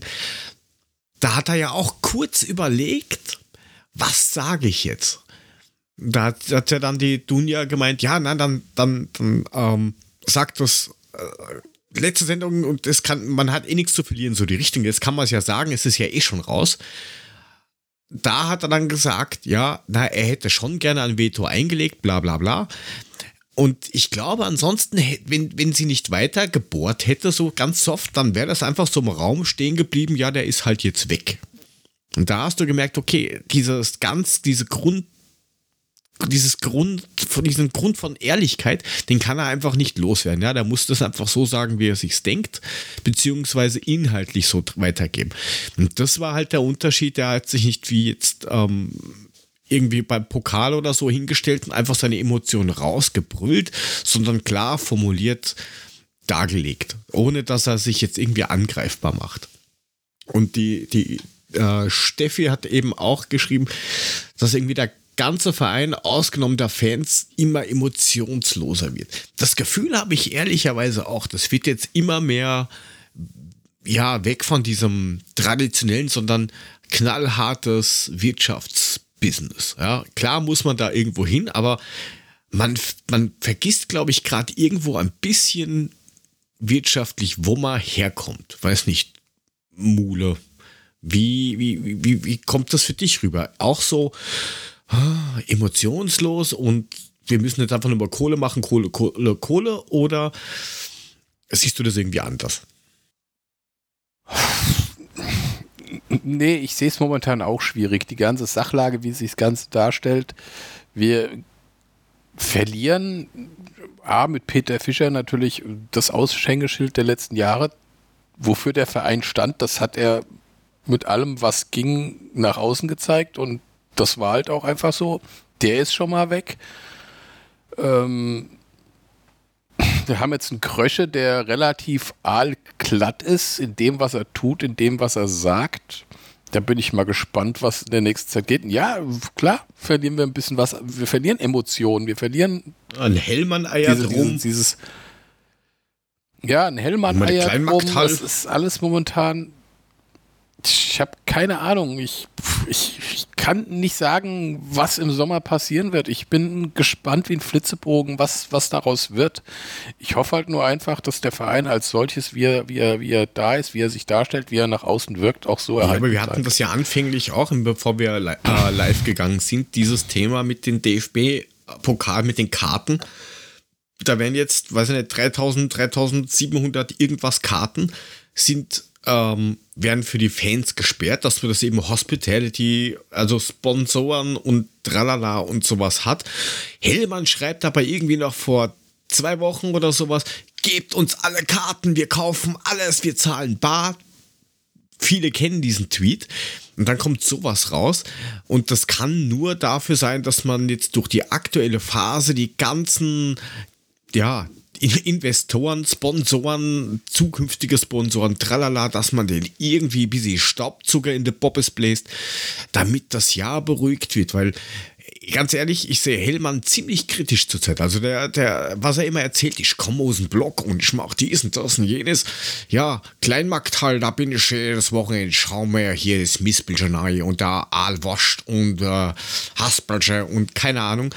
Da hat er ja auch kurz überlegt, was sage ich jetzt? Da hat, hat ja dann die Dunja gemeint, ja, nein, dann, dann, dann ähm, sagt das äh, letzte Sendung und es kann, man hat eh nichts zu verlieren, so die Richtung. Jetzt kann man es ja sagen, es ist ja eh schon raus da hat er dann gesagt, ja, na, er hätte schon gerne ein Veto eingelegt, bla bla bla. Und ich glaube, ansonsten, wenn, wenn sie nicht weiter gebohrt hätte, so ganz soft, dann wäre das einfach so im Raum stehen geblieben, ja, der ist halt jetzt weg. Und da hast du gemerkt, okay, dieses ganz, diese Grund, dieses Grund, von diesem Grund von Ehrlichkeit, den kann er einfach nicht loswerden. Ja, der muss das einfach so sagen, wie er sich denkt, beziehungsweise inhaltlich so weitergeben. Und das war halt der Unterschied. Der hat sich nicht wie jetzt ähm, irgendwie beim Pokal oder so hingestellt und einfach seine Emotionen rausgebrüllt, sondern klar formuliert dargelegt, ohne dass er sich jetzt irgendwie angreifbar macht. Und die, die äh, Steffi hat eben auch geschrieben, dass irgendwie der ganze Verein, ausgenommen der Fans, immer emotionsloser wird. Das Gefühl habe ich ehrlicherweise auch. Das wird jetzt immer mehr, ja, weg von diesem traditionellen, sondern knallhartes Wirtschaftsbusiness. Ja, klar muss man da irgendwo hin, aber man, man vergisst, glaube ich, gerade irgendwo ein bisschen wirtschaftlich, wo man herkommt. Weiß nicht, Mule. Wie, wie, wie, wie kommt das für dich rüber? Auch so, emotionslos und wir müssen jetzt einfach nur Kohle machen, Kohle, Kohle, Kohle oder siehst du das irgendwie anders? Nee, ich sehe es momentan auch schwierig. Die ganze Sachlage, wie sich das Ganze darstellt, wir verlieren A, mit Peter Fischer natürlich das Ausschenkeschild der letzten Jahre. Wofür der Verein stand, das hat er mit allem, was ging, nach außen gezeigt und das war halt auch einfach so. Der ist schon mal weg. Ähm, wir haben jetzt einen Krösche, der relativ aalglatt ist in dem, was er tut, in dem, was er sagt. Da bin ich mal gespannt, was in der nächsten Zeit geht. Ja, klar, verlieren wir ein bisschen was. Wir verlieren Emotionen. Wir verlieren. Ein Hellmann-Eier diese. Dieses, dieses, ja, ein Hellmann-Eier drum. Das ist alles momentan ich habe keine Ahnung. Ich, ich, ich, kann nicht sagen, was im Sommer passieren wird. Ich bin gespannt wie ein Flitzebogen, was, was daraus wird. Ich hoffe halt nur einfach, dass der Verein als solches, wie er, wie er, wie er da ist, wie er sich darstellt, wie er nach außen wirkt, auch so erhalten Ja, aber wir hatten das ja anfänglich auch, bevor wir äh, live gegangen sind, dieses Thema mit dem DFB-Pokal, mit den Karten. Da werden jetzt, weiß ich nicht, 3000, 3700 irgendwas Karten sind ähm, werden für die Fans gesperrt, dass man das eben Hospitality, also Sponsoren und tralala und sowas hat. Hellmann schreibt aber irgendwie noch vor zwei Wochen oder sowas, gebt uns alle Karten, wir kaufen alles, wir zahlen bar. Viele kennen diesen Tweet. Und dann kommt sowas raus. Und das kann nur dafür sein, dass man jetzt durch die aktuelle Phase die ganzen, ja, *laughs* Investoren, Sponsoren, zukünftige Sponsoren, tralala, dass man den irgendwie ein bisschen Staubzucker in die Bobbes bläst, damit das Jahr beruhigt wird, weil ganz ehrlich, ich sehe Hellmann ziemlich kritisch zurzeit. Also der, der, was er immer erzählt, ich komme aus dem Block und ich mache dies und das und jenes. Ja, Kleinmarkthall, da bin ich das Wochenende, schau mir hier das Mispelchen und da Aalwascht und äh, Haspelche und keine Ahnung.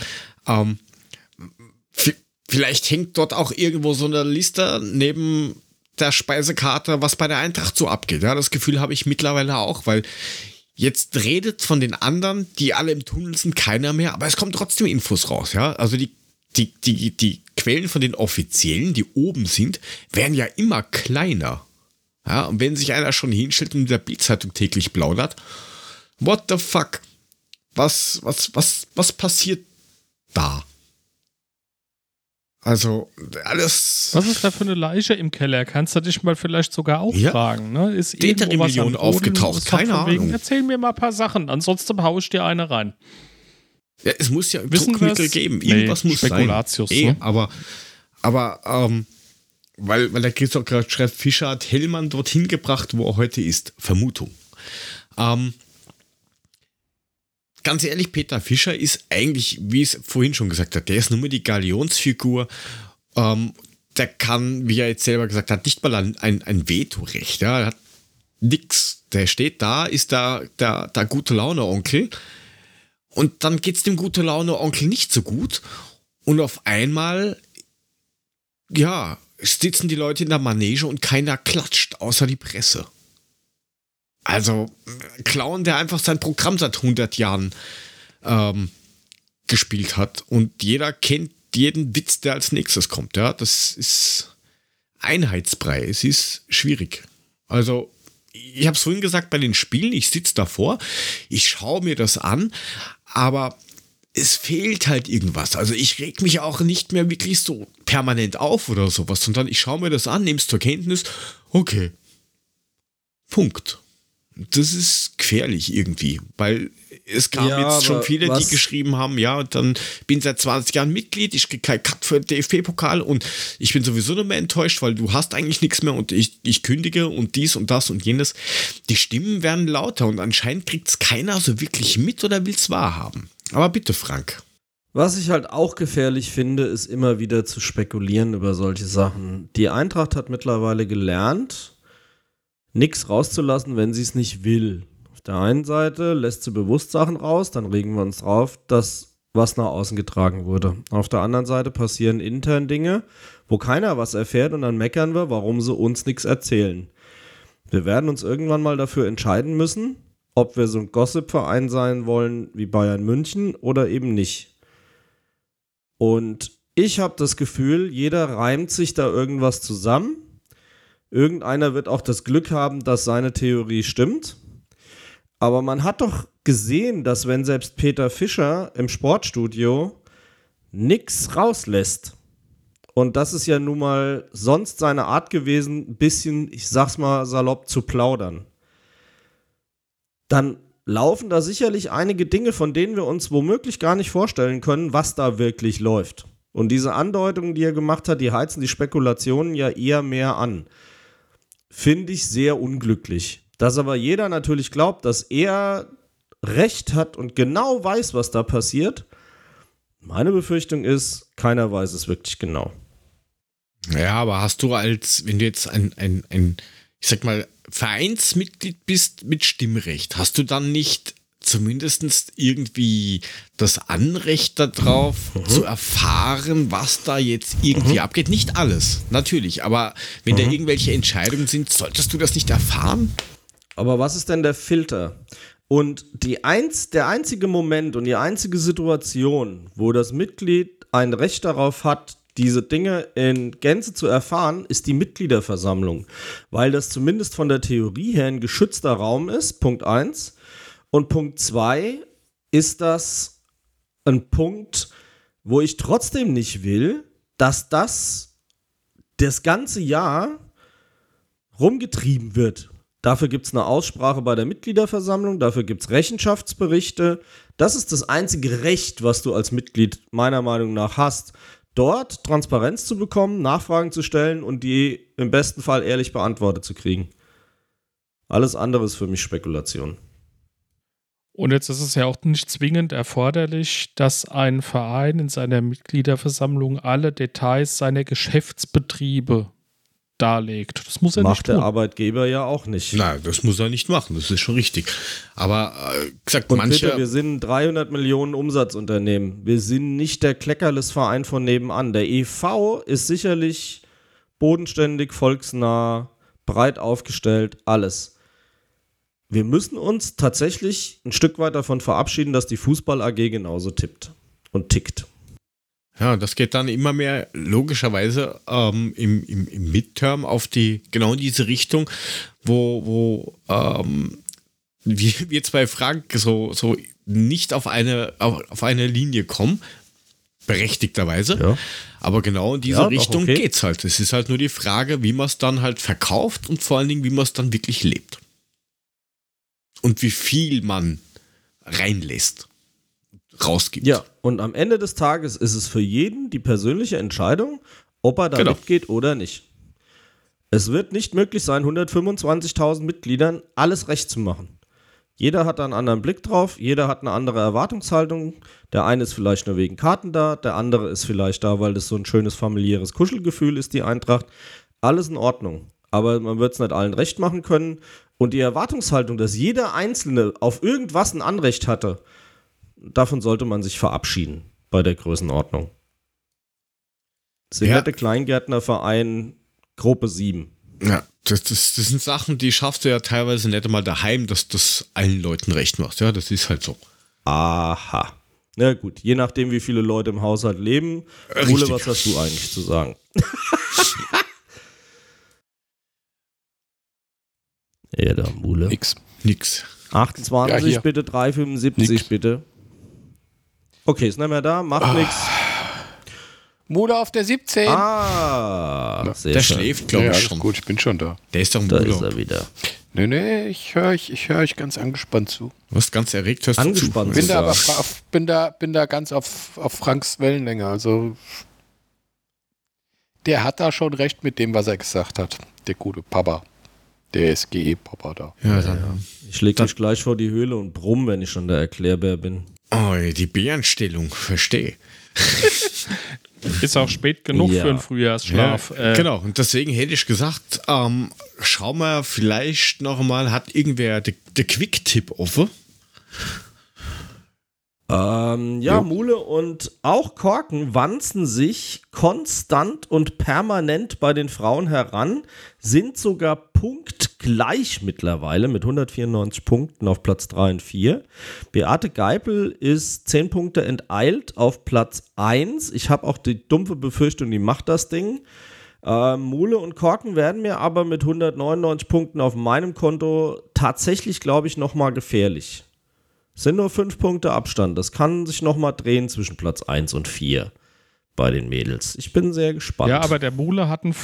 Ähm, Vielleicht hängt dort auch irgendwo so eine Liste neben der Speisekarte, was bei der Eintracht so abgeht. Ja, das Gefühl habe ich mittlerweile auch, weil jetzt redet von den anderen, die alle im Tunnel sind, keiner mehr, aber es kommen trotzdem Infos raus. Ja, also die, die, die, die Quellen von den Offiziellen, die oben sind, werden ja immer kleiner. Ja, und wenn sich einer schon hinstellt und in der Bildzeitung täglich plaudert, what the fuck? Was, was, was, was passiert da? Also, alles. Was ist da für eine Leiche im Keller? Kannst du dich mal vielleicht sogar auch ja. fragen? Ne? Ist Million aufgetaucht? Keine Ahnung. Wegen, erzähl mir mal ein paar Sachen, ansonsten haue ich dir eine rein. Ja, es muss ja Druckmittel geben. Irgendwas nee, muss Spekulatius, sein. Ne? aber, aber, ähm, weil, weil der Christoph gerade schreibt, Fischer hat Hellmann dorthin gebracht, wo er heute ist. Vermutung. Ähm, ganz ehrlich, Peter Fischer ist eigentlich, wie es vorhin schon gesagt hat, der ist nur mehr die Galionsfigur. Ähm, der kann, wie er jetzt selber gesagt hat, nicht mal ein, ein, ein Vetorecht. Ja? Er hat nix. Der steht da, ist der, der, der gute Laune-Onkel. Und dann geht es dem gute Laune-Onkel nicht so gut. Und auf einmal, ja, sitzen die Leute in der Manege und keiner klatscht, außer die Presse. Also, Clown, der einfach sein Programm seit 100 Jahren ähm, gespielt hat und jeder kennt jeden Witz, der als nächstes kommt. Ja, das ist Einheitsbrei. Es ist schwierig. Also, ich habe es vorhin gesagt, bei den Spielen, ich sitze davor, ich schaue mir das an, aber es fehlt halt irgendwas. Also ich reg mich auch nicht mehr wirklich so permanent auf oder sowas, sondern ich schaue mir das an, nehme es zur Kenntnis, okay. Punkt. Das ist gefährlich irgendwie, weil es gab ja, jetzt schon viele, was? die geschrieben haben, ja, dann bin seit 20 Jahren Mitglied, ich kriege keinen Cut für den DFB-Pokal und ich bin sowieso nicht mehr enttäuscht, weil du hast eigentlich nichts mehr und ich, ich kündige und dies und das und jenes. Die Stimmen werden lauter und anscheinend kriegt es keiner so wirklich mit oder will es wahrhaben. Aber bitte, Frank. Was ich halt auch gefährlich finde, ist immer wieder zu spekulieren über solche Sachen. Die Eintracht hat mittlerweile gelernt, nichts rauszulassen, wenn sie es nicht will. Auf der einen Seite lässt sie bewusst Sachen raus, dann regen wir uns drauf, dass was nach außen getragen wurde. Auf der anderen Seite passieren intern Dinge, wo keiner was erfährt und dann meckern wir, warum sie uns nichts erzählen. Wir werden uns irgendwann mal dafür entscheiden müssen, ob wir so ein Gossip-Verein sein wollen wie Bayern München oder eben nicht. Und ich habe das Gefühl, jeder reimt sich da irgendwas zusammen. Irgendeiner wird auch das Glück haben, dass seine Theorie stimmt. Aber man hat doch gesehen, dass wenn selbst Peter Fischer im Sportstudio nichts rauslässt, und das ist ja nun mal sonst seine Art gewesen, ein bisschen, ich sag's mal salopp, zu plaudern dann laufen da sicherlich einige Dinge, von denen wir uns womöglich gar nicht vorstellen können, was da wirklich läuft. Und diese Andeutungen, die er gemacht hat, die heizen die Spekulationen ja eher mehr an. Finde ich sehr unglücklich. Dass aber jeder natürlich glaubt, dass er Recht hat und genau weiß, was da passiert. Meine Befürchtung ist, keiner weiß es wirklich genau. Ja, aber hast du als, wenn du jetzt ein, ein, ein ich sag mal, Vereinsmitglied bist mit Stimmrecht, hast du dann nicht zumindest irgendwie das Anrecht darauf mhm. zu erfahren, was da jetzt irgendwie mhm. abgeht? Nicht alles, natürlich, aber wenn mhm. da irgendwelche Entscheidungen sind, solltest du das nicht erfahren? Aber was ist denn der Filter? Und die eins, der einzige Moment und die einzige Situation, wo das Mitglied ein Recht darauf hat, diese Dinge in Gänze zu erfahren, ist die Mitgliederversammlung, weil das zumindest von der Theorie her ein geschützter Raum ist, Punkt 1. Und Punkt 2 ist das ein Punkt, wo ich trotzdem nicht will, dass das das ganze Jahr rumgetrieben wird. Dafür gibt es eine Aussprache bei der Mitgliederversammlung, dafür gibt es Rechenschaftsberichte. Das ist das einzige Recht, was du als Mitglied meiner Meinung nach hast dort Transparenz zu bekommen, Nachfragen zu stellen und die im besten Fall ehrlich beantwortet zu kriegen. Alles andere ist für mich Spekulation. Und jetzt ist es ja auch nicht zwingend erforderlich, dass ein Verein in seiner Mitgliederversammlung alle Details seiner Geschäftsbetriebe darlegt. Das muss er Macht nicht tun. der Arbeitgeber ja auch nicht. Nein, das muss er nicht machen. Das ist schon richtig. Aber äh, gesagt, Und manche. Bitte, wir sind 300 Millionen Umsatzunternehmen. Wir sind nicht der Kleckerles-Verein von nebenan. Der EV ist sicherlich bodenständig, volksnah, breit aufgestellt, alles. Wir müssen uns tatsächlich ein Stück weit davon verabschieden, dass die Fußball AG genauso tippt und tickt. Ja, das geht dann immer mehr logischerweise ähm, im, im, im Midterm auf die, genau in diese Richtung, wo, wo ähm, wir, wir zwei Frank so, so nicht auf eine, auf, auf eine Linie kommen, berechtigterweise. Ja. Aber genau in diese ja, Richtung okay. geht es halt. Es ist halt nur die Frage, wie man es dann halt verkauft und vor allen Dingen, wie man es dann wirklich lebt. Und wie viel man reinlässt, rausgibt. Ja, und am Ende des Tages ist es für jeden die persönliche Entscheidung, ob er da genau. mitgeht oder nicht. Es wird nicht möglich sein, 125.000 Mitgliedern alles recht zu machen. Jeder hat da einen anderen Blick drauf, jeder hat eine andere Erwartungshaltung. Der eine ist vielleicht nur wegen Karten da, der andere ist vielleicht da, weil das so ein schönes familiäres Kuschelgefühl ist, die Eintracht. Alles in Ordnung. Aber man wird es nicht allen recht machen können. Und die Erwartungshaltung, dass jeder Einzelne auf irgendwas ein Anrecht hatte, davon sollte man sich verabschieden bei der Größenordnung. Seherte ja. Kleingärtnerverein, Gruppe 7. Ja, das, das, das sind Sachen, die schaffst du ja teilweise nicht einmal daheim, dass das allen Leuten recht macht. Ja, das ist halt so. Aha. Na gut, je nachdem, wie viele Leute im Haushalt leben. Mule, was hast du eigentlich zu sagen? *laughs* ja, da, Mule. Nix. Nix. 28 ja, bitte, 375 Nix. bitte. Okay, ist nicht mehr da, macht ah. nichts. Mule auf der 17. Ah, der schön. schläft, glaube ich, ja, schon. Gut, ich bin schon da. Der ist doch ein Da ist er wieder. Nee, nee, ich höre euch, ich hör euch ganz angespannt zu. Du hast ganz erregt, hörst angespannt du zu. Bin da, aber auf, bin, da, bin da ganz auf, auf Franks Wellenlänge. Also, der hat da schon recht mit dem, was er gesagt hat. Der gute Papa. Der SGE-Papa da. Ja, dann, ja. Ich lege mich gleich vor die Höhle und brumm, wenn ich schon der Erklärbär bin. Oh, die Bärenstellung, verstehe. *laughs* Ist auch spät genug ja. für einen Frühjahrsschlaf. Ja, äh, genau, und deswegen hätte ich gesagt, ähm, schau mal vielleicht noch mal, hat irgendwer den Quick-Tipp offen? Ähm, ja, jo. Mule und auch Korken wanzen sich konstant und permanent bei den Frauen heran, sind sogar punktgleich mittlerweile mit 194 Punkten auf Platz 3 und 4. Beate Geipel ist 10 Punkte enteilt auf Platz 1. Ich habe auch die dumpfe Befürchtung, die macht das Ding. Ähm, Mule und Korken werden mir aber mit 199 Punkten auf meinem Konto tatsächlich, glaube ich, nochmal gefährlich. Sind nur fünf Punkte Abstand. Das kann sich nochmal drehen zwischen Platz 1 und 4 bei den Mädels. Ich bin sehr gespannt. Ja, aber der Mule hat einen,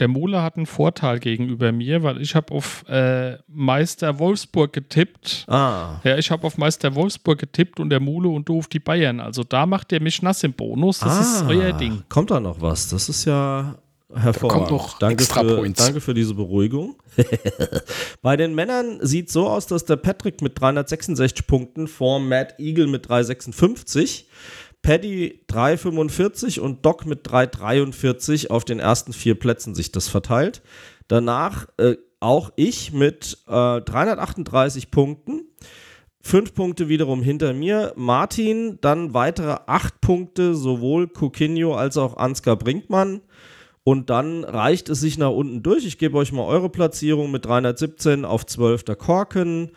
der Mule hat einen Vorteil gegenüber mir, weil ich habe auf äh, Meister Wolfsburg getippt. Ah. Ja, ich habe auf Meister Wolfsburg getippt und der Mule und du auf die Bayern. Also da macht der mich nass im Bonus. Das ah, ist euer Ding. Kommt da noch was? Das ist ja Hervorragend. noch danke, für, danke für diese Beruhigung. *laughs* Bei den Männern sieht es so aus, dass der Patrick mit 366 Punkten vor Matt Eagle mit 356, Paddy 345 und Doc mit 343 auf den ersten vier Plätzen sich das verteilt. Danach äh, auch ich mit äh, 338 Punkten. Fünf Punkte wiederum hinter mir. Martin, dann weitere acht Punkte, sowohl Coquinho als auch Ansgar Brinkmann. Und dann reicht es sich nach unten durch. Ich gebe euch mal eure Platzierung mit 317 auf 12 der Korken,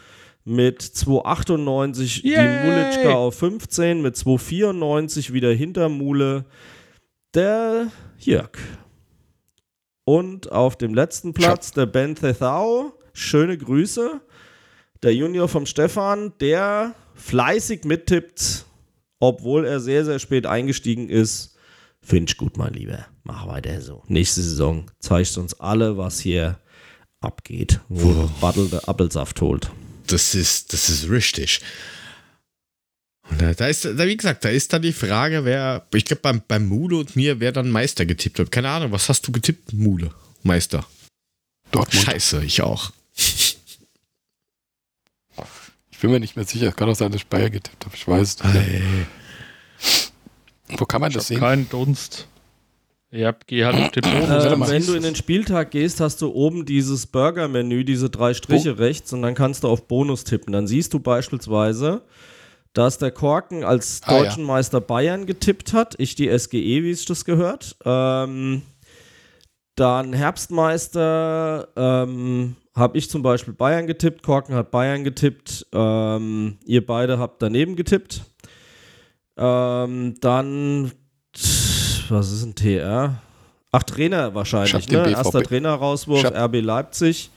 mit 298 Yay! die Mulitschka auf 15, mit 294 wieder hinter Mule der Jörg. Und auf dem letzten Platz Schau. der Ben Thethau. Schöne Grüße. Der Junior vom Stefan, der fleißig mittippt, obwohl er sehr, sehr spät eingestiegen ist. Finde ich gut, mein Lieber. Mach weiter so. Nächste Saison zeigst du uns alle, was hier abgeht, wo oh. Battle der Appelsaft holt. Das ist, das ist richtig. Und da, ist, da, wie gesagt, da ist dann die Frage, wer, ich glaube, beim, beim Mule und mir, wer dann Meister getippt hat. Keine Ahnung, was hast du getippt, Mule? Meister. Dortmund. Scheiße, ich auch. Ich bin mir nicht mehr sicher. Es kann auch sein, dass ich Bayer getippt habe. Ich weiß es nicht. Wo kann man ich das sehen? Kein Dunst. Ja, geh halt auf den Boden. Ähm, wenn du in den Spieltag gehst, hast du oben dieses Burger-Menü, diese drei Striche Bo rechts und dann kannst du auf Bonus tippen. Dann siehst du beispielsweise, dass der Korken als deutschen ah, ja. Meister Bayern getippt hat. Ich die SGE, wie es das gehört. Ähm, dann Herbstmeister ähm, habe ich zum Beispiel Bayern getippt. Korken hat Bayern getippt. Ähm, ihr beide habt daneben getippt. Ähm, dann was ist ein TR? Ach, Trainer wahrscheinlich, ne? Erster Trainer-Rauswurf, RB Leipzig.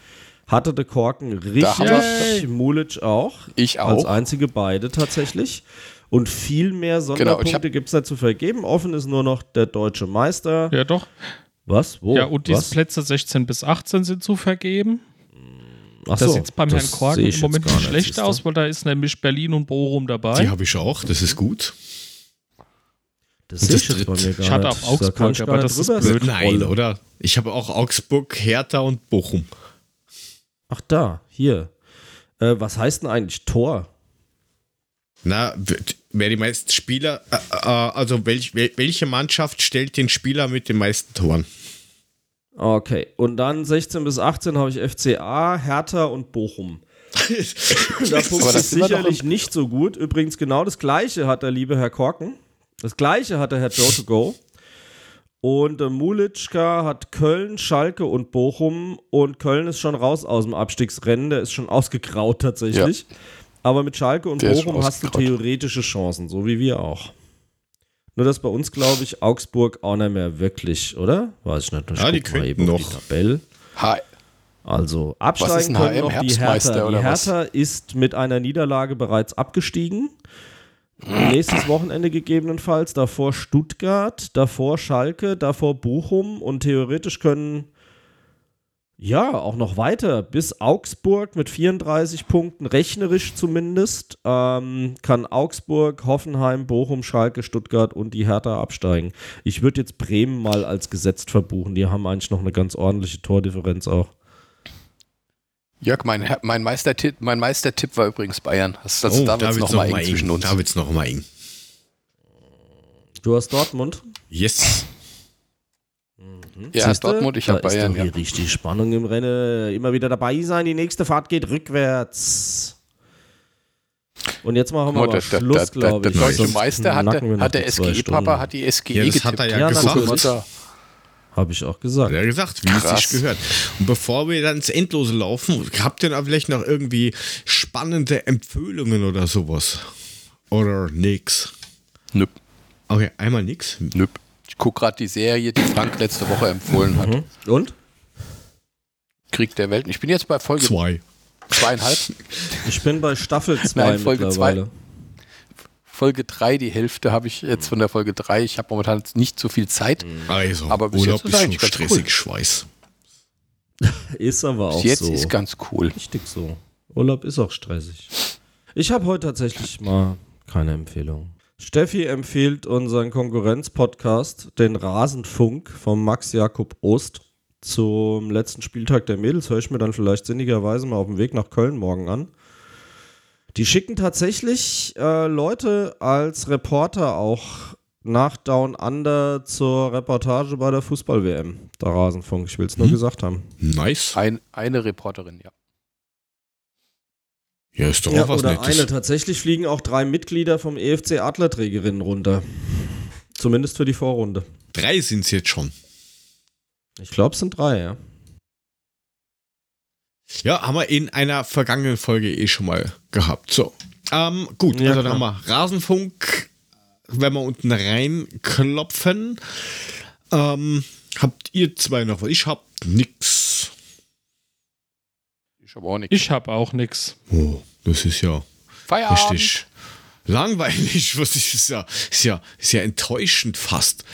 Hatte der Korken richtig, Mulic auch. Ich auch. Als einzige beide tatsächlich. Und viel mehr genau, Sonderpunkte genau, gibt es nicht zu vergeben. Offen ist nur noch der deutsche Meister. Ja, doch. Was? Wo? Ja, und diese Was? Plätze 16 bis 18 sind zu vergeben. Ach das so, sieht beim Herrn Korken im Moment nicht schlecht aus, weil da ist nämlich Berlin und Bochum dabei. Die habe ich auch, das ist gut. Das, das sehe ich bei mir gar Ich hatte auch Augsburg, aber das ist blöd. Nein, oder? Ich habe auch Augsburg, Hertha und Bochum. Ach da, hier. Äh, was heißt denn eigentlich Tor? Na, wer die meisten Spieler, äh, äh, also welch, welche Mannschaft stellt den Spieler mit den meisten Toren? Okay, und dann 16 bis 18 habe ich FCA, Hertha und Bochum. *laughs* da funktioniert sicherlich nicht so gut. Übrigens genau das gleiche hat der liebe Herr Korken. Das gleiche hat der Herr Joe to go. Und äh, Mulitschka hat Köln, Schalke und Bochum. Und Köln ist schon raus aus dem Abstiegsrennen. Der ist schon ausgegraut tatsächlich. Ja. Aber mit Schalke und der Bochum hast du theoretische Chancen, so wie wir auch. Nur dass bei uns, glaube ich, Augsburg auch nicht mehr wirklich, oder? Weiß ich nicht. Ich ja, die könnten noch. Die Tabelle. Hi. Also absteigen können noch die Hertha. Die Hertha ist mit einer Niederlage bereits abgestiegen. Nächstes Wochenende gegebenenfalls. Davor Stuttgart, davor Schalke, davor Bochum und theoretisch können ja, auch noch weiter. Bis Augsburg mit 34 Punkten, rechnerisch zumindest, ähm, kann Augsburg, Hoffenheim, Bochum, Schalke, Stuttgart und die Hertha absteigen. Ich würde jetzt Bremen mal als gesetzt verbuchen. Die haben eigentlich noch eine ganz ordentliche Tordifferenz auch. Jörg, mein, mein, Meistertipp, mein Meistertipp war übrigens Bayern. Das, das, oh, da wird es nochmal eng zwischen uns. Da wird es nochmal eng. Du hast Dortmund? Yes. Mhm. Ja, Siehste, Dortmund, ich habe Bayern. Ist ja. hier richtig Spannung im Rennen. Immer wieder dabei sein. Die nächste Fahrt geht rückwärts. Und jetzt machen wir mal Schluss, glaube ich. Der deutsche Meister hat, hat der SGE-Papa, hat die SGE ja, das getippt. hat er ja, ja gesagt. Habe ich auch gesagt. Er gesagt, wie Krass. es sich gehört. Und bevor wir dann ins Endlose laufen, habt ihr da vielleicht noch irgendwie spannende Empfehlungen oder sowas? Oder nix? Nüpp. Okay, einmal nix? Nüpp. Ich gucke gerade die Serie, die Frank letzte Woche empfohlen hat. Mhm. Und? Krieg der Welt. Ich bin jetzt bei Folge zwei. Zweieinhalb. *laughs* Ich bin bei Staffel 2 Folge zwei. Folge 3, die Hälfte habe ich jetzt von der Folge 3. Ich habe momentan nicht so viel Zeit. Also, aber bis Urlaub jetzt ist, ist schon stressig, cool. Schweiß. *laughs* ist aber auch bis jetzt so. ist ganz cool. Richtig so. Urlaub ist auch stressig. Ich habe heute tatsächlich mal keine Empfehlung. Steffi empfiehlt unseren Konkurrenzpodcast, den Rasenfunk von Max Jakob Ost. Zum letzten Spieltag der Mädels höre ich mir dann vielleicht sinnigerweise mal auf dem Weg nach Köln morgen an. Die schicken tatsächlich äh, Leute als Reporter auch nach Down Under zur Reportage bei der Fußball-WM. Der Rasenfunk, ich will es nur hm. gesagt haben. Nice. Ein, eine Reporterin, ja. Ja, ist doch ja, auch was oder Nettes. eine. Tatsächlich fliegen auch drei Mitglieder vom EFC Adlerträgerinnen runter. Zumindest für die Vorrunde. Drei sind es jetzt schon. Ich glaube, es sind drei, ja. Ja, haben wir in einer vergangenen Folge eh schon mal gehabt. So. Ähm, gut, ja, also dann haben wir Rasenfunk, wenn wir unten reinklopfen. Ähm, habt ihr zwei noch was? Ich hab nix. Ich habe auch nichts. Ich habe auch nichts. Oh, das ist ja Feierabend. richtig langweilig. *laughs* Was ist, ist, ja, ist, ja, ist ja enttäuschend fast.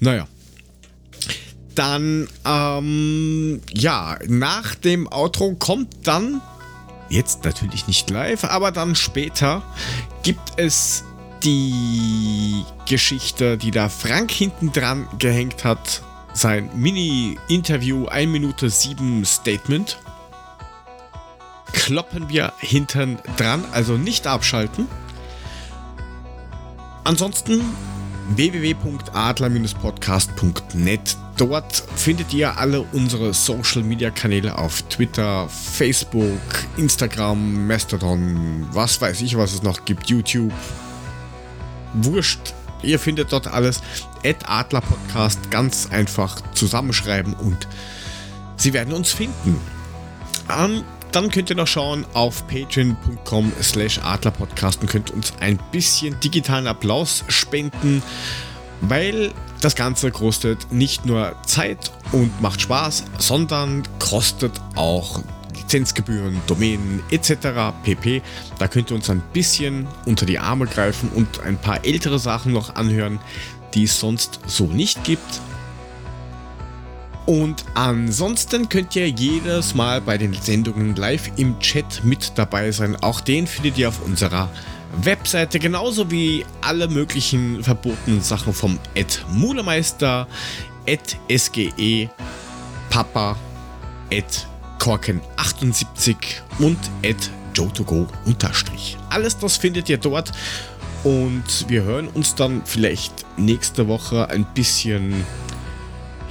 Naja. Dann, ähm, ja, nach dem Outro kommt dann, jetzt natürlich nicht live, aber dann später gibt es die Geschichte, die da Frank hinten dran gehängt hat. Sein Mini-Interview, 1 Minute 7 Statement kloppen wir hinten dran, also nicht abschalten. Ansonsten www.adler-podcast.net. Dort findet ihr alle unsere Social Media Kanäle auf Twitter, Facebook, Instagram, Mastodon, was weiß ich, was es noch gibt, YouTube. Wurscht, ihr findet dort alles. Adler Podcast ganz einfach zusammenschreiben und Sie werden uns finden. Um, dann könnt ihr noch schauen auf patreon.com slash adlerpodcast und könnt uns ein bisschen digitalen Applaus spenden. weil das Ganze kostet nicht nur Zeit und macht Spaß, sondern kostet auch Lizenzgebühren, Domänen etc. pp. Da könnt ihr uns ein bisschen unter die Arme greifen und ein paar ältere Sachen noch anhören, die es sonst so nicht gibt. Und ansonsten könnt ihr jedes Mal bei den Sendungen live im Chat mit dabei sein. Auch den findet ihr auf unserer Webseite, genauso wie alle möglichen verbotenen Sachen vom Ed Mulemeister, Ed SGE, Papa, Ed Korken78 und Ed Jotogo unterstrich. Alles das findet ihr dort und wir hören uns dann vielleicht nächste Woche ein bisschen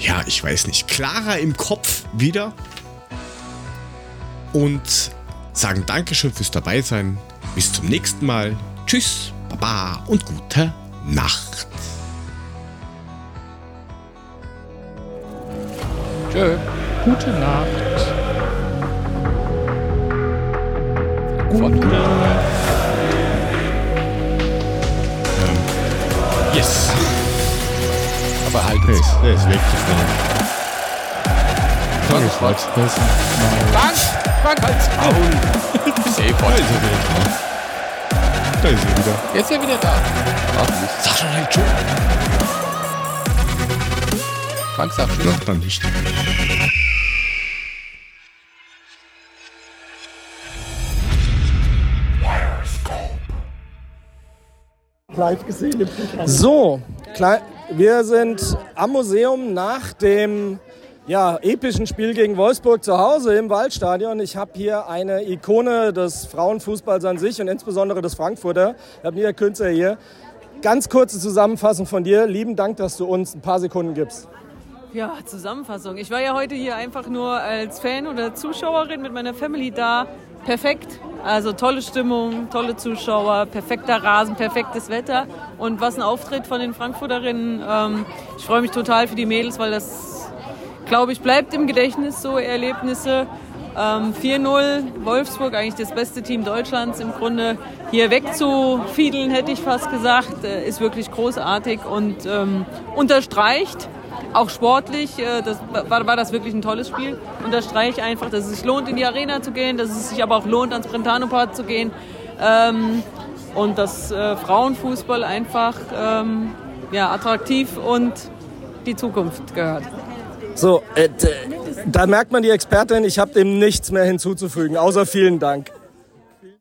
ja, ich weiß nicht, klarer im Kopf wieder. Und sagen Dankeschön fürs Dabeisein. Bis zum nächsten Mal. Tschüss, Baba und gute Nacht. Tschö. Gute Nacht. Gute Nacht. Aber halt. Der ist, der ist weggefallen. Frank ist was. Frank! Frank, halt's Maul! Safe, da ist er wieder da. Da ist er wieder. Jetzt ist er wieder da. Ach, nicht. Sag schon halt schon. Frank sagt schon. Noch dann nicht. Live gesehen im Programm. So, wir sind am Museum nach dem ja, epischen Spiel gegen Wolfsburg zu Hause im Waldstadion. Ich habe hier eine Ikone des Frauenfußballs an sich und insbesondere des Frankfurter. Ich habe Nia Künzer hier. Ganz kurze Zusammenfassung von dir. Lieben Dank, dass du uns ein paar Sekunden gibst. Ja, Zusammenfassung. Ich war ja heute hier einfach nur als Fan oder Zuschauerin mit meiner Family da. Perfekt. Also tolle Stimmung, tolle Zuschauer, perfekter Rasen, perfektes Wetter. Und was ein Auftritt von den Frankfurterinnen. Ähm, ich freue mich total für die Mädels, weil das, glaube ich, bleibt im Gedächtnis so Erlebnisse. Ähm, 4-0, Wolfsburg, eigentlich das beste Team Deutschlands im Grunde. Hier wegzufiedeln, hätte ich fast gesagt, äh, ist wirklich großartig und ähm, unterstreicht, auch sportlich, äh, das, war, war das wirklich ein tolles Spiel. Unterstreiche einfach, dass es sich lohnt, in die Arena zu gehen, dass es sich aber auch lohnt, ans Brentano Park zu gehen. Ähm, und dass äh, Frauenfußball einfach ähm, ja, attraktiv und die Zukunft gehört. So, äh, da merkt man die Expertin, ich habe dem nichts mehr hinzuzufügen, außer vielen Dank.